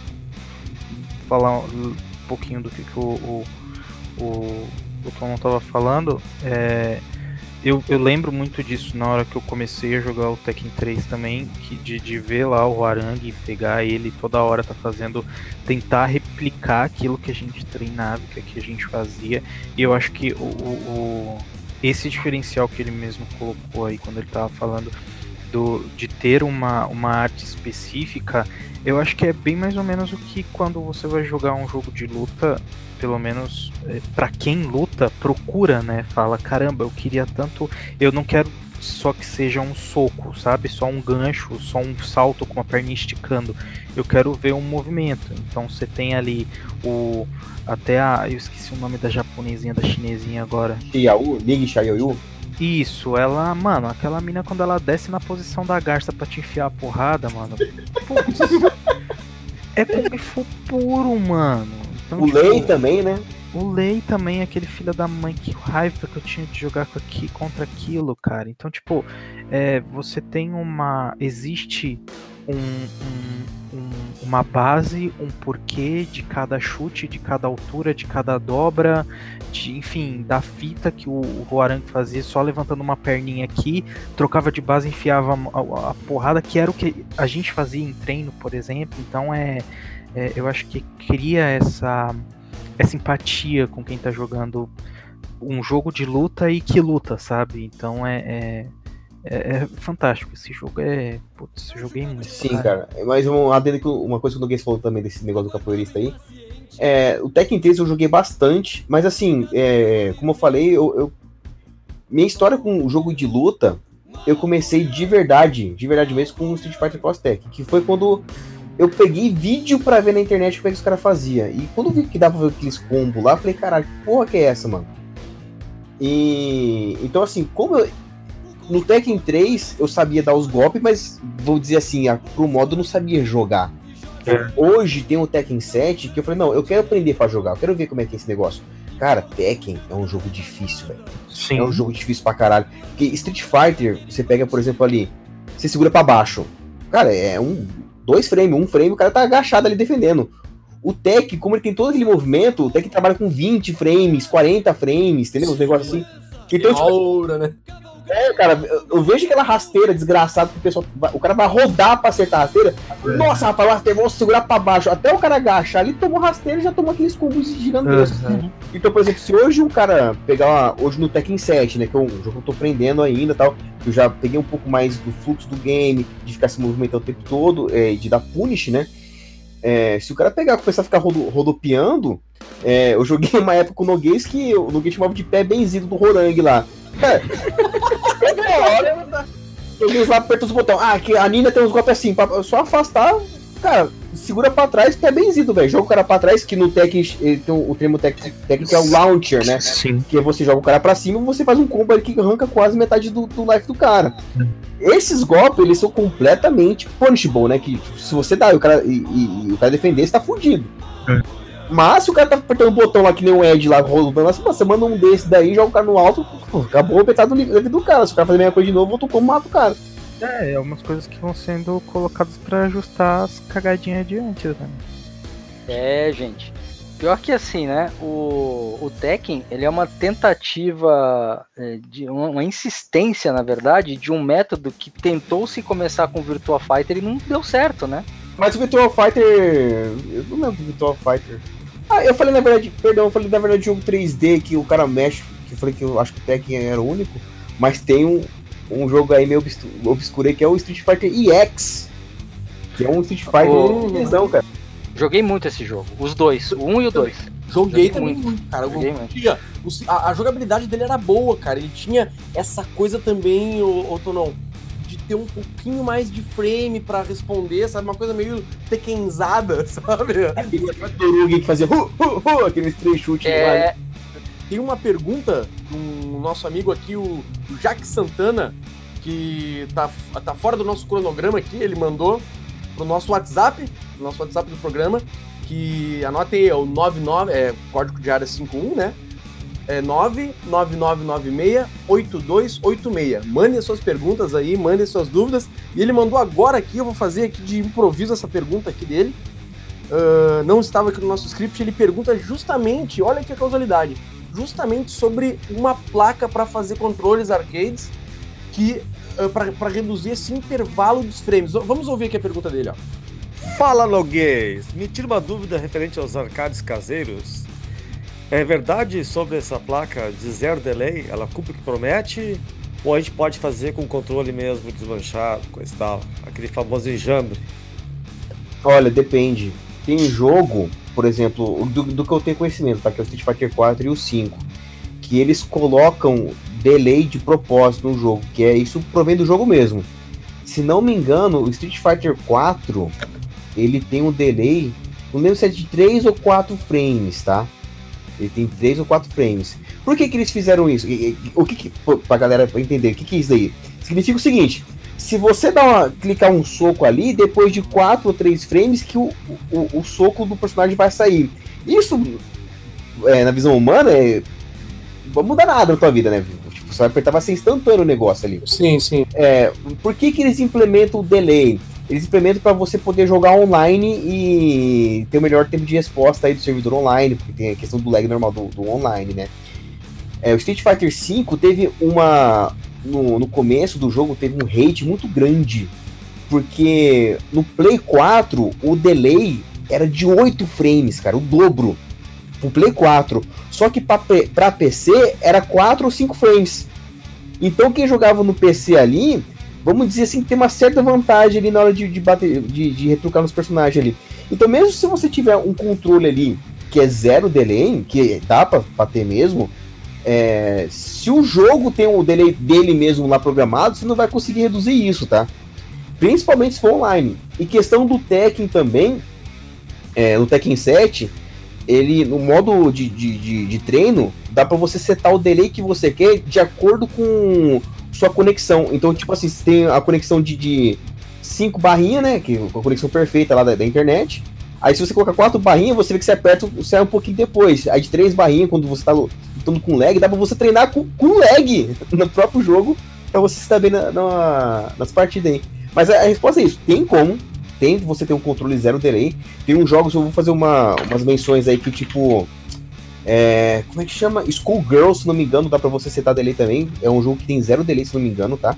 D: falar um pouquinho do que, que o, o, o, o Tom tava falando, é, eu, eu lembro muito disso na hora que eu comecei a jogar o Tekken 3 também, que de, de ver lá o Arangue, pegar ele toda hora tá fazendo, tentar replicar aquilo que a gente treinava, que, que a gente fazia, e eu acho que o, o, o- esse diferencial que ele mesmo colocou aí quando ele tava falando do, de ter uma, uma arte específica, eu acho que é bem mais ou menos o que quando você vai jogar um jogo de luta, pelo menos é, para quem luta, procura, né? Fala, caramba, eu queria tanto, eu não quero só que seja um soco, sabe? Só um gancho, só um salto com a perninha esticando. Eu quero ver um movimento. Então você tem ali o até a, eu esqueci o nome da japonesinha, da chinesinha agora.
E: Xiaoyu, Nig Xiaoyu.
D: Isso, ela, mano, aquela mina quando ela desce na posição da garça pra te enfiar a porrada, mano. Putz, é Kung Fu puro, mano. Então,
E: O
D: tipo,
E: Lei também, né?
D: o Lei também, aquele filho da mãe, que raiva que eu tinha de jogar com aqui contra aquilo, cara. Então, tipo, é, você tem uma. Existe um, um- um- uma base, um porquê de cada chute, de cada altura, de cada dobra, de, enfim, da fita que o, o Arangue fazia só levantando uma perninha aqui, trocava de base, enfiava a, a- a porrada, que era o que a gente fazia em treino, por exemplo. Então é. É, eu acho que cria essa essa empatia com quem tá jogando um jogo de luta e que luta, sabe? Então é, é, é- é fantástico. Esse jogo é. Putz, joguei muito.
E: Sim, cara. Mas um uma coisa que o Noguês falou também desse negócio do capoeirista aí. É, o Tekken 3 eu joguei bastante, mas assim, é, como eu falei, eu, eu- minha história com o jogo de luta, eu comecei de verdade, de verdade mesmo, com o Street Fighter Cross Tekken, que foi quando eu peguei vídeo pra ver na internet como é que os caras faziam. E quando eu vi que dava pra fazer aqueles combos lá, eu falei, caralho, que porra que é essa, mano? E então assim, como eu, no Tekken 3 eu sabia dar os golpes, mas vou dizer assim, a, pro modo eu não sabia jogar. Hoje tem o Tekken 7 que eu falei, não, eu quero aprender pra jogar, eu quero ver como é que é esse negócio. Cara, Tekken é um jogo difícil, velho.
D: Sim.
E: É um jogo difícil pra caralho. Porque Street Fighter, você pega, por exemplo, ali, você segura pra baixo. Cara, é um. Dois frames, um frame, o cara tá agachado ali defendendo. O Tekken, como ele tem todo aquele movimento, o Tekken trabalha com 20 frames, 40 frames, entendeu? Uns negócios assim. Então, tipo,
C: Aura, né?
E: É, cara, eu, vejo aquela rasteira desgraçada que o pessoal. o cara vai rodar pra acertar a rasteira. Nossa, rapaz, o rasteiro, vou segurar pra baixo. Até o cara agachar ali, tomou rasteira e já tomou aqueles combos gigantescos.
D: Uhum.
E: Então, por exemplo, se hoje um cara pegar uma, hoje no Tekken 7, né, que é um jogo que eu tô aprendendo ainda e tal, eu já peguei um pouco mais do fluxo do game, de ficar se movimentando o tempo todo, é, de dar punish, né? É, se o cara pegar e começar a ficar rodo, rodopiando, é, eu joguei uma época com o Noguês que o Noguês chamava de pé benzido do Rorangue lá. Cara, é hora. Noguês lá aperta os botões. Ah, que a Nina tem uns golpes assim, pra só afastar, cara, segura pra trás, pé benzido, velho. Joga o cara pra trás, que no ele tem o, termo técnico é o launcher, né?
D: Sim.
E: que você joga o cara pra cima e você faz um combo ali que arranca quase metade do, do life do cara. Esses golpes, eles são completamente punishable, né? Que se você dá e o cara, e, e- e o cara defender, você tá fudido. Mas se o cara tá apertando o botão lá que nem o Ed lá, rolando assim, você manda um desse daí, joga o cara no alto, pô, acabou metade do livro do cara. Se o cara fazer a mesma coisa de novo, outro combo mata o cara.
D: É, é umas coisas que vão sendo colocadas pra ajustar as cagadinhas de antes, né?
B: É, gente. Pior que assim, né? O, o Tekken, ele é uma tentativa é, de uma, uma insistência, na verdade, de um método que tentou se começar com o Virtua Fighter e não deu certo, né?
E: Mas o Virtual Fighter. Eu não lembro do Virtual Fighter. Ah, eu falei na verdade, perdão, eu falei na verdade jogo 3D que o cara mexe, que eu falei que eu acho que o Tekken era o único, mas tem um, um jogo aí meio obscu- obscuro aí que é o Street Fighter EX. Que é um Street Fighter
B: Oh.
E: visão, cara.
B: Joguei muito esse jogo. Os dois, o 1 e o 2.
C: Joguei
B: Joguei
C: também
B: muito.
C: muito, cara.
B: Joguei muito.
C: O A, a jogabilidade dele era boa, cara. Ele tinha essa coisa também, ô, ô Tonon, de ter um pouquinho mais de frame pra responder, sabe? Uma coisa meio tequenzada, sabe?
E: Aquele Torugi que fazia hu, hu, hu, aqueles três chutes lá.
B: É,
C: Tem uma pergunta do nosso amigo aqui, o, Jack Santana, que tá, tá fora do nosso cronograma aqui, ele mandou pro nosso WhatsApp, pro nosso WhatsApp do programa, que anotem aí, é o 99, é código de área 51, né? É 99996-8286. Mandem as suas perguntas aí, mandem suas dúvidas. E ele mandou agora aqui, eu vou fazer aqui de improviso essa pergunta aqui dele. Uh, não estava aqui no nosso script, ele pergunta justamente, olha que causalidade, justamente sobre uma placa para fazer controles arcades que uh, para reduzir esse intervalo dos frames. Vamos ouvir aqui a pergunta dele, ó.
J: Fala Noguês, me tira uma dúvida referente aos arcades caseiros. É verdade sobre essa placa de zero delay? Ela cumpre o que promete? Ou a gente pode fazer com o controle mesmo desmanchado, coisa e tal? Aquele famoso enjambre.
E: Olha, depende. Tem jogo, por exemplo, do, do que eu tenho conhecimento, tá? Que é o Street Fighter 4 e o 5. Que eles colocam delay de propósito no jogo, que é isso provém do jogo mesmo. Se não me engano, o Street Fighter 4 ele tem um delay, não lembro se é de 3 ou 4 frames, tá? Ele tem 3 ou 4 frames. Por que, que eles fizeram isso? O que, que pra galera entender, o que, que é isso aí? Significa o seguinte: se você dá uma, clicar um soco ali, depois de 4 ou 3 frames, que o, o, o soco do personagem vai sair. Isso, é, na visão humana, é, não vai mudar nada na tua vida, né? Tipo, você vai apertar, vai ser instantâneo o negócio ali.
C: Sim, sim.
E: É, por que, que eles implementam o delay? Eles implementam para você poder jogar online e ter o melhor tempo de resposta aí do servidor online, porque tem a questão do lag normal do, do online, né? É, o Street Fighter V teve uma. No, no começo do jogo teve um hate muito grande. Porque no Play 4 o delay era de 8 frames, cara, o dobro. O Play 4. Só que para PC era 4 ou 5 frames. Então quem jogava no PC ali vamos dizer assim, tem uma certa vantagem ali na hora de, de bater, de, de retrucar nos personagens ali. Então, mesmo se você tiver um controle ali que é zero delay, que dá pra, pra ter mesmo, é, se o jogo tem o delay dele mesmo lá programado, você não vai conseguir reduzir isso, tá? Principalmente se for online. E questão do Tekken também, é, no Tekken 7, ele no modo de, de, de, de treino, dá para você setar o delay que você quer de acordo com sua conexão. Então, tipo assim, você tem a conexão de, de cinco barrinhas, né? Que é a conexão perfeita lá da, da, internet. Aí se você colocar quatro barrinhas, você vê que você aperta, sai um pouquinho depois. Aí de três barrinhas, quando você tá lutando com lag, dá pra você treinar com, com lag no próprio jogo, pra você estar bem na, na, nas partidas aí. Mas a, a, resposta é isso, tem como, tem você ter um controle zero delay. Tem uns jogos, eu vou fazer uma, umas menções aí que tipo é, como é que chama? Schoolgirl, se não me engano, dá pra você setar delay também. É um jogo que tem zero delay, se não me engano, tá?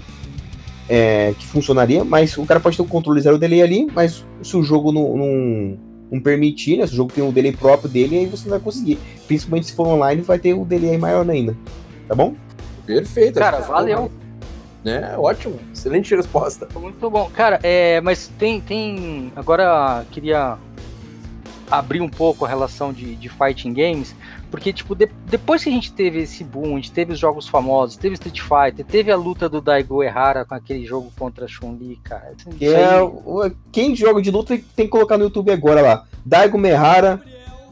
E: É, que funcionaria, mas o cara pode ter um controle zero delay ali, mas se o jogo não, não, não permitir, né? Se o jogo tem um delay próprio dele, aí você não vai conseguir. Principalmente se for online, vai ter um delay maior ainda. Tá bom?
C: Perfeito.
B: Cara, valeu.
C: É, ótimo. Excelente resposta.
B: Muito bom. Cara, é, mas tem, tem. Agora queria abrir um pouco a relação de, de fighting games, porque, tipo, de, depois que a gente teve esse boom, a gente teve os jogos famosos, teve Street Fighter, teve a luta do Daigo Errara com aquele jogo contra Chun-Li, cara.
E: Que é, quem joga de luta tem que colocar no YouTube agora lá. Daigo Errara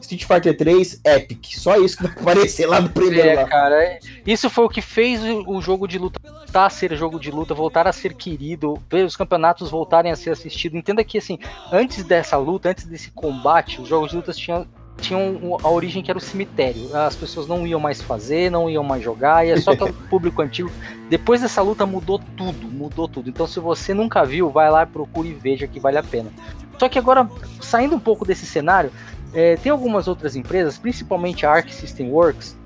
E: Street Fighter 3 Epic. Só isso que vai aparecer lá no primeiro.
B: É,
E: lá.
B: cara. É, isso foi o que fez o jogo de luta voltar a ser jogo de luta, voltar a ser querido, ver os campeonatos voltarem a ser assistidos. Entenda que, assim, antes dessa luta, antes desse combate, os jogos de luta tinham tinham a origem que era o cemitério. As pessoas não iam mais fazer, não iam mais jogar, e é só para o público antigo. Depois dessa luta mudou tudo, mudou tudo. Então se você nunca viu, vai lá, procure e veja que vale a pena. Só que agora, saindo um pouco desse cenário, é, tem algumas outras empresas, principalmente a Arc System Works,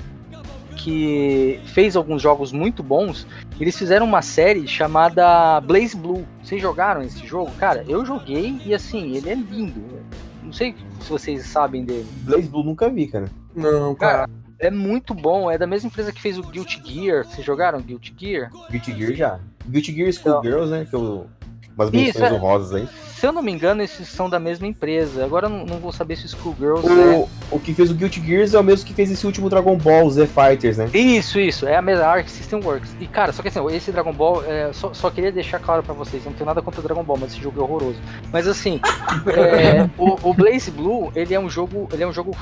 B: que fez alguns jogos muito bons. Eles fizeram uma série chamada Blaze Blue. Vocês jogaram esse jogo? Cara, eu joguei e assim, ele é lindo. Não sei se vocês sabem dele.
E: Blaze Blue nunca vi, cara.
C: Não, cara. cara
B: é muito bom. É da mesma empresa que fez o Guilty Gear. Vocês jogaram Guilty Gear?
E: Guilty Gear já. Guilty Gear School então, Girls, né? Que eu umas menções é. honrosas aí.
B: Se eu não me engano, esses são da mesma empresa. Agora eu não, não vou saber se o Schoolgirls
E: o, é. O que fez o Guilty Gears é o mesmo que fez esse último Dragon Ball Z Fighters, né?
B: Isso, isso. É a mesma Arc System Works. E cara, só que assim, esse Dragon Ball, é, só, só queria deixar claro para vocês, não tenho nada contra o Dragon Ball, mas esse jogo é horroroso. Mas assim, é, o, o Blaze Blue, ele é um jogo, ele é um jogo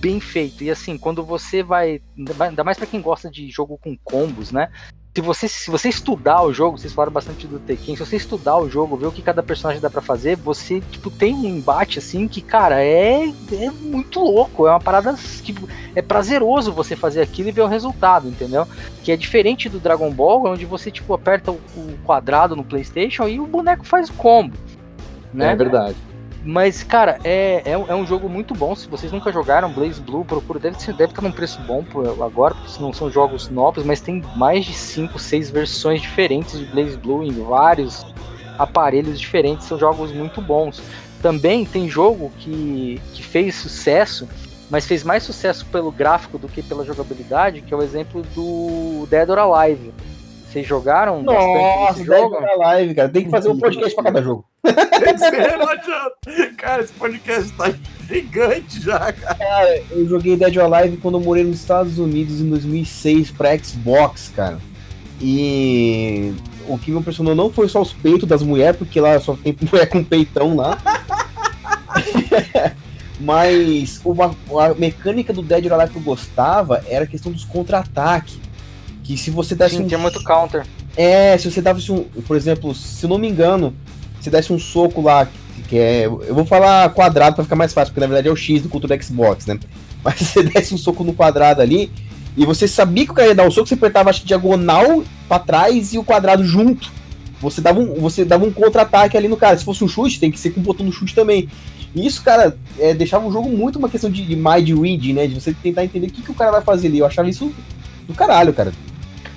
B: bem feito. E assim, quando você vai, ainda mais para quem gosta de jogo com combos, né? Se você, se você estudar o jogo, vocês falaram bastante do Tekken, se você estudar o jogo, ver o que cada personagem dá pra fazer, você, tipo, tem um embate, assim, que, cara, é, é muito louco, é uma parada que é prazeroso você fazer aquilo e ver o resultado, entendeu? Que é diferente do Dragon Ball, onde você, tipo, aperta o, o quadrado no Playstation e o boneco faz o combo, né?
C: É verdade.
B: Mas, cara, é, é, um- é um jogo muito bom. Se vocês nunca jogaram Blaze Blue, procura. Deve, deve estar num preço bom agora, porque não são jogos novos, mas tem mais de 5, 6 versões diferentes de Blaze Blue em vários aparelhos diferentes. São jogos muito bons. Também tem jogo que, que fez sucesso, mas fez mais sucesso pelo gráfico do que pela jogabilidade, que é o exemplo do Dead or Alive. Vocês jogaram
E: Nossa,
B: bastante jogo?
E: na live, cara. Tem que fazer um podcast pra cada jogo.
C: Esse não adianta. Cara, esse podcast tá gigante já, cara.
E: Eu joguei Dead or Alive quando eu morei nos Estados Unidos em 2006 pra Xbox, cara. E o que me impressionou não foi só os peitos das mulheres, porque lá só tem mulher com peitão lá. Mas uma, a mecânica do Dead or Alive que eu gostava era a questão dos contra-ataques. Que se você desse
B: Sim,
E: um
B: tinha muito counter.
E: é, se você desse um. Por exemplo, se eu não me engano, se desse um soco lá, que, é. Eu vou falar quadrado pra ficar mais fácil, porque na verdade é o X do culto do Xbox, né? Mas se você desse um soco no quadrado ali, e você sabia que o cara ia dar o soco, você apertava acho, diagonal pra trás e o quadrado junto. Você dava um, você dava um contra-ataque ali no cara. Se fosse um chute, tem que ser com o botão do chute também. E isso, cara, é, deixava o jogo muito uma questão de, de mind reading, né? De você tentar entender o que, que o cara vai fazer ali. Eu achava isso do caralho, cara.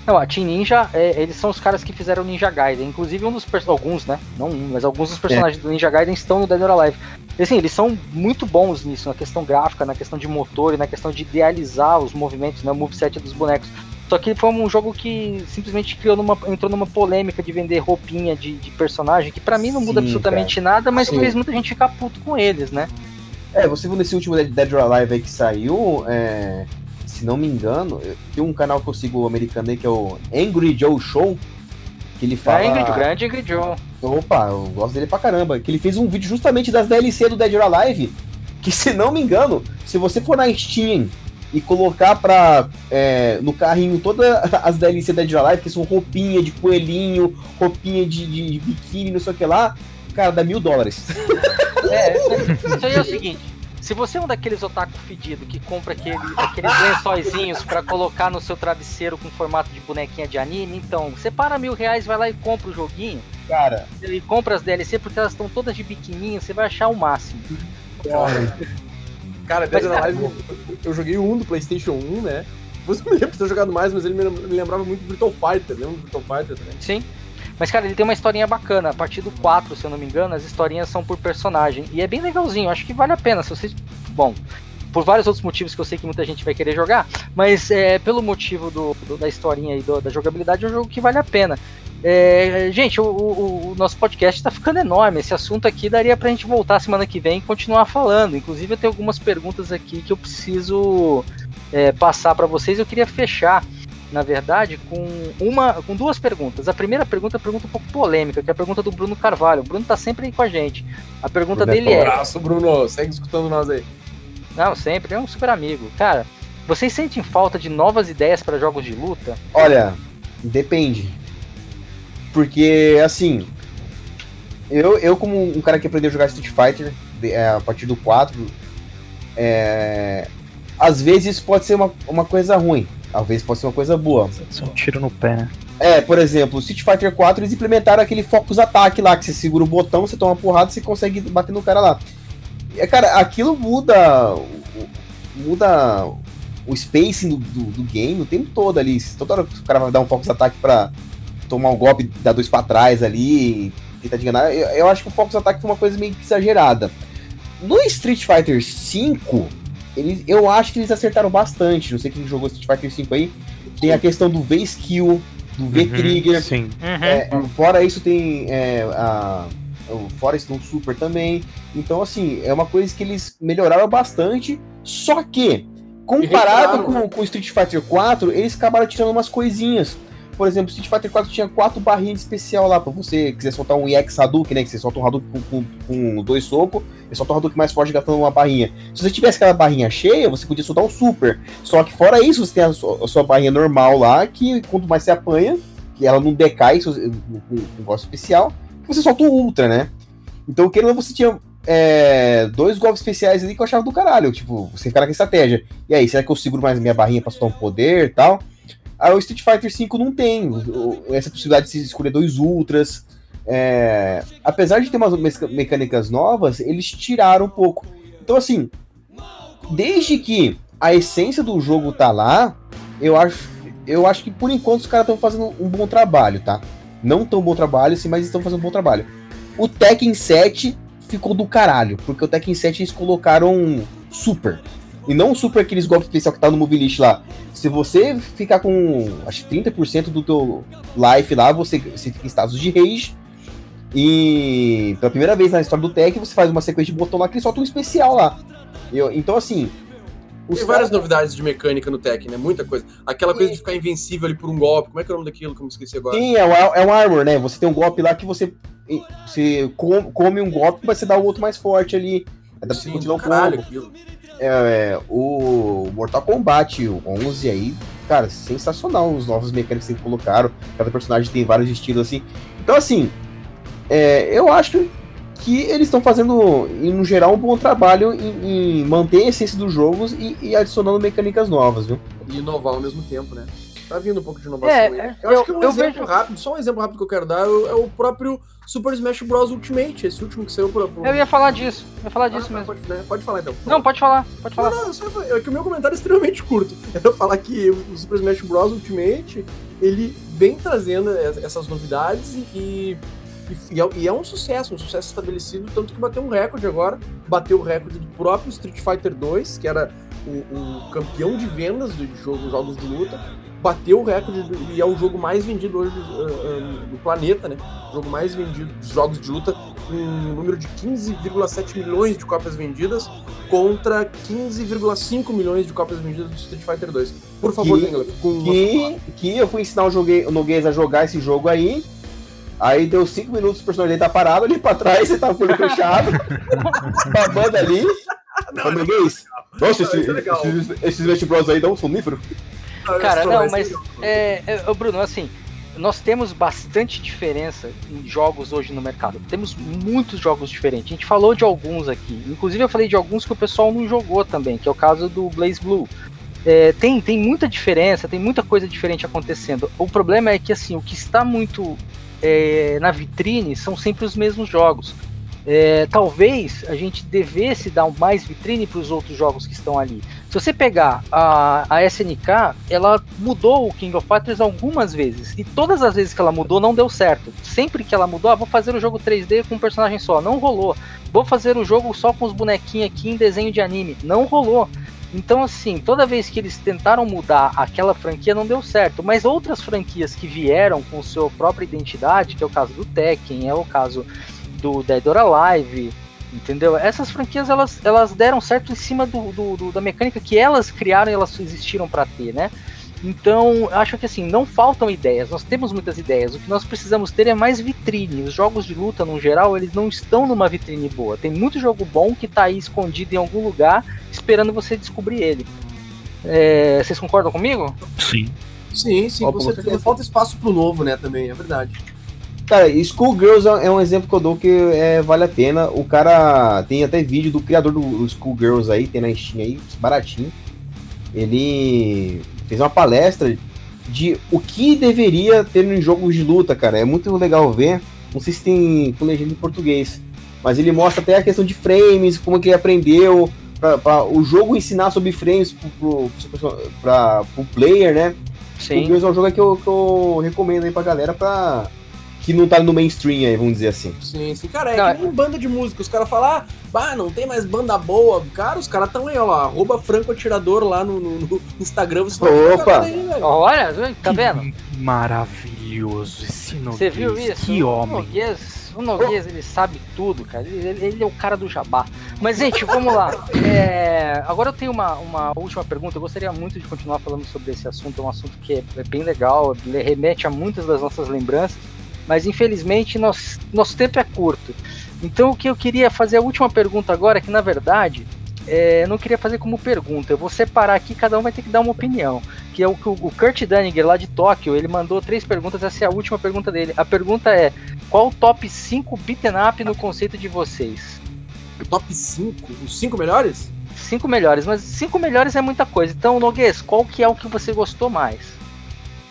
B: Não, a Team Ninja, é, eles são os caras que fizeram o Ninja Gaiden. Inclusive, um dos alguns, né? Não um, mas alguns dos personagens do Ninja Gaiden estão no Dead or Alive. E, assim, eles são muito bons nisso, na questão gráfica, na questão de motor e na questão de idealizar os movimentos, né? O moveset dos bonecos. Só que foi um jogo que simplesmente criou numa, entrou numa polêmica de vender roupinha de, de personagem, que pra mim não muda
E: Sim,
B: absolutamente nada, mas
E: Sim.
B: fez muita gente ficar puto com eles, né?
E: É, você viu nesse último Dead or Alive aí que saiu, é, se não me engano, tem um canal que eu sigo americano aí que é o Angry Joe Show, que ele fala...
B: É Ingrid, grande Ingrid Joe.
E: Opa, eu gosto dele pra caramba. Que ele fez um vídeo justamente das DLC do Dead or Alive. Que se não me engano, se você for na Steam e colocar pra, é, no carrinho todas as DLC Dead or Alive, que são roupinha de coelhinho, roupinha de, de, de biquíni, não sei o que lá, cara, dá mil dólares.
B: É, isso aí é o seguinte. Se você é um daqueles otaku fedido que compra aquele, aqueles lençóizinhos pra colocar no seu travesseiro com formato de bonequinha de anime, então, separa mil reais, vai lá e compra o joguinho.
E: Cara,
B: E compra as DLC porque elas estão todas de biquininho, você vai achar o máximo.
C: Cara, Dead
B: Mas,
C: or
B: cara,
C: Alive, eu joguei um do PlayStation 1, né? Você me lembra de ter jogado mais, mas ele me lem- me lembrava muito do Virtual Fighter. Lembra do Virtual Fighter também?
B: Sim. Mas, cara, ele tem uma historinha bacana. A partir do 4, se eu não me engano, as historinhas são por personagem. E é bem legalzinho. Acho que vale a pena. Se vocês. Bom, por vários outros motivos que eu sei que muita gente vai querer jogar. Mas é, pelo motivo do, do- da historinha e do- da jogabilidade, é um jogo que vale a pena. É, gente, o, o- o nosso podcast tá ficando enorme. Esse assunto aqui daria pra gente voltar semana que vem e continuar falando. Inclusive, eu tenho algumas perguntas aqui que eu preciso é, passar pra vocês. Eu queria fechar na verdade, com uma, com duas perguntas. A primeira pergunta é uma pergunta um pouco polêmica, que é a pergunta do Bruno Carvalho. O Bruno tá sempre aí com a gente. A pergunta
E: Bruno é
B: dele
C: Um
B: é:
C: abraço, Bruno. Segue escutando nós aí.
B: Não, sempre, é um super amigo. Cara, vocês sentem falta de novas ideias para jogos de luta?
E: olha, depende. Porque, assim, eu, eu como um cara que aprendeu a jogar Street Fighter é, a partir do 4, é, às vezes pode ser uma, uma coisa ruim, vezes pode ser uma coisa boa.
D: Isso é um tiro no pé, né?
E: É, por exemplo, Street Fighter 4 eles implementaram aquele focus ataque lá, que você segura o botão, você toma uma porrada, você consegue bater no cara lá. É, cara, aquilo muda. Muda o spacing do, do, do game o tempo todo ali. Toda hora que o cara vai dar um focus ataque pra tomar um golpe, dar dois pra trás ali, tentar te enganar. Eu, eu acho que o focus ataque foi uma coisa meio que exagerada. No Street Fighter 5, eles, eu acho que eles acertaram bastante. Não sei quem jogou Street Fighter 5 aí. Tem a questão do V-Skill, do V-Trigger.
D: Sim.
E: É, fora isso tem é, a, o Forest Super também. Então, assim, é uma coisa que eles melhoraram bastante. Só que, comparado com, com o Street Fighter 4, eles acabaram tirando umas coisinhas. Por exemplo, Street Fighter 4 tinha quatro barrinhas de especial lá, pra você quiser soltar um EX Hadouken, né? Que você solta um Hadouken com, com, com dois socos, e solta um Hadouken mais forte gastando uma barrinha. Se você tivesse aquela barrinha cheia, você podia soltar um Super. Só que fora isso, você tem a sua, a sua barrinha normal lá, que quanto mais você apanha, que ela não decai com um negócio especial, você solta o Ultra, né? Então, querendo você tinha é, dois golpes especiais ali que eu achava do caralho. Tipo, você ficar naquela estratégia. E aí, será que eu seguro mais minha barrinha pra soltar um poder e tal? Aí o Street Fighter V não tem essa possibilidade de se escolher dois ultras. É, apesar de ter umas mecânicas novas, eles tiraram um pouco. Então, assim, desde que a essência do jogo tá lá, eu acho, eu acho que por enquanto os caras estão fazendo um bom trabalho, tá? Não tão bom trabalho, sim, mas estão fazendo um bom trabalho. O Tekken 7 ficou do caralho, porque o Tekken 7 eles colocaram super. E não o super aqueles golpes especial que tá no Movie List lá. Se você ficar com, acho que 30% do teu life lá, você, você fica em status de rage. E pela primeira vez na história do Tekken, você faz uma sequência de botão lá que ele solta um especial lá. Eu, então, assim,
C: os Tem várias novidades de mecânica no Tekken, né? Muita coisa. Aquela coisa de ficar invencível ali por um golpe. Como é que é o nome daquilo que eu me esqueci agora?
E: Sim, é um, é um armor, né? Você tem um golpe lá que você, você come um golpe, mas você dá o outro mais forte ali. Dá pra você continuar um caralho, aquilo é, é, o Mortal Kombat 11 aí, cara, sensacional os novos mecânicos que colocaram. Cada personagem tem vários estilos assim. Então, assim, é, eu acho que eles estão fazendo, no geral, um bom trabalho em, em manter a essência dos jogos e, e, adicionando mecânicas novas, viu?
C: E inovar ao mesmo tempo, né? Tá vindo um pouco de inovação é, aí. É, eu, eu, acho que um exemplo vejo... rápido, só um exemplo rápido que eu quero dar é o próprio Super Smash Bros. Ultimate, esse último que saiu por.
B: por... Eu ia falar disso, eu ia falar disso ah, mesmo.
C: Pode, né? pode, falar então.
B: Não, pode falar, pode falar. Não,
C: não, só, é que o meu comentário é extremamente curto. Eu falar que o Super Smash Bros. Ultimate, ele vem trazendo essas novidades e, e, é, e, é, um sucesso, um sucesso estabelecido, tanto que bateu um recorde agora, bateu o recorde do próprio Street Fighter 2, que era o, o campeão de vendas de jogo, jogos de luta, bateu o recorde do, e é o jogo mais vendido hoje uh, uh, do planeta, né? O jogo mais vendido dos jogos de luta, com um número de 15,7 milhões de cópias vendidas contra 15,5 milhões de cópias vendidas do Street Fighter 2. Por favor,
E: que, com que, que eu fui ensinar o, Noguês a jogar esse jogo aí. Aí deu 5 minutos, o personagem tá parado ali pra trás, você tava com o olho fechado, babando ali. Não, Noguês, nossa, esse, esses, Bros aí dão um sonífero.
B: Cara, não, mas, é, é, Bruno, assim, nós temos bastante diferença em jogos hoje no mercado. Temos muitos jogos diferentes. A gente falou de alguns aqui. Inclusive, eu falei de alguns que o pessoal não jogou também, que é o caso do Blaze Blue. É, tem, tem muita diferença, tem muita coisa diferente acontecendo. O problema é que assim, o que está muito é, na vitrine são sempre os mesmos jogos. É, talvez a gente devesse dar mais vitrine para os outros jogos que estão ali. Se você pegar a, a SNK, ela mudou o King of Fighters algumas vezes. E todas as vezes que ela mudou, não deu certo. Sempre que ela mudou, ah, vou fazer o jogo 3D com um personagem só. Não rolou. Vou fazer o jogo só com os bonequinhos aqui em desenho de anime. Não rolou. Então, assim, toda vez que eles tentaram mudar aquela franquia, não deu certo. Mas outras franquias que vieram com sua própria identidade, que é o caso do Tekken, é o caso do Dead or Alive, entendeu? Essas franquias elas, elas deram certo em cima do, do, do da mecânica que elas criaram e elas existiram para ter, né? Então, acho que assim, não faltam ideias, nós temos muitas ideias. O que nós precisamos ter é mais vitrine. Os jogos de luta, no geral, eles não estão numa vitrine boa. Tem muito jogo bom que tá aí escondido em algum lugar, esperando você descobrir ele. É, vocês concordam comigo?
K: Sim.
C: Sim, sim, com certeza. Falta espaço pro novo, né, também, é verdade.
E: Cara, Schoolgirls é um exemplo que eu dou que é, vale a pena. O cara tem até vídeo do criador do, Schoolgirls aí, tem na Steam aí, baratinho. Ele fez uma palestra de o que deveria ter nos jogos de luta, cara. É muito legal ver. Não sei se tem com legenda em português. Mas ele mostra até a questão de frames, como que ele aprendeu, para o jogo ensinar sobre frames para o player, né? Sim. O é um jogo que eu, que eu recomendo aí pra galera pra que não tá no mainstream aí, vamos dizer assim.
C: Sim, sim. Cara, é não, que nem banda de música. Os caras falam, ah, bah, não tem mais banda boa. Cara, os caras tão aí, ó, arroba Franco Atirador lá no, no, no Instagram. Você
B: Opa! Aí, Olha, tá vendo?
D: Que maravilhoso esse
B: Você viu isso?
D: Que homem.
B: Noguês O Noguês, ele sabe tudo, cara. Ele, ele é o cara do jabá. Mas, gente, vamos lá. É, agora eu tenho uma, uma última pergunta. Eu gostaria muito de continuar falando sobre esse assunto. É um assunto que é, é bem legal, remete a muitas das nossas lembranças. Mas, infelizmente, nosso, nosso tempo é curto. Então, o que eu queria fazer a última pergunta agora, que na verdade é, eu não queria fazer como pergunta. Eu vou separar aqui, cada um vai ter que dar uma opinião. Que é o que o Kurt Daniger, lá de Tóquio, ele mandou três perguntas, essa é a última pergunta dele. A pergunta é: qual o top 5 beaten up no conceito de vocês?
G: Top 5? Os 5 melhores?
B: Cinco melhores, mas cinco melhores é muita coisa. Então, Noguês, qual que é o que você gostou mais?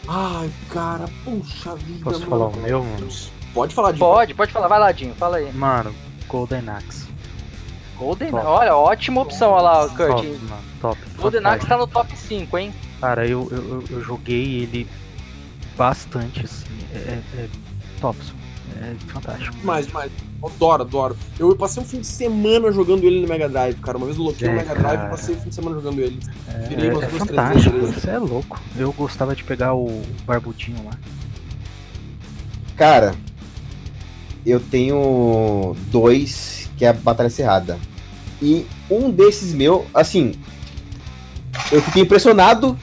G: Ai, cara, puxa vida.
D: Posso
G: mano.
D: falar o meu, mano?
G: Pode falar de
B: Pode, pode falar, vai lá, Dinho, fala aí.
D: Mano, Golden Axe.
B: Golden
D: Top.
B: olha, ótima opção, olha lá, Kurt.
D: Top, mano, top.
B: Golden. Axe tá no top 5, hein?
D: Cara, eu, eu, eu- joguei ele bastante, assim. É, é, é top. É fantástico.
G: Demais, demais. Adoro, adoro. Eu passei um fim de semana jogando ele no Mega Drive, cara. Uma vez eu loquei
D: É,
G: no Mega Drive e passei o fim de semana jogando ele.
D: É,
G: Virei umas
D: é
G: duas, três
D: fantástico.
G: vezes.
D: Você é louco. Eu gostava de pegar o barbudinho lá.
E: Cara, eu tenho dois que é a Batalha Cerrada. E um desses meu, assim, eu fiquei impressionado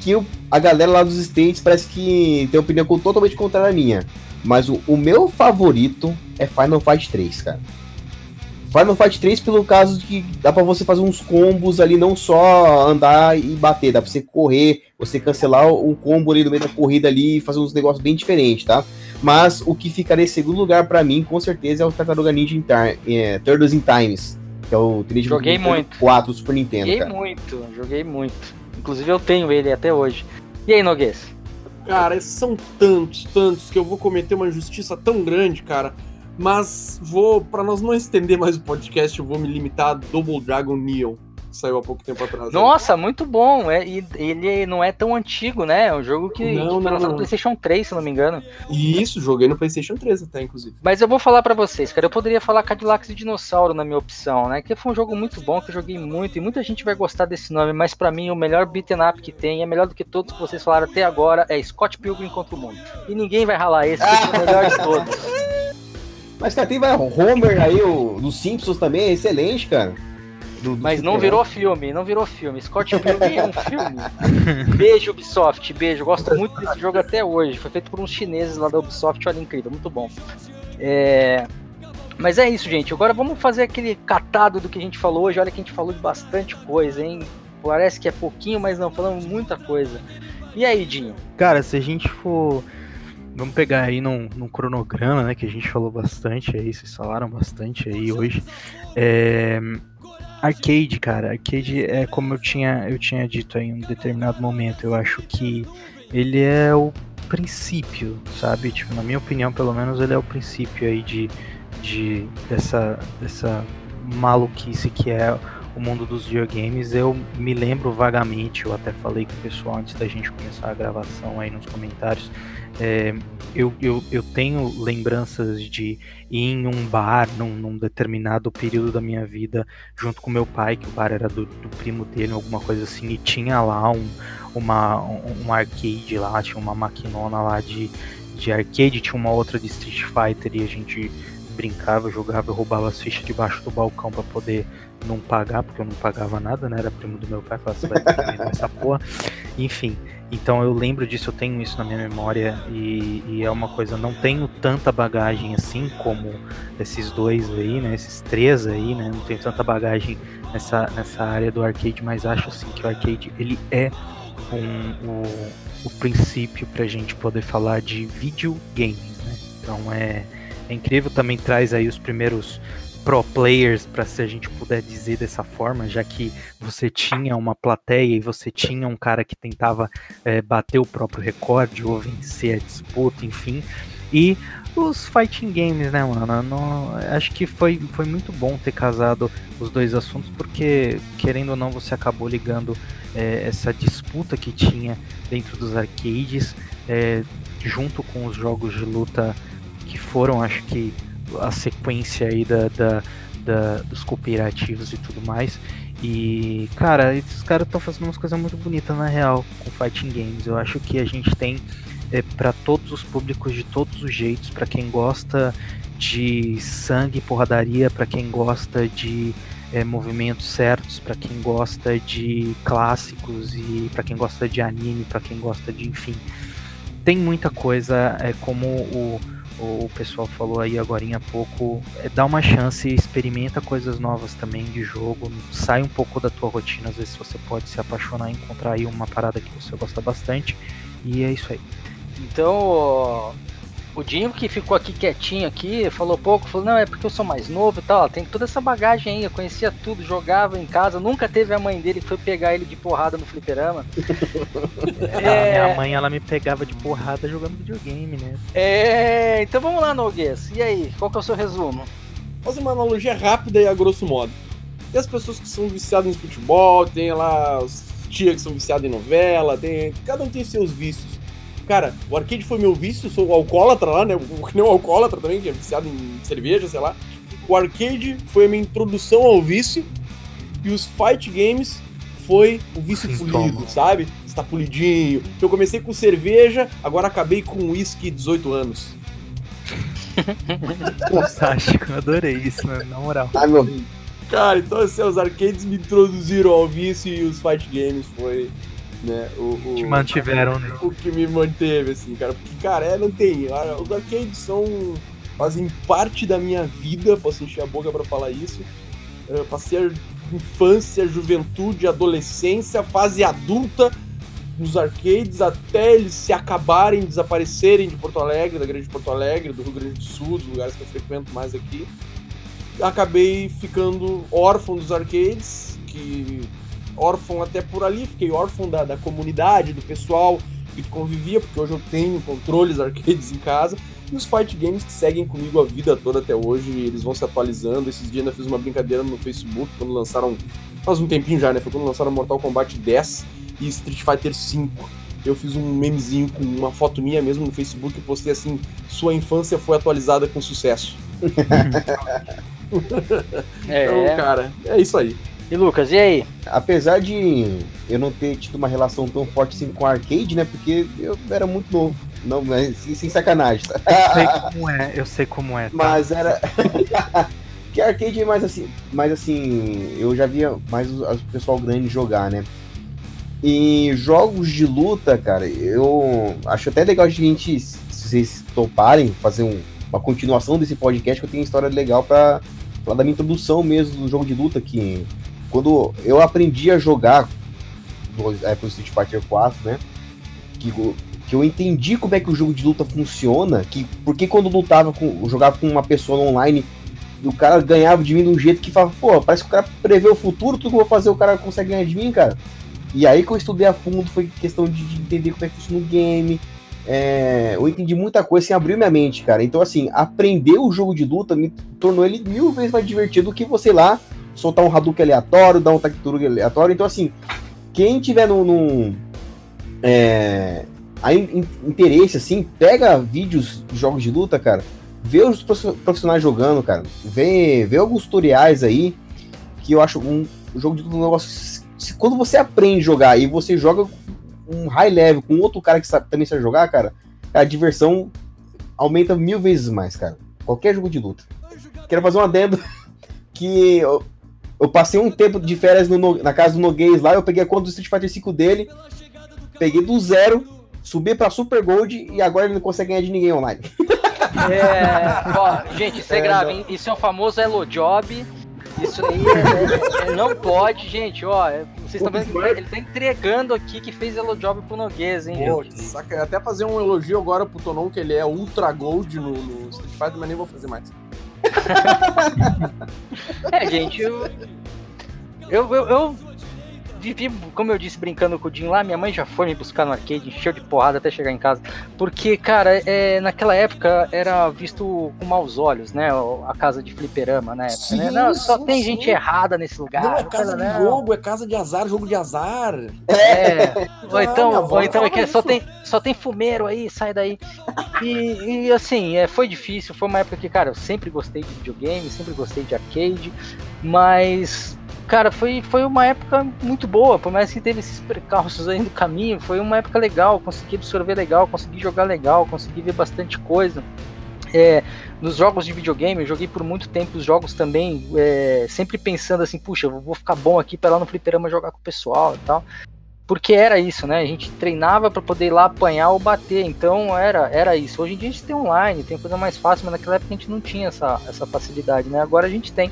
E: que o- a galera lá dos States parece que tem uma opinião totalmente contrária à minha. Mas o, o meu favorito é Final Fight 3, cara. Final Fight 3 pelo caso de que dá pra você fazer uns combos ali, não só andar e bater, dá pra você correr, você cancelar um combo ali no meio da corrida ali e fazer uns negócios bem diferentes, tá? Mas o que ficaria em segundo lugar pra mim, com certeza, é o Tartaruga Ninja in Time, é, Turtles in Times, que é o Teenage
B: Joguei muito.
E: 4 do Super Nintendo,
B: Joguei
E: cara.
B: muito, joguei muito. Inclusive eu tenho ele até hoje. E aí, Noguês?
G: Cara, são tantos, tantos que eu vou cometer uma injustiça tão grande, cara. Mas vou, pra nós não estender mais o podcast, eu vou me limitar a Double Dragon Neon, que saiu há pouco tempo atrás.
B: Nossa, muito bom. É, e ele não é tão antigo, né? É um jogo que,
G: Não,
B: que foi
G: não,
B: lançado no. PlayStation 3, se não me engano.
G: E isso, joguei no PlayStation 3 até, inclusive.
B: Mas eu vou falar pra vocês, cara. Eu poderia falar Cadillacs e Dinossauro na minha opção, né? Que foi um jogo muito bom, que eu joguei muito. E muita gente vai gostar desse nome. Mas pra mim, o melhor beaten up que tem, é melhor do que todos que vocês falaram até agora, é Scott Pilgrim contra o Mundo. E ninguém vai ralar esse, porque é o melhor de todos.
E: Mas, cara, tem vai, o Homer aí, o dos Simpsons também, é excelente, cara. Do- do
B: Mas não virou filme, não virou filme. Scott Pilgrim é um filme. Beijo, Ubisoft, beijo. Gosto muito desse jogo até hoje. Foi feito por uns chineses lá da Ubisoft, olha, incrível, muito bom. É, Mas é isso, gente. Agora vamos fazer aquele catado do que a gente falou hoje. Olha que a gente falou de bastante coisa, hein? Parece que é pouquinho, mas não, falamos muita coisa. E aí, Dinho?
D: Cara, se a gente for. Vamos pegar aí num, num cronograma, né? Que a gente falou bastante aí, vocês falaram bastante aí hoje. É, Arcade, cara. Arcade é como eu tinha, eu tinha dito em um determinado momento. Eu acho que ele é o princípio, sabe? Tipo, na minha opinião, pelo menos, ele é o princípio aí de, de dessa, dessa maluquice que é o mundo dos videogames. Eu me lembro vagamente, eu até falei com o pessoal antes da gente começar a gravação aí nos comentários. É, eu, eu, eu tenho lembranças de ir em um bar num, num determinado período da minha vida, junto com meu pai, que o bar era do, do primo dele, alguma coisa assim, e tinha lá um, uma, um, arcade lá, tinha uma maquinona lá de, de arcade, tinha uma outra de Street Fighter e a gente brincava, jogava, roubava as fichas debaixo do balcão para poder não pagar, porque eu não pagava nada, né? Era primo do meu pai, falava, você vai ter que essa porra. Enfim, então eu lembro disso, eu tenho isso na minha memória e, e é uma coisa, não tenho tanta bagagem assim como esses dois aí, né? Esses três aí, né? Não tenho tanta bagagem nessa, nessa área do arcade, mas acho assim que o arcade ele é um, o, o princípio pra gente poder falar de videogames, né? Então é, é incrível, também traz aí os primeiros pro players, para se a gente puder dizer dessa forma, já que você tinha uma plateia e você tinha um cara que tentava é, bater o próprio recorde ou vencer a disputa, enfim. E os fighting games, né, mano? Não, acho que foi, foi muito bom ter casado os dois assuntos, porque, querendo ou não, você acabou ligando é, essa disputa que tinha dentro dos arcades, é, junto com os jogos de luta que foram, acho que, a sequência aí da, da, da, dos cooperativos e tudo mais. E, cara, esses caras estão fazendo umas coisas muito bonitas na real com fighting games. Eu acho que a gente tem é, para todos os públicos de todos os jeitos, para quem gosta de sangue e porradaria para quem gosta de é, movimentos certos, para quem gosta de clássicos e para quem gosta de anime, para quem gosta de, enfim, tem muita coisa, é como o, o pessoal falou aí agora há pouco, é, dá uma chance, experimenta coisas novas também de jogo, sai um pouco da tua rotina, às vezes você pode se apaixonar e encontrar aí uma parada que você gosta bastante, e é isso aí.
B: Então, o Dinho que ficou aqui quietinho aqui, falou pouco, falou, não, é porque eu sou mais novo e tal, tem toda essa bagagem aí, eu conhecia tudo, jogava em casa, nunca teve a mãe dele que foi pegar ele de porrada no fliperama.
D: é... A minha mãe, ela me pegava de porrada jogando videogame, né?
B: É, então vamos lá, Noguês, e aí, qual que é o seu resumo?
C: Fazer uma analogia rápida e a grosso modo. Tem as pessoas que são viciadas em futebol, tem lá os tias que são viciadas em novela, tem... cada um tem seus vícios. Cara, o arcade foi meu vício, sou alcoólatra lá, né? O que nem o alcoólatra também, que é viciado em cerveja, sei lá. O arcade foi a minha introdução ao vício. E os fight games foi o vício polido, sabe? Está polidinho. Eu comecei com cerveja, agora acabei com uísque 18 anos.
D: Fantástico, adorei isso, né? na moral.
C: Ai, meu... Cara, então assim, os arcades me introduziram ao vício e os fight games foi né? O, o,
D: Te mantiveram, né?
C: O que me manteve, assim, cara. Porque, cara, é, não tem. Os arcades são. fazem parte da minha vida, posso encher a boca para falar isso. Eu passei a infância, juventude, adolescência, fase adulta nos arcades até eles se acabarem, desaparecerem de Porto Alegre, da grande Porto Alegre, do Rio Grande do Sul, dos lugares que eu frequento mais aqui. Acabei ficando órfão dos arcades, que órfão até por ali, fiquei órfão da, da comunidade, do pessoal que convivia, porque hoje eu tenho controles arcades em casa, e os fight games que seguem comigo a vida toda até hoje, eles vão se atualizando. Esses dias ainda fiz uma brincadeira no Facebook, quando lançaram, faz um tempinho já, né? Foi quando lançaram Mortal Kombat 10 e Street Fighter 5. Eu fiz um memezinho com uma foto minha mesmo no Facebook e postei assim: sua infância foi atualizada com sucesso.
B: é.
C: Então, cara, é isso aí.
B: E Lucas, e aí?
E: Apesar de eu não ter tido uma relação tão forte assim com arcade, né? Porque eu era muito novo. Não, mas sem sacanagem. Tá?
D: Eu sei como é, eu sei como é. Tá?
E: Mas era. que arcade é mais assim. Mais assim. Eu já via mais o, pessoal grande jogar, né? E jogos de luta, cara, eu acho até legal a gente, se vocês toparem, fazer um, uma continuação desse podcast, que eu tenho história legal para falar da minha introdução mesmo do jogo de luta, que quando eu aprendi a jogar no Apple Street Fighter 4, né? Que, que eu entendi como é que o jogo de luta funciona, que porque quando lutava com, jogava com uma pessoa online, o cara ganhava de mim de um jeito que falava, pô, parece que o cara prevê o futuro, tudo que eu vou fazer o cara consegue ganhar de mim, cara. E aí que eu estudei a fundo foi questão de, de entender como é que funciona o game. É, eu entendi muita coisa assim, abriu minha mente, cara. Então, assim, aprender o jogo de luta me tornou ele mil vezes mais divertido do que você lá soltar um Hadouken aleatório, dar um Takturug aleatório. Então, assim, quem tiver num. num é, aí, interesse, assim, pega vídeos de jogos de luta, cara. Vê os profissionais jogando, cara. Vê, vê alguns tutoriais aí. Que eu acho um, jogo de luta um negócio. Se, quando você aprende a jogar e você joga um high level com outro cara que sabe, também sabe jogar, cara, a diversão aumenta mil vezes mais, cara. Qualquer jogo de luta. Quero fazer um adendo que eu passei um tempo de férias no, na casa do Noguês lá, eu peguei a conta do Street Fighter 5 dele, peguei do zero, subi pra Super Gold e agora ele não consegue ganhar de ninguém online.
B: É, ó, gente, isso é, é grave, hein? Isso é o famoso Elo Job. Isso aí é, é, é, não pode, gente, ó. É, vocês estão vendo que ele tá entregando aqui que fez Elo Job pro Noguês, hein, Pô?
C: Saca, até fazer um elogio agora pro Tonon, que ele é Ultra Gold no, no Street Fighter, mas nem vou fazer mais.
B: É, gente, eu, eu, eu, eu, vivi, como eu disse, brincando com o Jim lá. Minha mãe já foi me buscar no arcade, encheu de porrada até chegar em casa. Porque, cara, é, naquela época era visto com maus olhos, né? A casa de fliperama, né?
C: Sim,
B: né? Não, só
C: sim,
B: tem
C: sim.
B: gente errada nesse lugar.
C: Não, é casa
B: cara,
C: de
B: não.
C: jogo, é casa de azar, jogo de azar.
B: É. ou
C: Ah,
B: então, ou então é que
C: falava
B: só tem, só tem fumeiro aí, sai daí. E, e, assim, é, foi difícil, foi uma época que, cara, eu sempre gostei de videogame, sempre gostei de arcade, mas, cara, foi, foi uma época muito boa, por mais que teve esses percalços aí no caminho, foi uma época legal, consegui absorver legal, consegui jogar legal, consegui ver bastante coisa. é, nos jogos de videogame, eu joguei por muito tempo os jogos também, é, sempre pensando assim, puxa, vou ficar bom aqui para lá no fliperama jogar com o pessoal e tal. Porque era isso, né? A gente treinava para poder ir lá apanhar ou bater, então era, era isso. Hoje em dia a gente tem online, tem coisa mais fácil, mas naquela época a gente não tinha essa, essa facilidade, né? Agora a gente tem.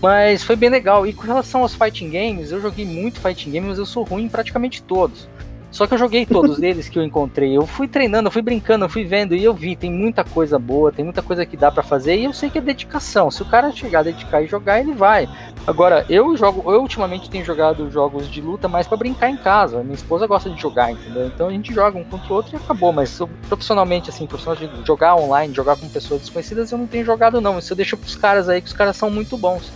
B: Mas foi bem legal. E com relação aos fighting games, eu joguei muito fighting games, mas eu sou ruim em praticamente todos. Só que eu joguei todos eles que eu encontrei. Eu fui treinando, eu fui brincando, eu fui vendo e eu vi, tem muita coisa boa, tem muita coisa que dá para fazer e eu sei que é dedicação. Se o cara chegar, dedicar e jogar, ele vai. Agora, eu jogo, eu ultimamente tenho jogado jogos de luta mais para brincar em casa. Minha esposa gosta de jogar, entendeu? Então a gente joga um contra o outro e acabou. Mas profissionalmente, assim, profissionalmente de jogar online, jogar com pessoas desconhecidas, eu não tenho jogado não. Isso eu deixo pros caras aí, que os caras são muito bons.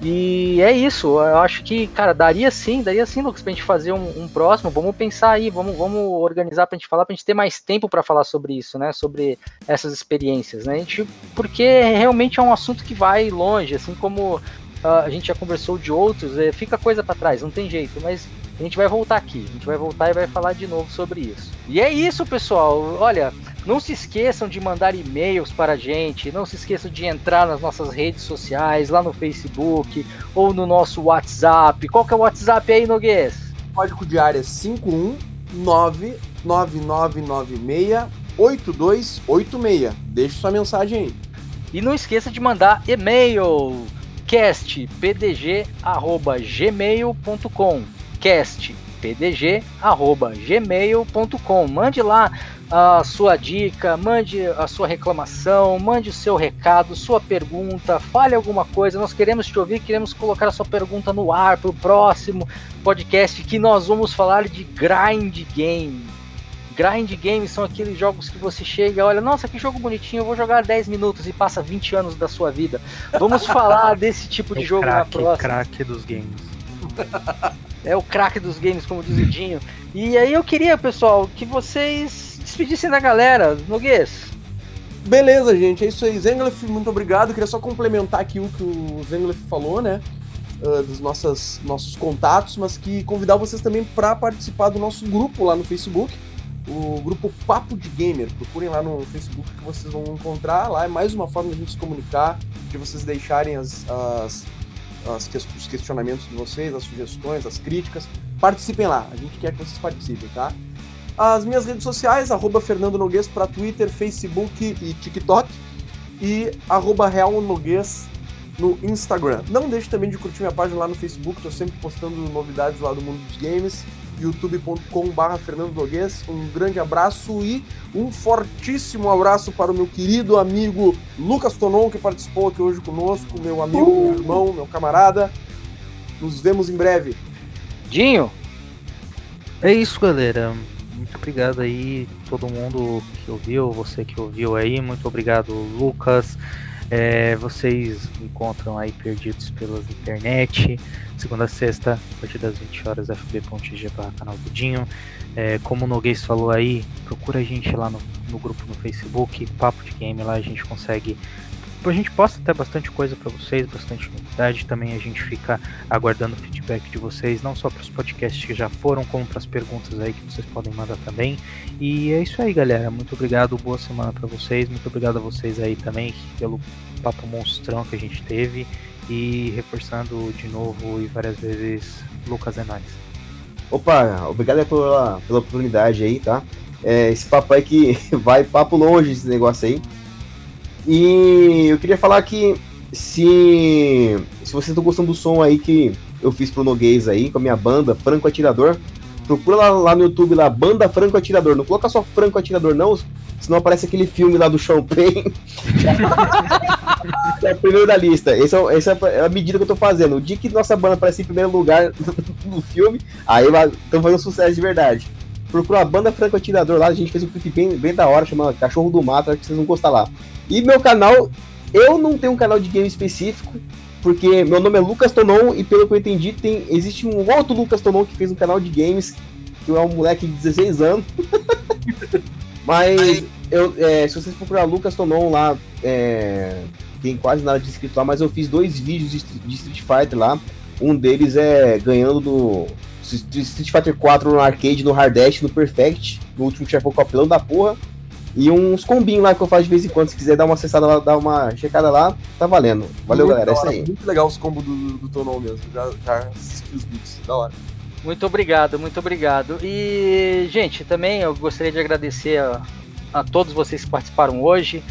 B: E é isso, eu acho que, cara, daria sim, daria sim, Lucas, pra gente fazer um, um próximo. Vamos pensar aí, vamos, vamos organizar pra gente falar, pra gente ter mais tempo para falar sobre isso, né? Sobre essas experiências, né? A gente, porque realmente é um assunto que vai longe, assim como uh, a gente já conversou de outros, é, fica coisa para trás, não tem jeito, mas a gente vai voltar aqui, a gente vai voltar e vai falar de novo sobre isso. E é isso, pessoal. Olha, não se esqueçam de mandar e-mails para a gente, não se esqueçam de entrar nas nossas redes sociais, lá no Facebook ou no nosso WhatsApp. Qual que é o WhatsApp aí, Noguês?
C: Código de área 51999968286. Deixe sua mensagem aí.
B: E não esqueça de mandar e-mail castpdg@gmail.com castpdg@gmail.com. Mande lá a sua dica, mande a sua reclamação, mande o seu recado, sua pergunta, fale alguma coisa. Nós queremos te ouvir, queremos colocar a sua pergunta no ar para o próximo podcast que nós vamos falar de grind game. Grind games são aqueles jogos que você chega, olha, nossa, que jogo bonitinho, eu vou jogar 10 minutos e passa 20 anos da sua vida. Vamos falar desse tipo de
D: o
B: jogo
D: crack,
B: na próxima.
D: craque dos games.
B: É o craque dos games, como diz o Dinho. E aí eu queria, pessoal, que vocês despedissem da galera, Noguês.
C: Beleza, gente, é isso aí. Zenglef, muito obrigado. Queria só complementar aqui o que o Zenglef falou, né? Uh, dos nossas, nossos contatos, mas que convidar vocês também para participar do nosso grupo lá no Facebook, o grupo Papo de Gamer. Procurem lá no Facebook que vocês vão encontrar. Lá é mais uma forma de a gente se comunicar, de vocês deixarem as, as, as os questionamentos de vocês, as sugestões, as críticas. Participem lá, a gente quer que vocês participem, tá? As minhas redes sociais, arroba Fernando Noguês para Twitter, Facebook e TikTok. E arroba Real Noguês no Instagram. Não deixe também de curtir minha página lá no Facebook, tô sempre postando novidades lá do mundo dos games. youtube.com.br Fernando Noguês. Um grande abraço e um fortíssimo abraço para o meu querido amigo Lucas Tonon, que participou aqui hoje conosco, meu amigo, meu irmão, meu camarada. Nos vemos em breve.
B: Dinho,
D: É isso, galera. Muito obrigado aí, todo mundo que ouviu, você que ouviu aí. Muito obrigado, Lucas. É, vocês encontram aí perdidos pelas internet. Segunda a sexta, a partir das 20 horas, fb.g barra canal do Dinho. É, como o Noguês falou aí, procura a gente lá no, no grupo no Facebook, Papo de Game, lá a gente consegue. A gente posta até bastante coisa para vocês, bastante novidade. Também a gente fica aguardando o feedback de vocês, não só para os podcasts que já foram, como para as perguntas aí que vocês podem mandar também. E é isso aí, galera. Muito obrigado, boa semana para vocês. Muito obrigado a vocês aí também pelo papo monstrão que a gente teve. E reforçando de novo e várias vezes, Lucas é nóis.
E: Opa, obrigado pela, pela oportunidade aí, tá? É, esse papo aí que vai papo longe esse negócio aí. E eu queria falar que se, se vocês estão gostando do som aí que eu fiz pro Noguês aí, com a minha banda Franco Atirador, procura lá, lá no YouTube lá, Banda Franco Atirador. Não coloca só Franco Atirador, não, senão aparece aquele filme lá do Penn. é o primeiro da lista. Esse é, essa é a medida que eu tô fazendo. O dia que nossa banda aparecer em primeiro lugar no filme, aí estamos fazendo sucesso de verdade. Procura a banda Franco Atirador lá, a gente fez um clipe bem, bem da hora, chama Cachorro do Mato, acho que vocês vão gostar lá. E meu canal, eu não tenho um canal de game específico, porque meu nome é Lucas Tonon e pelo que eu entendi, tem, existe um outro Lucas Tonon que fez um canal de games, que é um moleque de 16 anos. Mas eu, é, se vocês procurar Lucas Tonon lá, é, tem quase nada de inscrito lá, mas eu fiz dois vídeos de, Street- Fighter lá. Um deles é ganhando do Street Fighter 4 no arcade, no Hard Dash, no Perfect, no último chefão com da porra. E uns combinhos lá que eu faço de vez em quando. Se quiser dar uma acessada lá, dar uma checada lá, tá valendo. Valeu,
C: Muito
E: galera. É isso aí.
C: Muito legal os combos do, do Tonon mesmo. Já, já assisti os vídeos. Da hora.
B: Muito obrigado, muito obrigado. E, gente, também eu gostaria de agradecer a, a todos vocês que participaram hoje.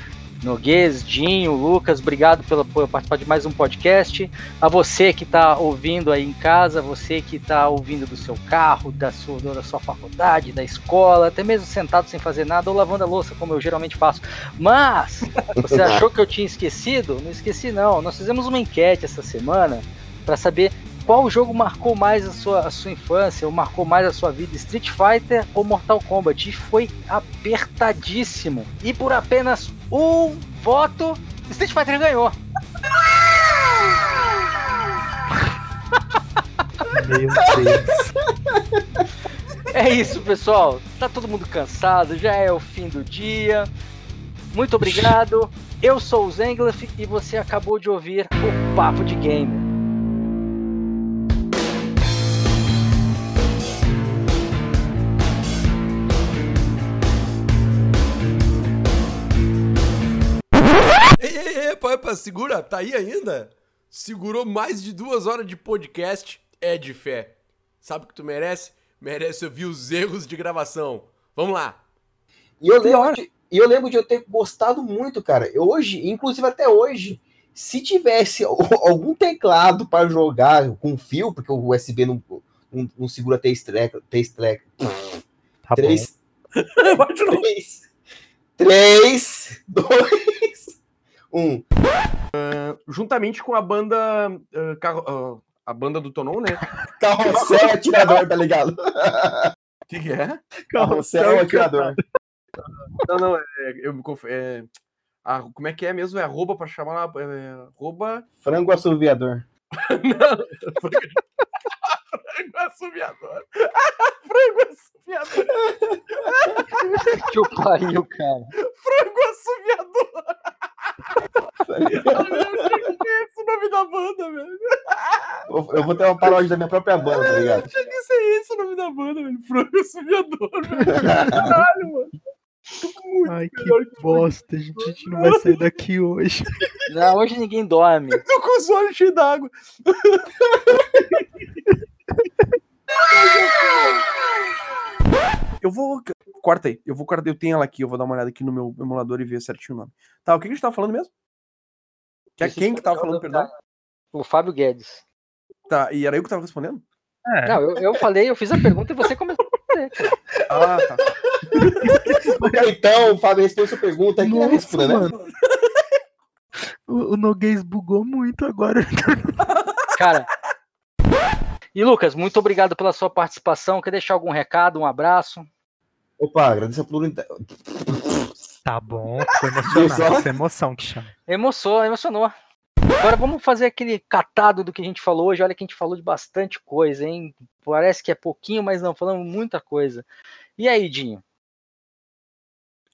B: Noguês, Dinho, Lucas, obrigado pela, por participar de mais um podcast. A você que está ouvindo aí em casa, você que está ouvindo do seu carro, da sua, da sua faculdade, da escola, até mesmo sentado sem fazer nada ou lavando a louça, como eu geralmente faço. Mas, você achou que eu tinha esquecido? Não esqueci, não. Nós fizemos uma enquete essa semana para saber qual jogo marcou mais a sua, a sua infância ou marcou mais a sua vida, Street Fighter ou Mortal Kombat? E foi apertadíssimo. E por apenas um voto, Street Fighter ganhou.
D: Meu Deus.
B: É isso, pessoal. Tá todo mundo cansado, já é o fim do dia. Muito obrigado. Eu sou o Zenglef e você acabou de ouvir o Papo de Gamer.
C: Epa, epa, segura, tá aí ainda? Segurou mais de duas horas de podcast, é de fé. Sabe o que tu merece? Merece ouvir os erros de gravação. Vamos lá.
E: E eu, lembro de, e eu lembro de eu ter gostado muito, cara. Eu hoje, inclusive até hoje, se tivesse al- algum teclado para jogar com fio, porque o USB não, não, não segura três track, três
D: Tá
E: três,
C: novo.
E: três, três, dois, um.
C: Juntamente com a banda. ah, carro- ah, a banda do Tonon, né?
E: Carrossel atirador, tá ligado?
C: O que, que é?
E: Carrossel atirador.
C: Não, não, é, eu me conf... é, ah, como é que é mesmo? É arroba pra chamar. É, arroba.
E: Frango assoviador.
C: Não, frango assoviador. frango assoviador.
B: Que o pariu, cara.
C: Frango assoviador. Que é esse o nome da banda, velho?
E: Eu, eu vou ter uma paródia da minha própria banda, tá ligado?
C: Tinha que ser esse o nome da banda, velho. Frango assoviador, velho. Caralho, mano.
D: Ai, que bosta, a gente, a gente não vai sair daqui hoje.
B: Não, hoje ninguém dorme.
C: Tô com os olhos cheios d'água. Eu vou. Corta aí. Eu vou cortar. Eu tenho ela aqui. Eu vou dar uma olhada aqui no meu emulador e ver certinho o nome. Tá, o que a gente tava falando mesmo? Que é quem que tava falando, perdão?
B: O Fábio Guedes.
C: Tá, e era eu que tava respondendo?
D: É,
B: Não, eu, eu falei, eu fiz a pergunta e você começou a cara.
C: Ah, tá.
E: Então, o Fábio responde sua pergunta na
D: Nossa,
E: responda, né?
D: mano. O, o Noguês bugou muito agora.
B: Cara. E Lucas, muito obrigado pela sua participação. Quer deixar algum recado, um abraço?
E: Opa, agradeço a pluralidade.
D: Tá bom, foi
E: Viu
D: emocionante.
E: só?
D: Essa emoção que chama.
B: Emocionou, emocionou. Agora vamos fazer aquele catado do que a gente falou hoje. Olha que a gente falou de bastante coisa, hein? Parece que é pouquinho, mas não, falamos muita coisa. E aí, Dinho?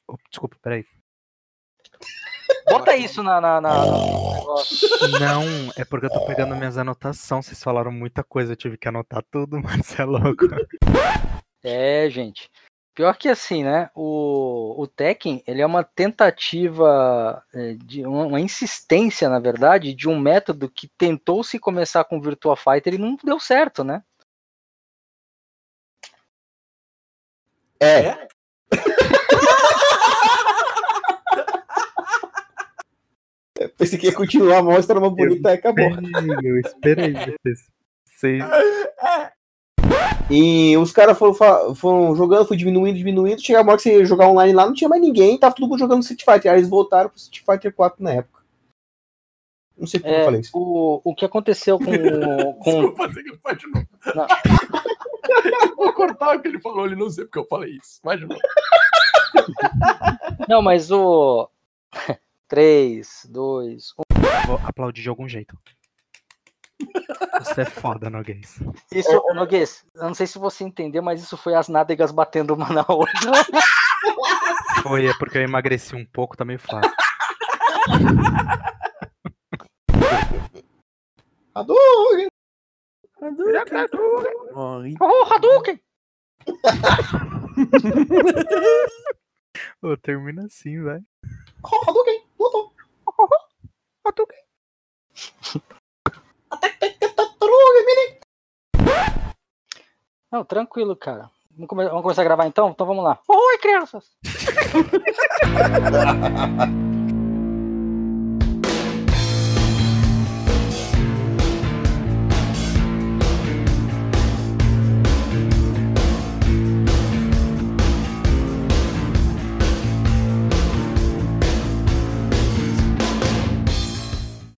D: Oh, desculpa, peraí.
B: Bota isso na. na, na- no negócio.
D: Não, é porque eu tô pegando minhas anotações. Vocês falaram muita coisa, eu tive que anotar tudo, mas você é louco.
B: É, gente. Pior que assim, né? O, o Tekken, ele é uma tentativa, é, de uma, uma insistência, na verdade, de um método que tentou se começar com Virtua Fighter e não deu certo, né?
E: É. Eu pensei que ia continuar a mostra uma bonita e acabou.
D: Eu esperei. Vocês, vocês-
E: E os caras foram, foram jogando, foi diminuindo, diminuindo. Chega a hora que você ia jogar online lá, não tinha mais ninguém, tava todo mundo jogando Street Fighter. Aí eles voltaram pro Street Fighter 4 na época. Não sei por que eu
B: É,
E: falei isso.
B: o, o que aconteceu com. com
C: Desculpa, você que faz de novo. Vou cortar o que ele falou, ele não sei porque eu falei isso. Vai de novo.
B: não, mas o. 3, 2, 1.
D: Vou aplaudir de algum jeito. Você é foda, Noguês.
B: Isso, Noguês, eu não sei se você entendeu, mas isso foi as nádegas batendo uma na outra.
D: Foi, é porque eu emagreci um pouco, tá meio fácil.
E: Hadouken!
C: E-
B: Oh, Hadouken!
D: Ô, termina assim, velho.
G: Hadouken, voltou.
D: Hadouken.
B: Não, tranquilo, cara. Vamos, come- vamos começar a gravar então? Então vamos lá. Oi, crianças!